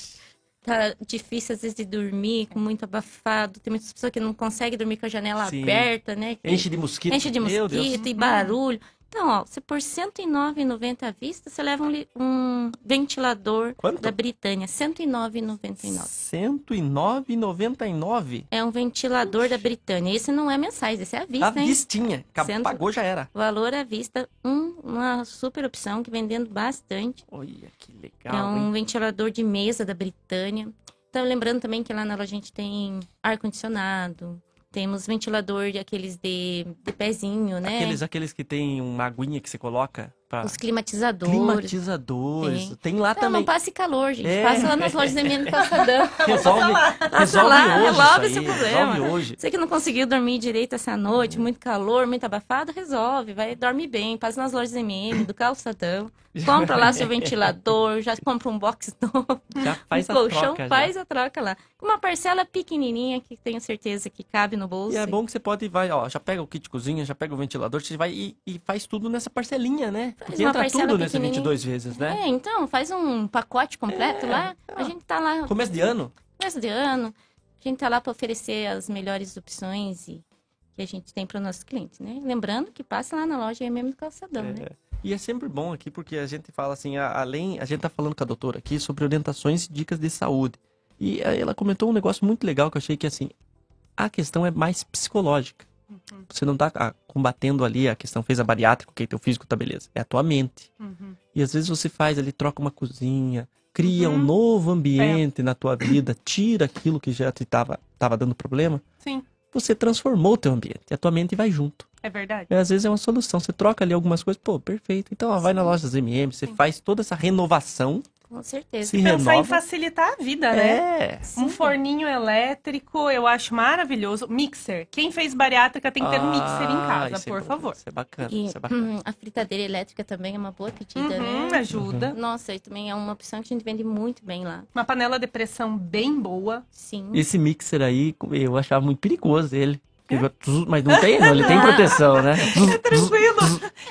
tá difícil às vezes de dormir, com muito abafado, tem muitas pessoas que não conseguem dormir com a janela
Sim.
aberta, né? Que
Enche de mosquito.
Enche de mosquito e barulho. Então, ó, você por R$ 109,90 à vista, você leva um, um ventilador
Quanto?
da Britânia, R$ 109,99.
109,99.
É um ventilador da Britânia. Esse não é mensais, esse é à vista,
A
hein?
vistinha. Acab-
Sendo-
Pagou, já era.
Valor à vista, um- uma super opção que vendendo bastante.
Olha que
É
legal,
um
hein?
ventilador de mesa da Britânia. Então, lembrando também que lá na loja a gente tem ar-condicionado, temos ventilador de aqueles de, de pezinho, né?
Aqueles, aqueles que tem uma aguinha que você coloca pra...
Os climatizadores.
Climatizadores. Tem, lá
Não,
também.
não passe calor, gente.
É.
Passa lá nas lojas da MM Calçadão.
Resolve,
Passa
resolve
lá,
hoje
resolve
isso
esse problema.
Resolve hoje.
Você que não conseguiu dormir direito essa noite, muito calor, muito abafado, resolve, vai, dorme bem, passa nas lojas MM, do calçadão, compra lá seu ventilador, já compra um box novo,
Já faz
um
a
colchão,
troca, já.
faz a troca lá. Com uma parcela pequenininha que tenho certeza que cabe no bolso.
E é bom que você pode vai, ó, já pega o kit cozinha, já pega o ventilador, você vai e, e faz tudo nessa parcelinha, né? Porque
uma
entra tudo nesse
pequenininha.
22 vezes, né?
É, então, faz um pacote completo lá, a gente tá lá
Começo de ano?
começo de ano, a gente tá lá para oferecer as melhores opções e que a gente tem para os nossos clientes, né? Lembrando que passa lá na loja MM do Calçadão, né?
É. E é sempre bom aqui porque a gente fala assim, além, a gente tá falando com a doutora aqui sobre orientações e dicas de saúde. E aí ela comentou um negócio muito legal que eu achei que assim, a questão é mais psicológica. Você não tá ah, combatendo ali a questão, fez a bariátrica, ok, teu físico tá beleza. É a tua mente.
Uhum.
E às vezes você faz ali, troca uma cozinha, cria
Uhum.
um novo
É.
ambiente na tua vida, tira aquilo que já te tava, tava dando problema.
Sim,
Você transformou o teu ambiente. E a tua mente vai junto.
é verdade.
E às vezes é uma solução. Você troca ali algumas coisas, pô, perfeito. Então, ó, vai na loja das MM, você faz toda essa renovação.
Com certeza.
Se
Pensar em
renova.
facilitar a vida, né?
É.
Um forninho elétrico, eu acho maravilhoso. Mixer. Quem fez bariátrica tem que ter um mixer em
Ah,
casa,
isso é
por
bom,
favor.
Isso é bacana,
E
isso é bacana.
hum, a fritadeira elétrica também é uma boa pedida,
Uhum,
né?
ajuda.
Nossa, e também é uma opção que a gente vende muito bem lá.
Uma panela de pressão bem boa.
Sim.
Esse mixer aí, eu achava muito perigoso ele.
É?
Mas não tem, não, ele tem proteção, né?
Tranquilo.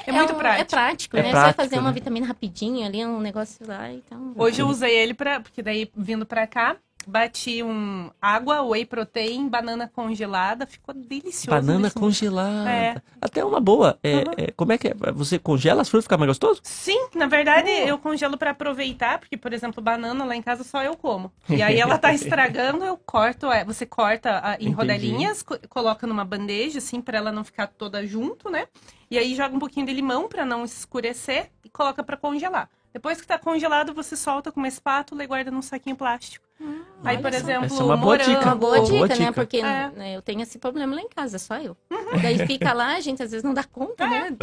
É muito
um-
prático.
É prático,
É
né? Você
prático,
vai fazer uma
né?
vitamina rapidinho ali, um negócio lá e então.
Hoje eu usei ele pra. Porque daí, vindo pra cá, bati um água, whey protein, banana congelada. Ficou delicioso.
Banana congelada.
É.
Até uma boa. É, é, como é que é? Você congela as frutas ficar mais gostoso?
Sim, na verdade
Oh.
eu congelo pra aproveitar, porque, por exemplo, banana lá em casa só eu como. E aí ela tá estragando, eu corto, é, você corta ah, em
Entendi.
rodelinhas, co- coloca numa bandeja, assim, pra ela não ficar toda junto, né? E aí joga um pouquinho de limão pra não escurecer e coloca pra congelar. Depois que tá congelado, você solta com uma espátula e guarda num saquinho plástico. aí, por exemplo,
Essa é uma boa
morango.
dica.
Uma boa dica,
Boa
né?
dica.
Porque
É.
né, eu tenho esse problema lá em casa, só eu. Daí fica lá, a gente às vezes não dá conta, né?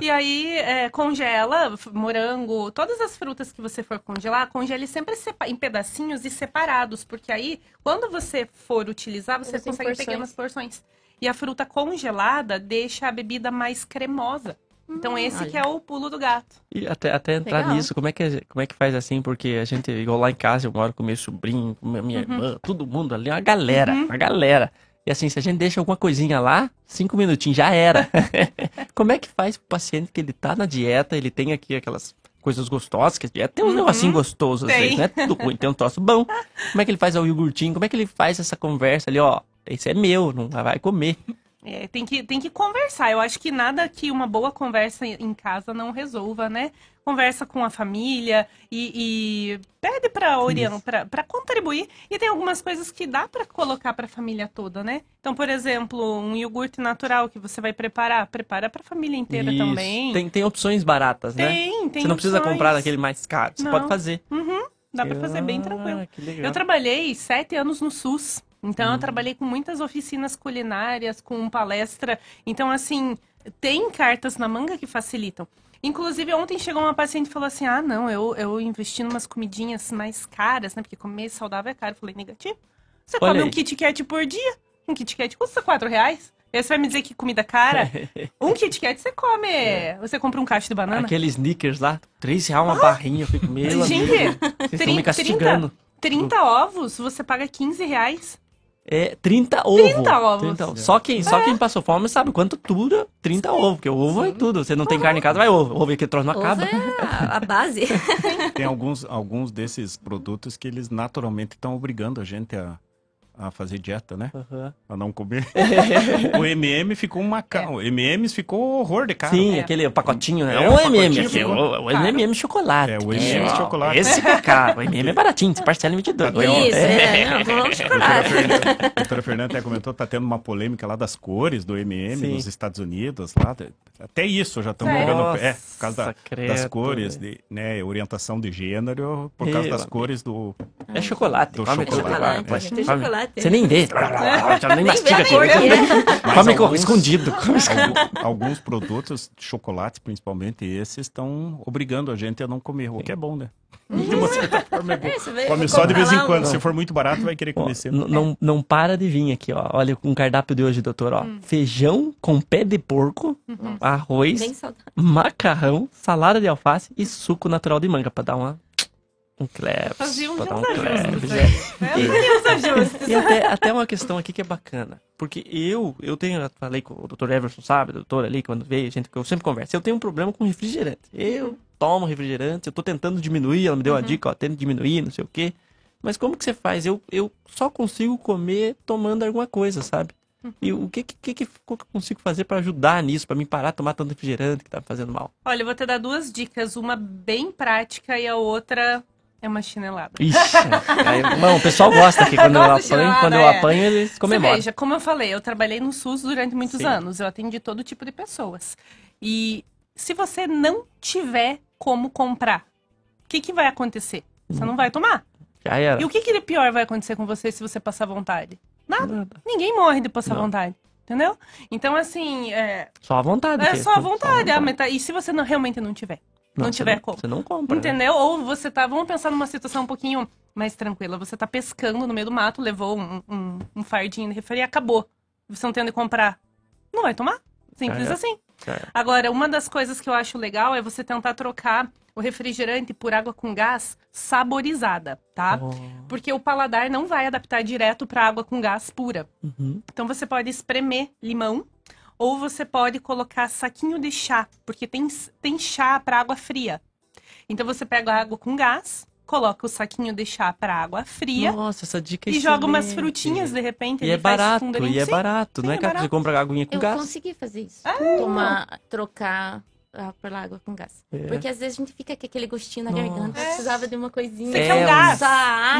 E aí, é, congela morango, todas as frutas que você for congelar, congele sempre em pedacinhos e separados, porque aí, quando você for utilizar, você
em
consegue pequenas porções. E a fruta congelada deixa a bebida mais cremosa. Então, esse
olha.
que é o pulo do gato.
E até, até entrar
Legal.
nisso, como é, que, como é que faz assim? Porque a gente, igual lá em casa, eu moro com meu sobrinho, com minha minha
Uhum.
irmã, todo mundo ali, uma galera, uma galera. E assim, se a gente deixa alguma coisinha lá, cinco minutinhos já era. Como é que faz pro paciente que ele tá na dieta, ele tem aqui aquelas coisas gostosas, que a dieta tem um
Uhum.
negocinho gostoso, às
Tem.
vezes, não é tudo ruim, tem um troço bom. Como é que ele faz o iogurtinho? Como é que ele faz essa conversa ali, ó? Esse é meu, não vai comer.
É, tem, que, tem que conversar. Eu acho que nada que uma boa conversa em casa não resolva, né? Conversa com a família e, e pede para orientar, para contribuir. E tem algumas coisas que dá para colocar para a família toda, né? Então, por exemplo, um iogurte natural que você vai preparar, prepara para a família inteira
Isso.
também.
Tem, tem opções baratas, né?
Tem, tem
Você não precisa
opções.
comprar daquele mais caro, você
Não.
pode fazer.
Uhum, dá para fazer bem tranquilo.
Ah, legal.
Eu trabalhei sete anos no SUS. Então,
Hum.
eu trabalhei com muitas oficinas culinárias, com palestra. Então, assim, tem cartas na manga que facilitam. Inclusive, ontem chegou uma paciente e falou assim: Ah, não, eu, eu investi em umas comidinhas mais caras, né? Porque comer saudável é caro. Eu falei: Negativo. Você
Olha
come
aí.
um Kit Kat por dia. Um Kit Kat custa 4 reais. E aí você vai me dizer que comida cara? um Kit Kat você come. Você compra um caixa de banana.
Aquele sneakers lá, três reais uma barrinha, eu fico, meu
Ah! Gente,
amigo, vocês estão me
30,
castigando.
30 ovos, você paga 15 reais.
É 30 ovos.
30 ovos.
30 ovos. Só, quem, só
É.
quem passou fome sabe quanto dura 30 ovos, porque o ovo é tudo. Você não tem carne em casa, vai ovo. Ovo é que troço não
Ovo
acaba.
é a, a base.
Tem alguns, alguns desses produtos que eles naturalmente estão obrigando a gente a, a fazer dieta, né? A não comer. o MM ficou uma ca... O MMs ficou horror de caro.
Sim, aquele pacotinho, né?
É,
É,
o
o MM,
ficou
o, o. MM chocolate.
É, o MM
ó,
chocolate.
Esse é caro. O MM é baratinho, você parcela em 22.
Até o-
Isso, é, não, vamos
A doutora
chocolate.
Fernanda- a doutora Fernanda até comentou, tá tendo uma polêmica lá das cores do MM
Sim.
nos Estados Unidos, lá, até isso já estão
Sério?
pegando, é, por causa da- das cores, de, né, orientação de gênero, por causa das cores do...
É chocolate,
do chocolate.
chocolate.
É.
Pode-
Tem
come. Você nem vê. Já nem
Nem
mastiga Come com-
alguns-
escondido.
alguns produtos, chocolate principalmente esses, estão obrigando a gente a não comer, o que é bom, né? De uma certa forma é bom.
É,
Come só de vez em quando, se for muito barato vai querer comer sempre.
não, não para de vir aqui, ó. Olha com o cardápio de hoje, doutor, ó. Feijão com pé de porco, arroz,
Bem saudável.
macarrão, salada de alface e suco natural de manga pra dar uma um cleps,
Fazia
um cleps.
aí.
é.
Uns ajustes.
E até, até uma questão aqui que é bacana. Porque eu, eu tenho, eu falei com o Dr. Everson, sabe, o doutor ali, quando veio, gente, que eu sempre converso. Eu tenho um problema com refrigerante. Eu tomo refrigerante, eu tô tentando diminuir, ela me deu uma dica, ó, tenta diminuir, não sei o quê. Mas como que você faz? Eu, eu só consigo comer tomando alguma coisa, sabe? E o que, que, que, eu consigo fazer pra ajudar nisso, pra me parar de tomar tanto refrigerante que tá me fazendo mal?
Olha, eu vou te dar duas dicas. Uma bem prática e a outra é uma chinelada.
Ixi, aí, o pessoal gosta aqui quando eu apanho, quando eu
é.
apanho eles
Você
comemoram.
veja, como eu falei, eu trabalhei no SUS durante muitos
Sim.
anos. Eu atendi todo tipo de pessoas. E se você não tiver como comprar, o que, que vai acontecer? Você não vai tomar.
Já era.
E o que, que de pior vai acontecer com você se você passar vontade? Nada. Ninguém morre de passar
Não.
vontade. Entendeu? Então, assim, é,
Só à vontade.
é
que-
só a vontade. a meta- E se você não, realmente não tiver? Não,
você
tiver como?
Você não compra. né?
Entendeu? Ou você tá. Vamos pensar numa situação um pouquinho mais tranquila. Você tá pescando no meio do mato, levou um, um, um fardinho de refri e acabou. Você não tem onde comprar. Não vai tomar. Simples
Já era.
assim.
Era.
Agora, uma das coisas que eu acho legal é você tentar trocar o refrigerante por água com gás saborizada, tá?
Oh.
Porque o paladar não vai adaptar direto para água com gás pura.
Uhum.
Então você pode espremer limão ou você pode colocar saquinho de chá, porque tem, tem chá para água fria. Então você pega a água com gás, coloca o saquinho de chá para água fria
Nossa, essa dica é
e joga umas
excelente.
frutinhas de repente.
E
ele
é
faz
barato, e é barato.
sim,
não é,
é
que você compra a aguinha com
Eu
gás.
consegui fazer isso.
Ah,
Tomar, trocar pela água com gás.
É.
Porque às vezes a gente fica com aquele gostinho na
Nossa.
garganta. Precisava de uma coisinha.
Você
É,
quer um gás?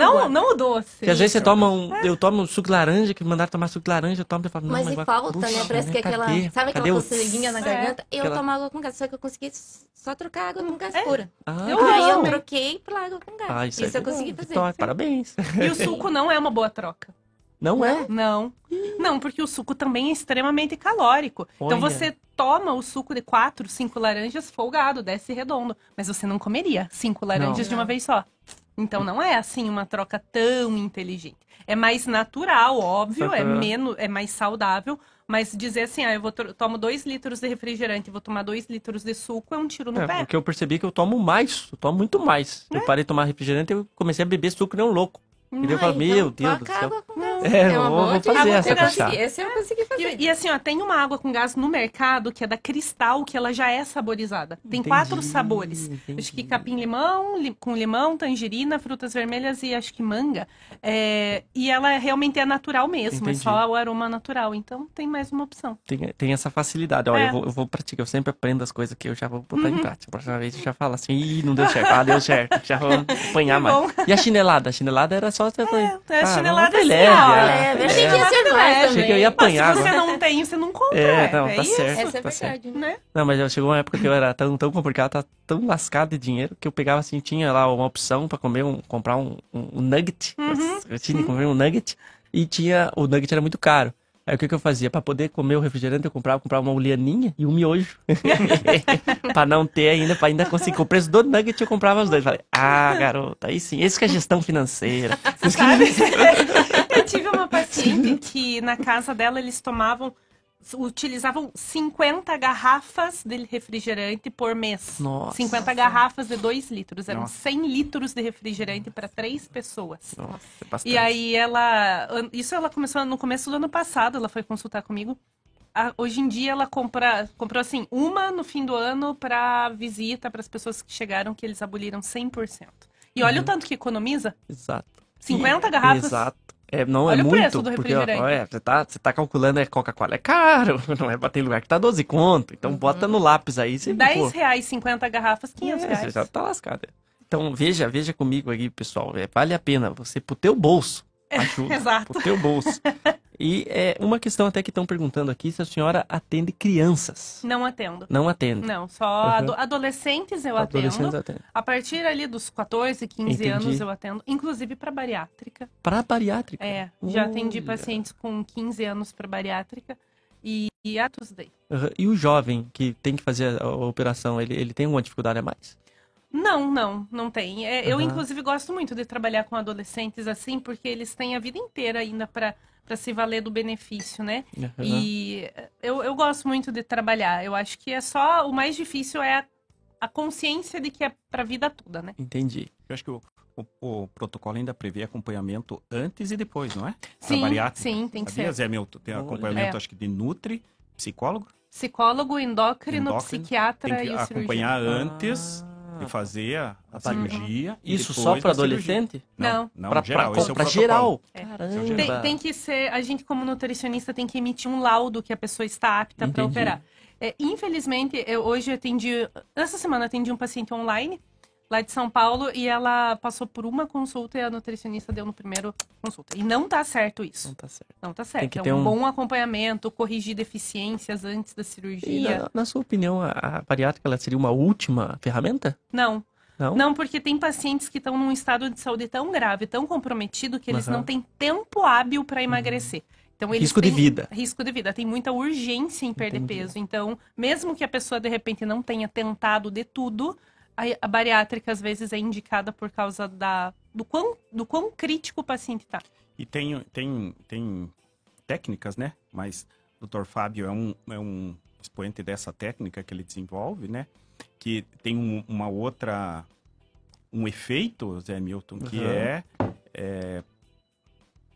Não, não o doce.
Que às vezes você toma um. Eu tomo suco de laranja, que mandaram tomar suco de laranja, eu tomo e falo, não,
Mas,
mas
e falta,
puxa,
né? Parece que aquela.
cadê?
Sabe aquela coceirinha na
É.
garganta? Eu
Aquela-
tomo água com gás, só que eu consegui só trocar água com gás pura.
Ah,
Eu
Aí eu troquei pela água com gás.
Ah,
isso
é
eu consegui fazer.
Então, Parabéns.
E o suco não é uma boa troca.
Não é?
Não. Não, porque o suco também é extremamente calórico. Então
Olha.
você toma o suco de quatro, cinco laranjas folgado, desce redondo. Mas você não comeria cinco laranjas
Não.
de uma vez só. Então não é assim uma troca tão inteligente. É mais natural, óbvio, é menos, é mais saudável. Mas dizer assim, ah, eu vou tomo dois litros de refrigerante e vou tomar dois litros de suco é um tiro no
É,
pé.
porque eu percebi que eu tomo mais, eu tomo muito mais.
É.
Eu parei de tomar refrigerante e eu comecei a beber suco nem um louco. E eu falo,
Ai,
meu
então
Deus do céu.
com gás.
É, eu vou, vou fazer
Água
essa cá.
Esse eu consegui fazer.
E, e assim, ó, tem uma água com gás no mercado que é da Cristal, que ela já é saborizada. Tem
Entendi,
quatro sabores. Acho que capim-limão, li- com limão, tangerina, frutas vermelhas e acho que manga. É, e ela realmente é natural mesmo,
Entendi.
é só o aroma natural. Então tem mais uma opção.
Tem, tem essa facilidade. Olha,
É.
eu, vou, eu vou praticar. Eu sempre aprendo as coisas que eu já vou botar em
Uhum.
prática. A próxima vez eu já falo assim, ih, não deu certo. Ah, deu certo. Já vou apanhar mais. E a chinelada? A chinelada era só você. É,
a chinelada
foi
assim,
leve.
ó,
é. É.
Achei que ia ser mais
Achei
também.
que eu ia apanhar
Mas se você
agora.
não tem, você não compra.
É, não, tá
isso.
certo.
Essa é
tá
verdade.
certo.
Né?
Não, mas eu- chegou uma época que eu era tão, tão complicado, tava tão lascado de dinheiro, que eu pegava assim, tinha lá uma opção pra comer, um, comprar um, um, um nugget.
Uhum.
Eu tinha que comer um nugget e tinha, o nugget era muito caro. Aí o que, que eu fazia? Pra poder comer o refrigerante, eu comprava, comprava uma ulianinha e um miojo. pra não ter ainda, pra ainda conseguir. Com o preço do nugget, eu comprava os dois. Falei, ah, garota, aí sim, isso que é gestão financeira. Isso que-
tive uma paciente que na casa dela eles tomavam, utilizavam 50 garrafas de refrigerante por mês.
Nossa.
50 garrafas de 2 litros. Eram
Nossa.
100 litros de refrigerante para três pessoas.
Nossa, é.
E aí ela. Isso ela começou no começo do ano passado, ela foi consultar comigo. Hoje em dia ela compra, comprou assim, uma no fim do ano para visita para as pessoas que chegaram, que eles aboliram 100%. E olha
Uhum.
o tanto que economiza.
Exato.
50 garrafas.
Exato. É, não
Olha
é
o
muito,
preço do
porque ó, é, você tá, você tá calculando, é Coca-Cola é caro, não é bater em lugar que tá 12 conto, então bota no lápis aí, você
10
pô,
reais, 50 garrafas, 500
é, você
reais.
já tá lascado. Então veja, veja comigo aqui, pessoal, é, vale a pena você pro teu bolso, ajuda,
Exato.
pro teu bolso. E é uma questão até que estão perguntando aqui se a senhora atende crianças.
Não atendo.
Não atende.
Não, só
Uhum.
ado- adolescentes eu
Adolescentes
atendo.
atende.
A partir ali dos 14, 15
Entendi.
anos eu atendo, inclusive para bariátrica.
Para bariátrica.
É, já atendi
Olha.
pacientes com 15 anos para bariátrica e, e atos daí.
Uhum. E o jovem que tem que fazer a, operação, ele, ele tem alguma dificuldade a mais?
Não, não, não tem. É, Eu,
Aham.
inclusive, gosto muito de trabalhar com adolescentes assim, porque eles têm a vida inteira ainda para se valer do benefício, né?
Aham.
E eu, eu gosto muito de trabalhar. Eu acho que é só. O mais difícil é a, a consciência de que é para a vida toda, né?
Entendi.
Eu acho que o, o- o protocolo ainda prevê acompanhamento antes e depois, não é?
Sim, sim, tem que
Sabia,
ser.
Zé Milton? Tem
Olha.
acompanhamento,
É.
acho que de Nutri, psicólogo.
Psicólogo, endócrino,
endócrino.
psiquiatra
Tem
e
que
o
acompanhar
cirurgião.
antes fazer a, a
bariátrica.
cirurgia. e
Isso só para adolescente?
Não, não, geral.
pra-
esse é
geral?
É.
Caramba.
Tem, tem que ser, a gente como nutricionista tem que emitir um laudo que a pessoa está apta para operar. É, infelizmente, eu hoje atendi, essa semana atendi um paciente online lá de São Paulo e ela passou por uma consulta e a nutricionista deu no primeiro consulta. E não tá certo isso.
Não tá certo.
Não tá certo.
Tem que
é
ter
um,
um-
bom acompanhamento, corrigir deficiências antes da cirurgia.
na, na sua opinião, a, a bariátrica ela seria uma última ferramenta?
Não.
Não?
Não, porque tem pacientes que estão num estado de saúde tão grave, tão comprometido, que eles
Aham.
não têm tempo hábil para emagrecer. Então, eles
Risco de vida.
Risco de vida. Tem muita urgência em perder
Entendi.
peso. Então, mesmo que a pessoa, de repente, não tenha tentado de tudo, a, a bariátrica, às vezes, é indicada por causa da, do, quão, do quão crítico o paciente está.
E tem, tem, tem técnicas, né? Mas o Dr. Fábio é um, é um expoente dessa técnica que ele desenvolve, né? Que tem um- uma outra... Um efeito, Zé Milton, que
Uhum.
é, é...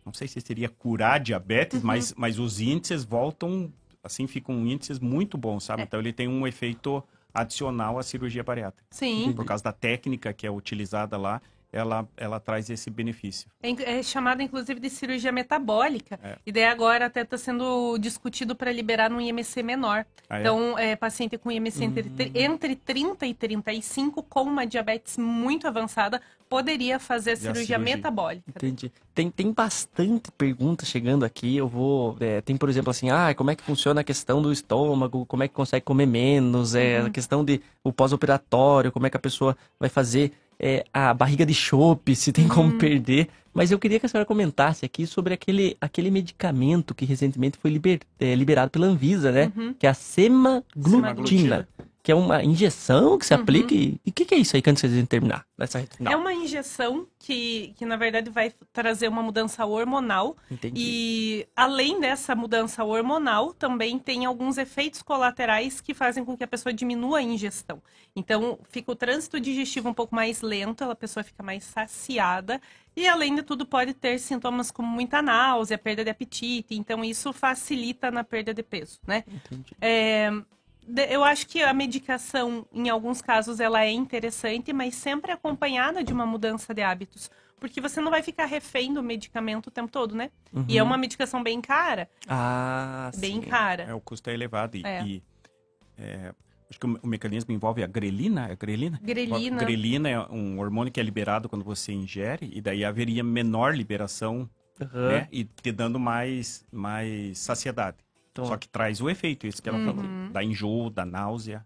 Não sei se seria curar diabetes,
Uhum.
mas, mas os índices voltam... Assim, ficam índices muito bons,
É.
sabe? Então, ele tem um efeito adicional à cirurgia bariátrica.
Sim.
Por causa da técnica que é utilizada lá, ela, ela traz esse benefício.
É, é chamada, inclusive, de cirurgia metabólica.
É.
E daí agora até está sendo discutido para liberar num IMC menor.
Ah, é?
então, é, paciente com IMC entre, tri- entre 30 e 35, com uma diabetes muito avançada, poderia fazer a
a
cirurgia,
cirurgia.
metabólica.
Entendi. Tem, tem bastante pergunta chegando aqui. Eu vou. é, tem, por exemplo, assim, ah, como é que funciona a questão do estômago, como é que consegue comer menos, é, a
Uhum.
questão de o pós-operatório, como é que a pessoa vai fazer é, a barriga de chope, se tem como perder. Mas eu queria que a senhora comentasse aqui sobre aquele, aquele medicamento que recentemente foi liber- é, liberado pela Anvisa, né?
Uhum.
Que é a semaglutida.
Semaglutida.
Que é uma injeção que se
Uhum.
aplica. E o que, que é isso aí que antes de terminar? Nessa?
É uma injeção que, que, na verdade, vai trazer uma mudança hormonal.
Entendi.
E, além dessa mudança hormonal, também tem alguns efeitos colaterais que fazem com que a pessoa diminua a ingestão. Então, fica o trânsito digestivo um pouco mais lento, a pessoa fica mais saciada. E, além de tudo, pode ter sintomas como muita náusea, perda de apetite. Então, isso facilita na perda de peso, né? É, de- eu acho que a medicação, em alguns casos, ela é interessante, mas sempre acompanhada de uma mudança de hábitos. Porque você não vai ficar refém do medicamento o tempo todo, né? E é
Uhum.
uma medicação bem cara.
Ah,
Bem
sim.
cara.
É, o custo é elevado. E,
É.
e, é, acho que o, o mecanismo envolve a grelina. É grelina?
Grelina.
A grelina é um hormônio que é liberado quando você ingere, e daí haveria menor liberação,
Aham.
né? E te dando mais, mais saciedade.
Então-
Só que traz o efeito, isso que ela falou.
Uhum.
Da enjoo, da náusea.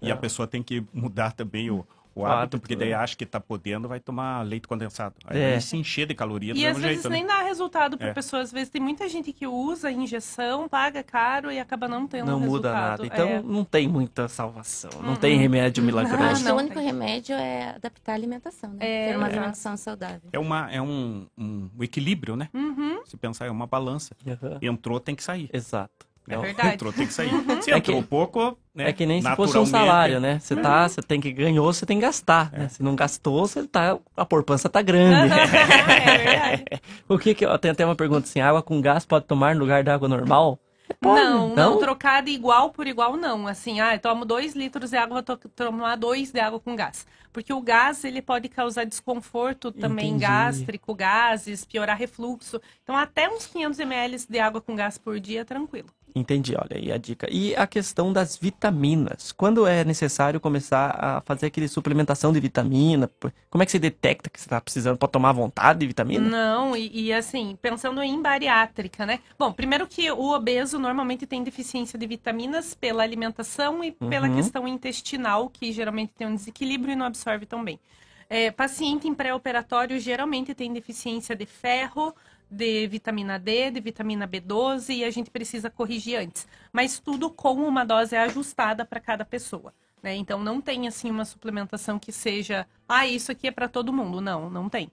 E
É.
a pessoa tem que mudar também o, o hábito,
hábito,
porque daí
né?
acha que tá podendo, vai tomar leite condensado. Aí
É.
se encher de calorias do
E às vezes
jeito,
nem
né?
dá resultado para
É.
pessoa. Às vezes tem muita gente que usa a injeção, paga caro e acaba não tendo
Não muda
resultado.
nada. Então
É.
não tem muita salvação. Não
Uhum.
tem remédio
Acho
milagroso.
que o único remédio é adaptar a alimentação, né?
É,
Ter uma
é.
alimentação saudável.
É, uma, é um, um equilíbrio, né?
Uhum.
Se pensar, é uma balança.
Aham.
Entrou, tem que sair.
Exato.
É
verdade.
Entrou, tem que sair. Se
É
entrou
que-
pouco, né?
É que nem se fosse um salário, né? Você tá, você tem que ganhou, você tem que gastar, né? Se não gastou, você tá, a poupança tá grande. o que que, ó, tem até uma pergunta assim, água com gás pode tomar no lugar da água normal? Pode,
Não, não, trocada igual por igual não. Assim, ah, eu tomo dois litros de água, vou to- tomar dois de água com gás. Porque o gás, ele pode causar desconforto também
Entendi.
gástrico, gases, piorar refluxo. Então, até uns 500 ml de água com gás por dia, tranquilo.
Entendi, olha aí a dica. E a questão das vitaminas. Quando é necessário começar a fazer aquele suplementação de vitamina? Como é que você detecta que você está precisando? Pode tomar à vontade de vitamina?
Não, e, e assim, pensando em bariátrica, né? Bom, primeiro que o obeso normalmente tem deficiência de vitaminas pela alimentação e pela
Uhum.
questão intestinal, que geralmente tem um desequilíbrio e não absorve tão bem. É, paciente em pré-operatório geralmente tem deficiência de ferro, de vitamina D, de vitamina B12 e a gente precisa corrigir antes. Mas tudo com uma dose ajustada para cada pessoa. Né? Então não tem assim uma suplementação que seja, ah, isso aqui é para todo mundo. Não, não tem.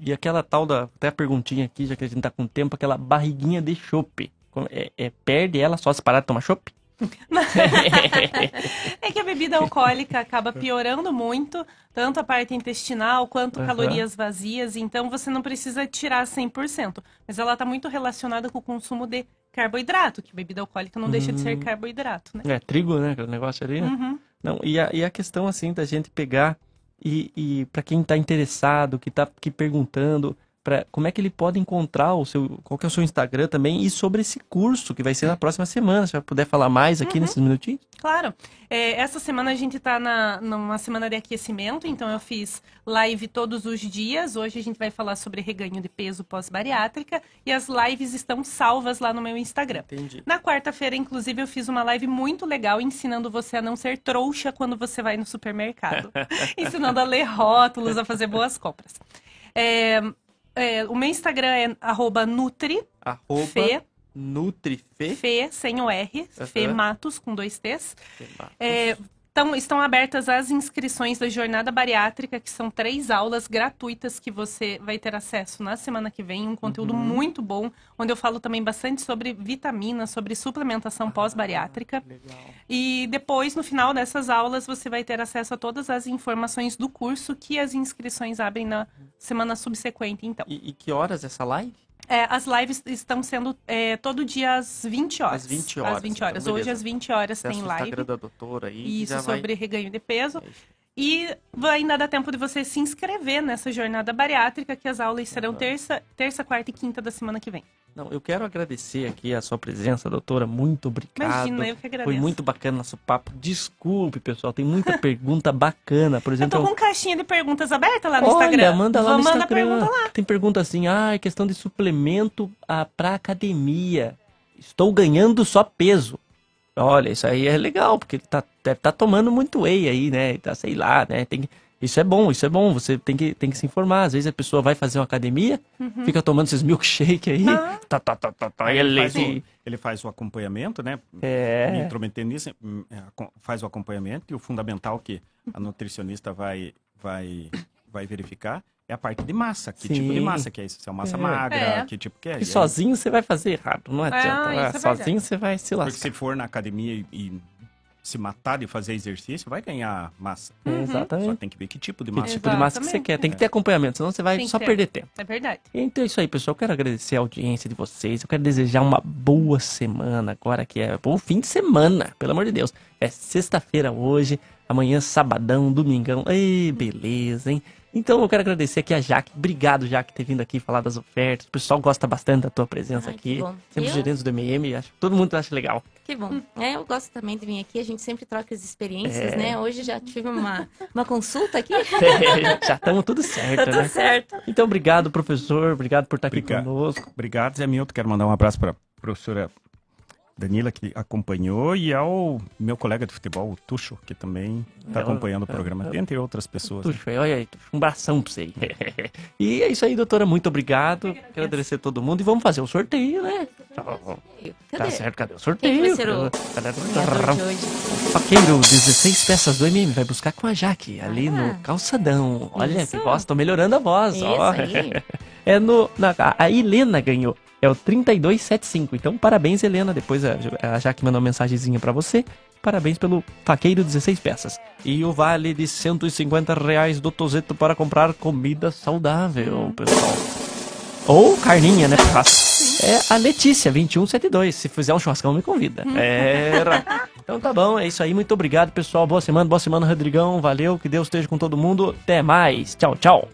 E aquela tal da. Até a perguntinha aqui, já que a gente tá com tempo, aquela barriguinha de chope. É, é- perde ela só se parar de tomar chope?
É que a bebida alcoólica acaba piorando muito, tanto a parte intestinal quanto
Aham.
calorias vazias, então você não precisa tirar 100%. Mas ela está muito relacionada com o consumo de carboidrato, que bebida alcoólica não deixa de ser
Hum.
carboidrato, né?
É, trigo, né? Aquele negócio ali, né?
Uhum.
Não, e a, e a questão, assim, da gente pegar e, e para quem tá interessado, que tá aqui perguntando, pra, como é que ele pode encontrar o seu, qual que é o seu Instagram também, e sobre esse curso que vai ser na próxima semana, se você puder falar mais aqui nesses minutinhos?
Claro. É, essa semana a gente está numa semana de aquecimento, então eu fiz live todos os dias. Hoje a gente vai falar sobre reganho de peso pós-bariátrica e as lives estão salvas lá no meu Instagram.
Entendi.
Na quarta-feira, inclusive, eu fiz uma live muito legal ensinando você a não ser trouxa quando você vai no supermercado. ensinando a ler rótulos, a fazer boas compras. É, é, o meu Instagram é arroba Nutri,
Arroba
Fê,
Nutrife.
Fê, sem o R, Fê
Aham.
Matos, com dois T's. É, então, estão abertas as inscrições da Jornada Bariátrica, que são três aulas gratuitas que você vai ter acesso na semana que vem. Um conteúdo
Uhum.
muito bom, onde eu falo também bastante sobre vitaminas, sobre suplementação pós-bariátrica. E depois, no final dessas aulas, você vai ter acesso a todas as informações do curso que as inscrições abrem na semana subsequente, então.
E, e que horas essa live?
É, as lives estão sendo é, todo dia às 20 horas.
Às 20 horas.
Às 20
então,
horas.
beleza.
Hoje, às 20 horas,
Acessa
tem
o
live.
Instagram da doutora aí.
Isso,
já vai-
sobre reganho de peso. E vai ainda dar tempo de você se inscrever nessa jornada bariátrica, que as aulas serão terça, terça, quarta e quinta da semana que vem.
Não, eu quero agradecer aqui a sua presença, doutora. Muito obrigado.
Imagina, eu que agradeço.
Foi muito bacana nosso papo. Desculpe, pessoal, tem muita pergunta bacana. Por
Eu
exemplo,
tô com caixinha de perguntas aberta lá no
Olha,
Instagram.
manda lá
Vamos
no
mandar
Instagram.
pergunta lá.
Tem pergunta assim, ah, é questão de suplemento ah, pra academia. Estou ganhando só peso. Olha, isso aí é legal, porque ele tá, deve estar tomando muito whey aí, né? Tá, sei lá, né? Tem, que- Isso é bom, isso é bom. Você tem que, tem que se informar. Às vezes a pessoa vai fazer uma academia,
Uhum.
fica tomando esses milkshake aí. Tá, tá, tá, tá, tá,
Aí
ele,
ele, faz o, ele faz o acompanhamento, né?
É.
Me intrometendo nisso, hum, é, faz o acompanhamento e o fundamental que a nutricionista vai, vai, vai verificar é a parte de massa. Que tipo de
Sim.
massa que é isso? Se é uma massa
É.
magra,
É.
que tipo que é?
E
E
sozinho você vai fazer errado, não adianta.
Ah,
né?
isso é
sozinho
verdade.
você vai se
Porque
lascar.
se for na academia e, e se matar de fazer exercício, vai ganhar massa.
Uhum. Exatamente.
Só tem que ver que tipo de
Que
massa.
tipo de massa que você quer. Tem que ter acompanhamento, senão você vai
Tem que
só perder tempo.
É verdade.
Então é isso aí, pessoal. Eu quero agradecer a audiência de vocês. Eu quero desejar uma boa semana agora, que é bom fim de semana, pelo amor de Deus. É sexta-feira hoje, amanhã sabadão, domingão. Ei, beleza, hein? Então eu quero agradecer aqui a Jaque. Obrigado, Jaque, por ter vindo aqui falar das ofertas. O pessoal gosta bastante da tua presença
Ai, que
aqui.
bom.
Sempre
Eu-
gerentes do MM, acho que todo mundo acha legal.
Que bom. É, eu gosto também de vir aqui, a gente sempre troca as experiências,
É.
né? Hoje já tive uma, uma consulta aqui.
É, já estamos tudo certo,
Tá tudo
né?
certo.
Então, obrigado, professor. Obrigado por estar aqui
Obrigado.
conosco.
Obrigado, Zé Milton. Quero mandar um abraço para a professora Danila, que acompanhou, e ao meu colega de futebol, o Tuxo, que também está
É,
acompanhando o
é,
programa,
é.
dentre outras pessoas. né?
Tuxo, olha aí, Tuxo, um abração pra você aí. e é isso aí, doutora. Muito obrigado. Quero agradecer a todo mundo e vamos fazer o sorteio, né? Tá
Cadê?
certo, cadê o
Quem
sorteio?
vai ser o
Cadê-
ganhador de hoje?
Faqueiro, 16 peças do MM, vai buscar com a Jaque, ali no calçadão. Olha
Isso.
que voz, tô melhorando a voz, ó.
Isso aí.
É no. Na, a Helena ganhou. É o 3275. Então, parabéns, Helena. Depois a, a Jaque mandou uma mensagenzinha pra você. Parabéns pelo faqueiro 16 peças. E o vale de 150 reais do Tozeto para comprar comida saudável, pessoal. Ou carninha, né? É a Letícia, 2172. Se fizer um churrascão, me convida. Era. Então tá bom, é isso aí. Muito obrigado, pessoal. Boa semana, boa semana, Rodrigão. Valeu, que Deus esteja com todo mundo. Até mais. Tchau, tchau.